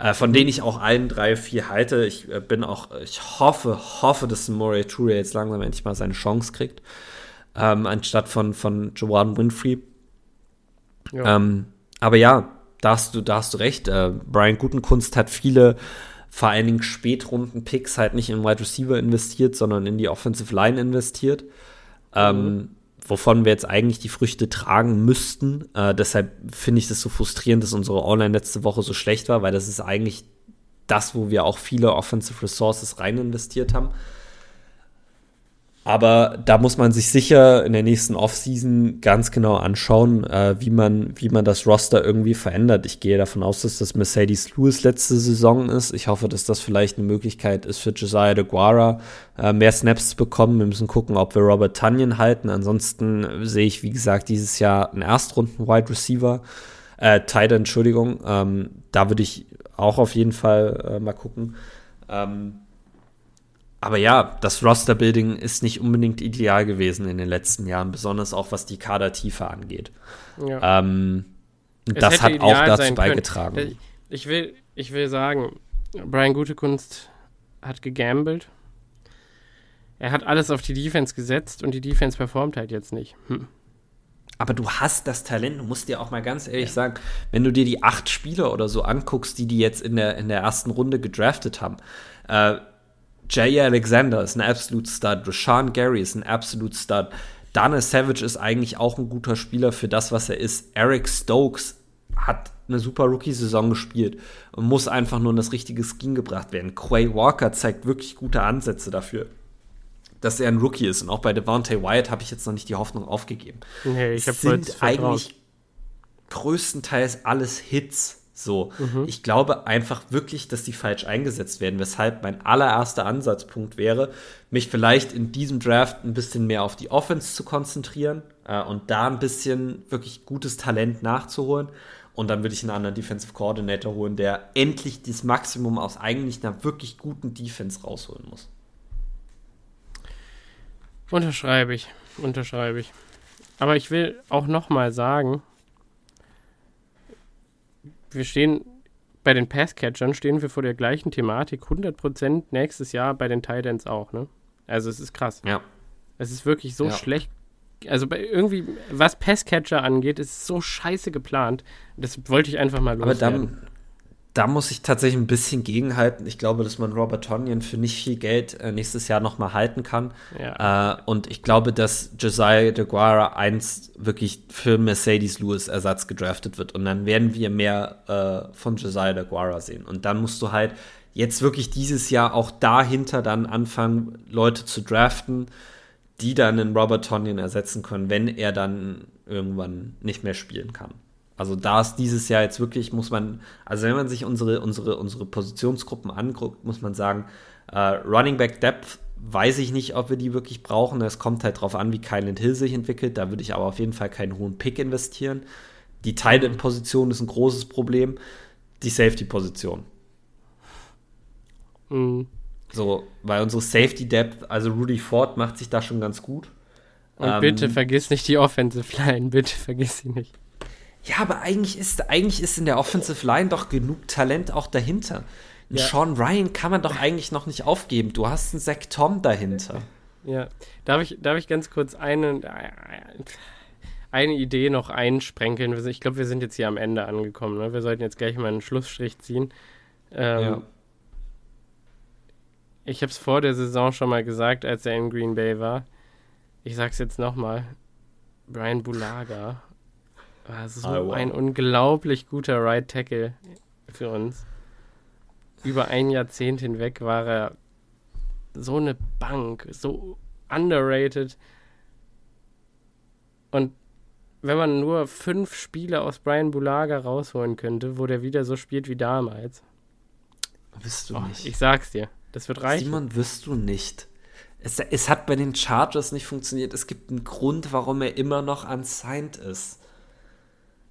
äh, von denen ich auch allen drei, vier halte. Ich äh, bin auch, ich hoffe, hoffe, dass Murray Toure jetzt langsam endlich mal seine Chance kriegt, ähm, anstatt von, von Joanne Winfrey. Ja. Ähm, aber ja, da hast du, da hast du recht. Äh, Brian Gutenkunst hat viele, vor allen Dingen Spätrunden-Picks halt nicht in Wide Receiver investiert, sondern in die Offensive Line investiert. Ähm, wovon wir jetzt eigentlich die Früchte tragen müssten. Äh, deshalb finde ich das so frustrierend, dass unsere Online letzte Woche so schlecht war, weil das ist eigentlich das, wo wir auch viele Offensive Resources rein investiert haben. Aber da muss man sich sicher in der nächsten Offseason ganz genau anschauen, äh, wie, man, wie man das Roster irgendwie verändert. Ich gehe davon aus, dass das Mercedes Lewis letzte Saison ist. Ich hoffe, dass das vielleicht eine Möglichkeit ist für Josiah de Guara, äh, mehr Snaps zu bekommen. Wir müssen gucken, ob wir Robert Tunyon halten. Ansonsten sehe ich, wie gesagt, dieses Jahr einen Erstrunden-Wide Receiver. Äh, Tight Entschuldigung. Ähm, da würde ich auch auf jeden Fall äh, mal gucken. Ähm, aber ja, das Roster-Building ist nicht unbedingt ideal gewesen in den letzten Jahren, besonders auch was die Kadertiefe angeht. Ja. Ähm, das hat auch dazu beigetragen. können. Ich will, ich will sagen, Brian Gutekunst hat gegambelt. Er hat alles auf die Defense gesetzt und die Defense performt halt jetzt nicht. Hm. Aber du hast das Talent, du musst dir auch mal ganz ehrlich sagen, wenn du dir die acht Spieler oder so anguckst, die die jetzt in der, in der ersten Runde gedraftet haben, äh, Jay Alexander ist ein absolute Stud, Rashawn Gary ist ein absolute Stud, Dana Savage ist eigentlich auch ein guter Spieler für das, was er ist. Eric Stokes hat eine super Rookie-Saison gespielt und muss einfach nur in das richtige Scheme gebracht werden. Quay Walker zeigt wirklich gute Ansätze dafür, dass er ein Rookie ist. Und auch bei Devontae Wyatt habe ich jetzt noch nicht die Hoffnung aufgegeben. Nee, ich habe sind eigentlich größtenteils alles Hits. So, ich glaube einfach wirklich, dass die falsch eingesetzt werden, weshalb mein allererster Ansatzpunkt wäre, mich vielleicht in diesem Draft ein bisschen mehr auf die Offense zu konzentrieren äh, und da ein bisschen wirklich gutes Talent nachzuholen. Und dann würde ich einen anderen Defensive Coordinator holen, der endlich das Maximum aus eigentlich einer wirklich guten Defense rausholen muss. Unterschreibe ich, unterschreibe ich. Aber ich will auch noch mal sagen, wir stehen bei den Passcatchern stehen wir vor der gleichen Thematik 100% nächstes Jahr bei den Titans auch, ne? Also es ist krass. Ja. Es ist wirklich so Ja. schlecht. Also bei irgendwie, was Passcatcher angeht, ist so scheiße geplant. Das wollte ich einfach mal Aber loswerden. dann, da muss ich tatsächlich ein bisschen gegenhalten. Ich glaube, dass man Robert Tonyan für nicht viel Geld äh, nächstes Jahr nochmal halten kann. Ja. Äh, und ich glaube, dass Josiah de Guara einst wirklich für Mercedes Lewis Ersatz gedraftet wird. Und dann werden wir mehr äh, von Josiah de Guara sehen. Und dann musst du halt jetzt wirklich dieses Jahr auch dahinter dann anfangen, Leute zu draften, die dann einen Robert Tonyan ersetzen können, wenn er dann irgendwann nicht mehr spielen kann. Also da ist dieses Jahr jetzt wirklich, muss man, also wenn man sich unsere, unsere, unsere Positionsgruppen anguckt, muss man sagen, äh, Running Back Depth weiß ich nicht, ob wir die wirklich brauchen. Es kommt halt drauf an, wie Kylan Hill sich entwickelt. Da würde ich aber auf jeden Fall keinen hohen Pick investieren. Die Tight End Position ist ein großes Problem. Die Safety Position. Mhm. So, weil unsere Safety Depth, also Rudy Ford macht sich da schon ganz gut. Und Ähm, bitte vergiss nicht die Offensive Line, bitte vergiss sie nicht. Ja, aber eigentlich ist, eigentlich ist in der Offensive Line doch genug Talent auch dahinter. Ja. Sean Ryan kann man doch eigentlich noch nicht aufgeben. Du hast einen Zach Tom dahinter. Ja. Darf ich, darf ich ganz kurz eine, eine Idee noch einsprenkeln? Ich glaube, wir sind jetzt hier am Ende angekommen. Ne? Wir sollten jetzt gleich mal einen Schlussstrich ziehen. Ähm, Ja. Ich habe es vor der Saison schon mal gesagt, als er in Green Bay war. Ich sag's jetzt nochmal. Brian Bulaga war so Ah, wow. ein unglaublich guter Right Tackle für uns. Über ein Jahrzehnt hinweg war er so eine Bank, so underrated. Und wenn man nur fünf Spiele aus Brian Bulaga rausholen könnte, wo der wieder so spielt wie damals. Wirst du Oh, nicht. ich sag's dir, das wird reichen. Simon, wirst du nicht. Es, es hat bei den Chargers nicht funktioniert. Es gibt einen Grund, warum er immer noch unsigned ist.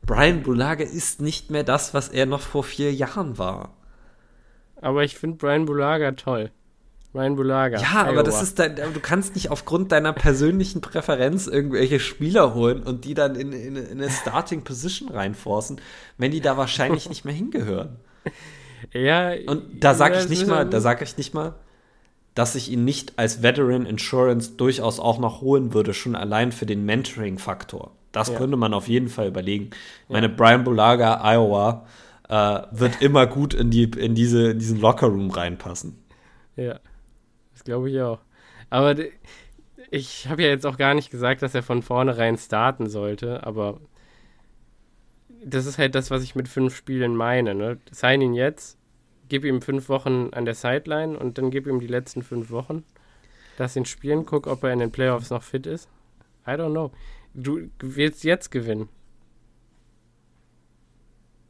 Brian Bulaga ist nicht mehr das, was er noch vor vier Jahren war. Aber ich finde Brian Bulaga toll. Brian Bulaga. Ja, aber das Iowa. ist dein, du kannst nicht aufgrund deiner persönlichen Präferenz irgendwelche Spieler holen und die dann in, in, in eine Starting Position reinforcen, wenn die da wahrscheinlich nicht mehr hingehören. Ja, Und da sage ja, ich nicht mal, da sage ich nicht mal, dass ich ihn nicht als Veteran Insurance durchaus auch noch holen würde, schon allein für den Mentoring-Faktor. Das Ja. könnte man auf jeden Fall überlegen. Meine Brian Bulaga, Iowa, äh, wird immer gut in, die, in, diese, in diesen Lockerroom reinpassen. Ja, das glaube ich auch. Aber ich habe ja jetzt auch gar nicht gesagt, dass er von vornherein starten sollte, aber das ist halt das, was ich mit fünf Spielen meine. Ne? Sign ihn jetzt, gib ihm fünf Wochen an der Sideline und dann gib ihm die letzten fünf Wochen. Lass ihn spielen, guck, ob er in den Playoffs noch fit ist. I don't know. Du willst jetzt gewinnen.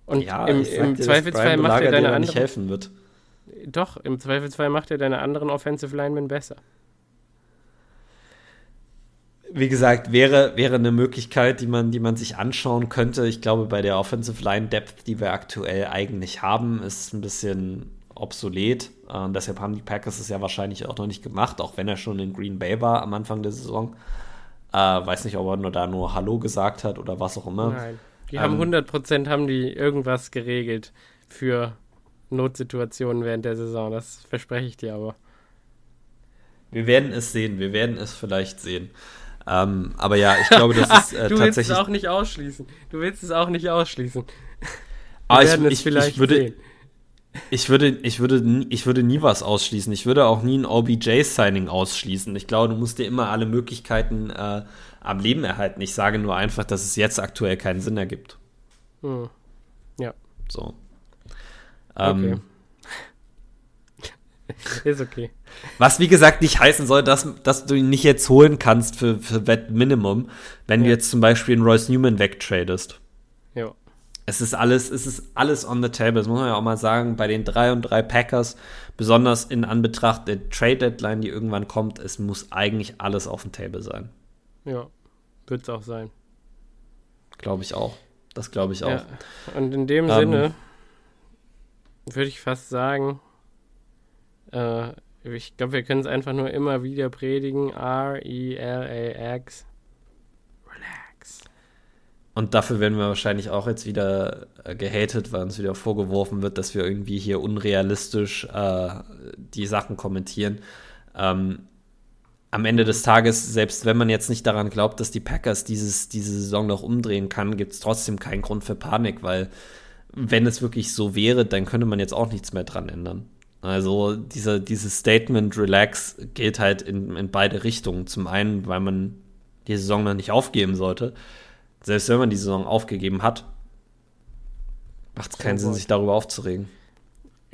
Und im, sag im dass Zweifelsfall macht er deine anderen helfen wird. doch, im Zweifelsfall macht er deine anderen Offensive Linemen besser. Wie gesagt, wäre, wäre eine Möglichkeit, die man, die man sich anschauen könnte. Ich glaube, bei der Offensive Line Depth, die wir aktuell eigentlich haben, ist es ein bisschen obsolet. Äh, deshalb haben die Packers es ja wahrscheinlich auch noch nicht gemacht, auch wenn er schon in Green Bay war am Anfang der Saison. Äh, weiß nicht, ob er nur da nur Hallo gesagt hat oder was auch immer. Nein. Die Ähm, haben 100% haben die irgendwas geregelt für Notsituationen während der Saison. Das verspreche ich dir aber. Wir werden es sehen, wir werden es vielleicht sehen. Ähm, aber ja, ich glaube, das ist äh, du willst es tatsächlich. auch nicht ausschließen. Du willst es auch nicht ausschließen. Wir Ah, ich, ich, ich würde, sehen. Ich würde, ich, würde, nie- ich würde nie was ausschließen. Ich würde auch nie ein OBJ-Signing ausschließen. Ich glaube, du musst dir immer alle Möglichkeiten äh, am Leben erhalten. Ich sage nur einfach, dass es jetzt aktuell keinen Sinn ergibt. Hm. Ja, So. okay. Ähm, Ist okay. Was wie gesagt nicht heißen soll, dass, dass du ihn nicht jetzt holen kannst für, für Wett Minimum, wenn du Ja. jetzt zum Beispiel einen Royce Newman wegtradest. Ja. Es ist alles, es ist alles on the table. Das muss man ja auch mal sagen, bei den drei und drei Packers, besonders in Anbetracht der Trade Deadline, die irgendwann kommt, es muss eigentlich alles auf dem Table sein. Ja. Wird es auch sein. Glaube ich auch. Das glaube ich auch. Ja. Und in dem Ähm, Sinne würde ich fast sagen, äh, ich glaube, wir können es einfach nur immer wieder predigen. E. Relax. Und dafür werden wir wahrscheinlich auch jetzt wieder äh, gehatet, weil uns wieder vorgeworfen wird, dass wir irgendwie hier unrealistisch äh, die Sachen kommentieren. Ähm, am Ende des Tages, selbst wenn man jetzt nicht daran glaubt, dass die Packers dieses, diese Saison noch umdrehen kann, gibt es trotzdem keinen Grund für Panik, weil wenn es wirklich so wäre, dann könnte man jetzt auch nichts mehr dran ändern. Also dieser, dieses Statement Relax gilt halt in, in beide Richtungen. Zum einen, weil man die Saison noch nicht aufgeben sollte. Selbst wenn man die Saison aufgegeben hat, macht es keinen So Sinn, sich darüber aufzuregen.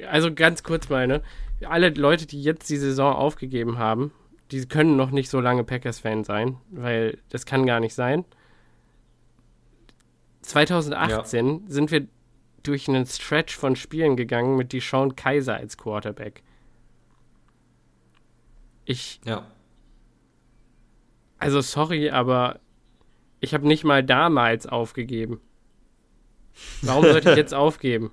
Also ganz kurz mal, ne? Alle Leute, die jetzt die Saison aufgegeben haben, die können noch nicht so lange Packers-Fan sein, weil das kann gar nicht sein. 2018 sind wir durch einen Stretch von Spielen gegangen mit Deshaun Kaiser als Quarterback. Ich, Ja. also sorry, aber ich habe nicht mal damals aufgegeben. Warum sollte ich jetzt aufgeben?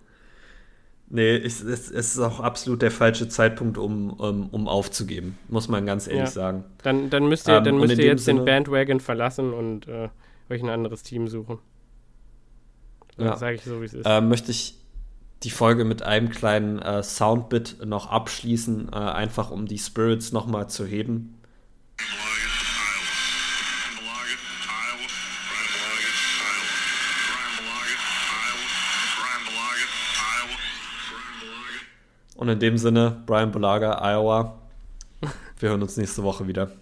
Nee, es, es ist auch absolut der falsche Zeitpunkt, um, um, um aufzugeben, muss man ganz ehrlich Ja. sagen. Dann, dann müsst ihr, Ähm, dann und müsst ihr jetzt den Sinne- Bandwagon verlassen und äh, euch ein anderes Team suchen. Ja. Ja. Sage ich so, wie es ist. Äh, möchte ich die Folge mit einem kleinen äh, Soundbit noch abschließen, äh, einfach um die Spirits nochmal zu heben. Und in dem Sinne, Brian Bulaga, Iowa. Wir hören uns nächste Woche wieder.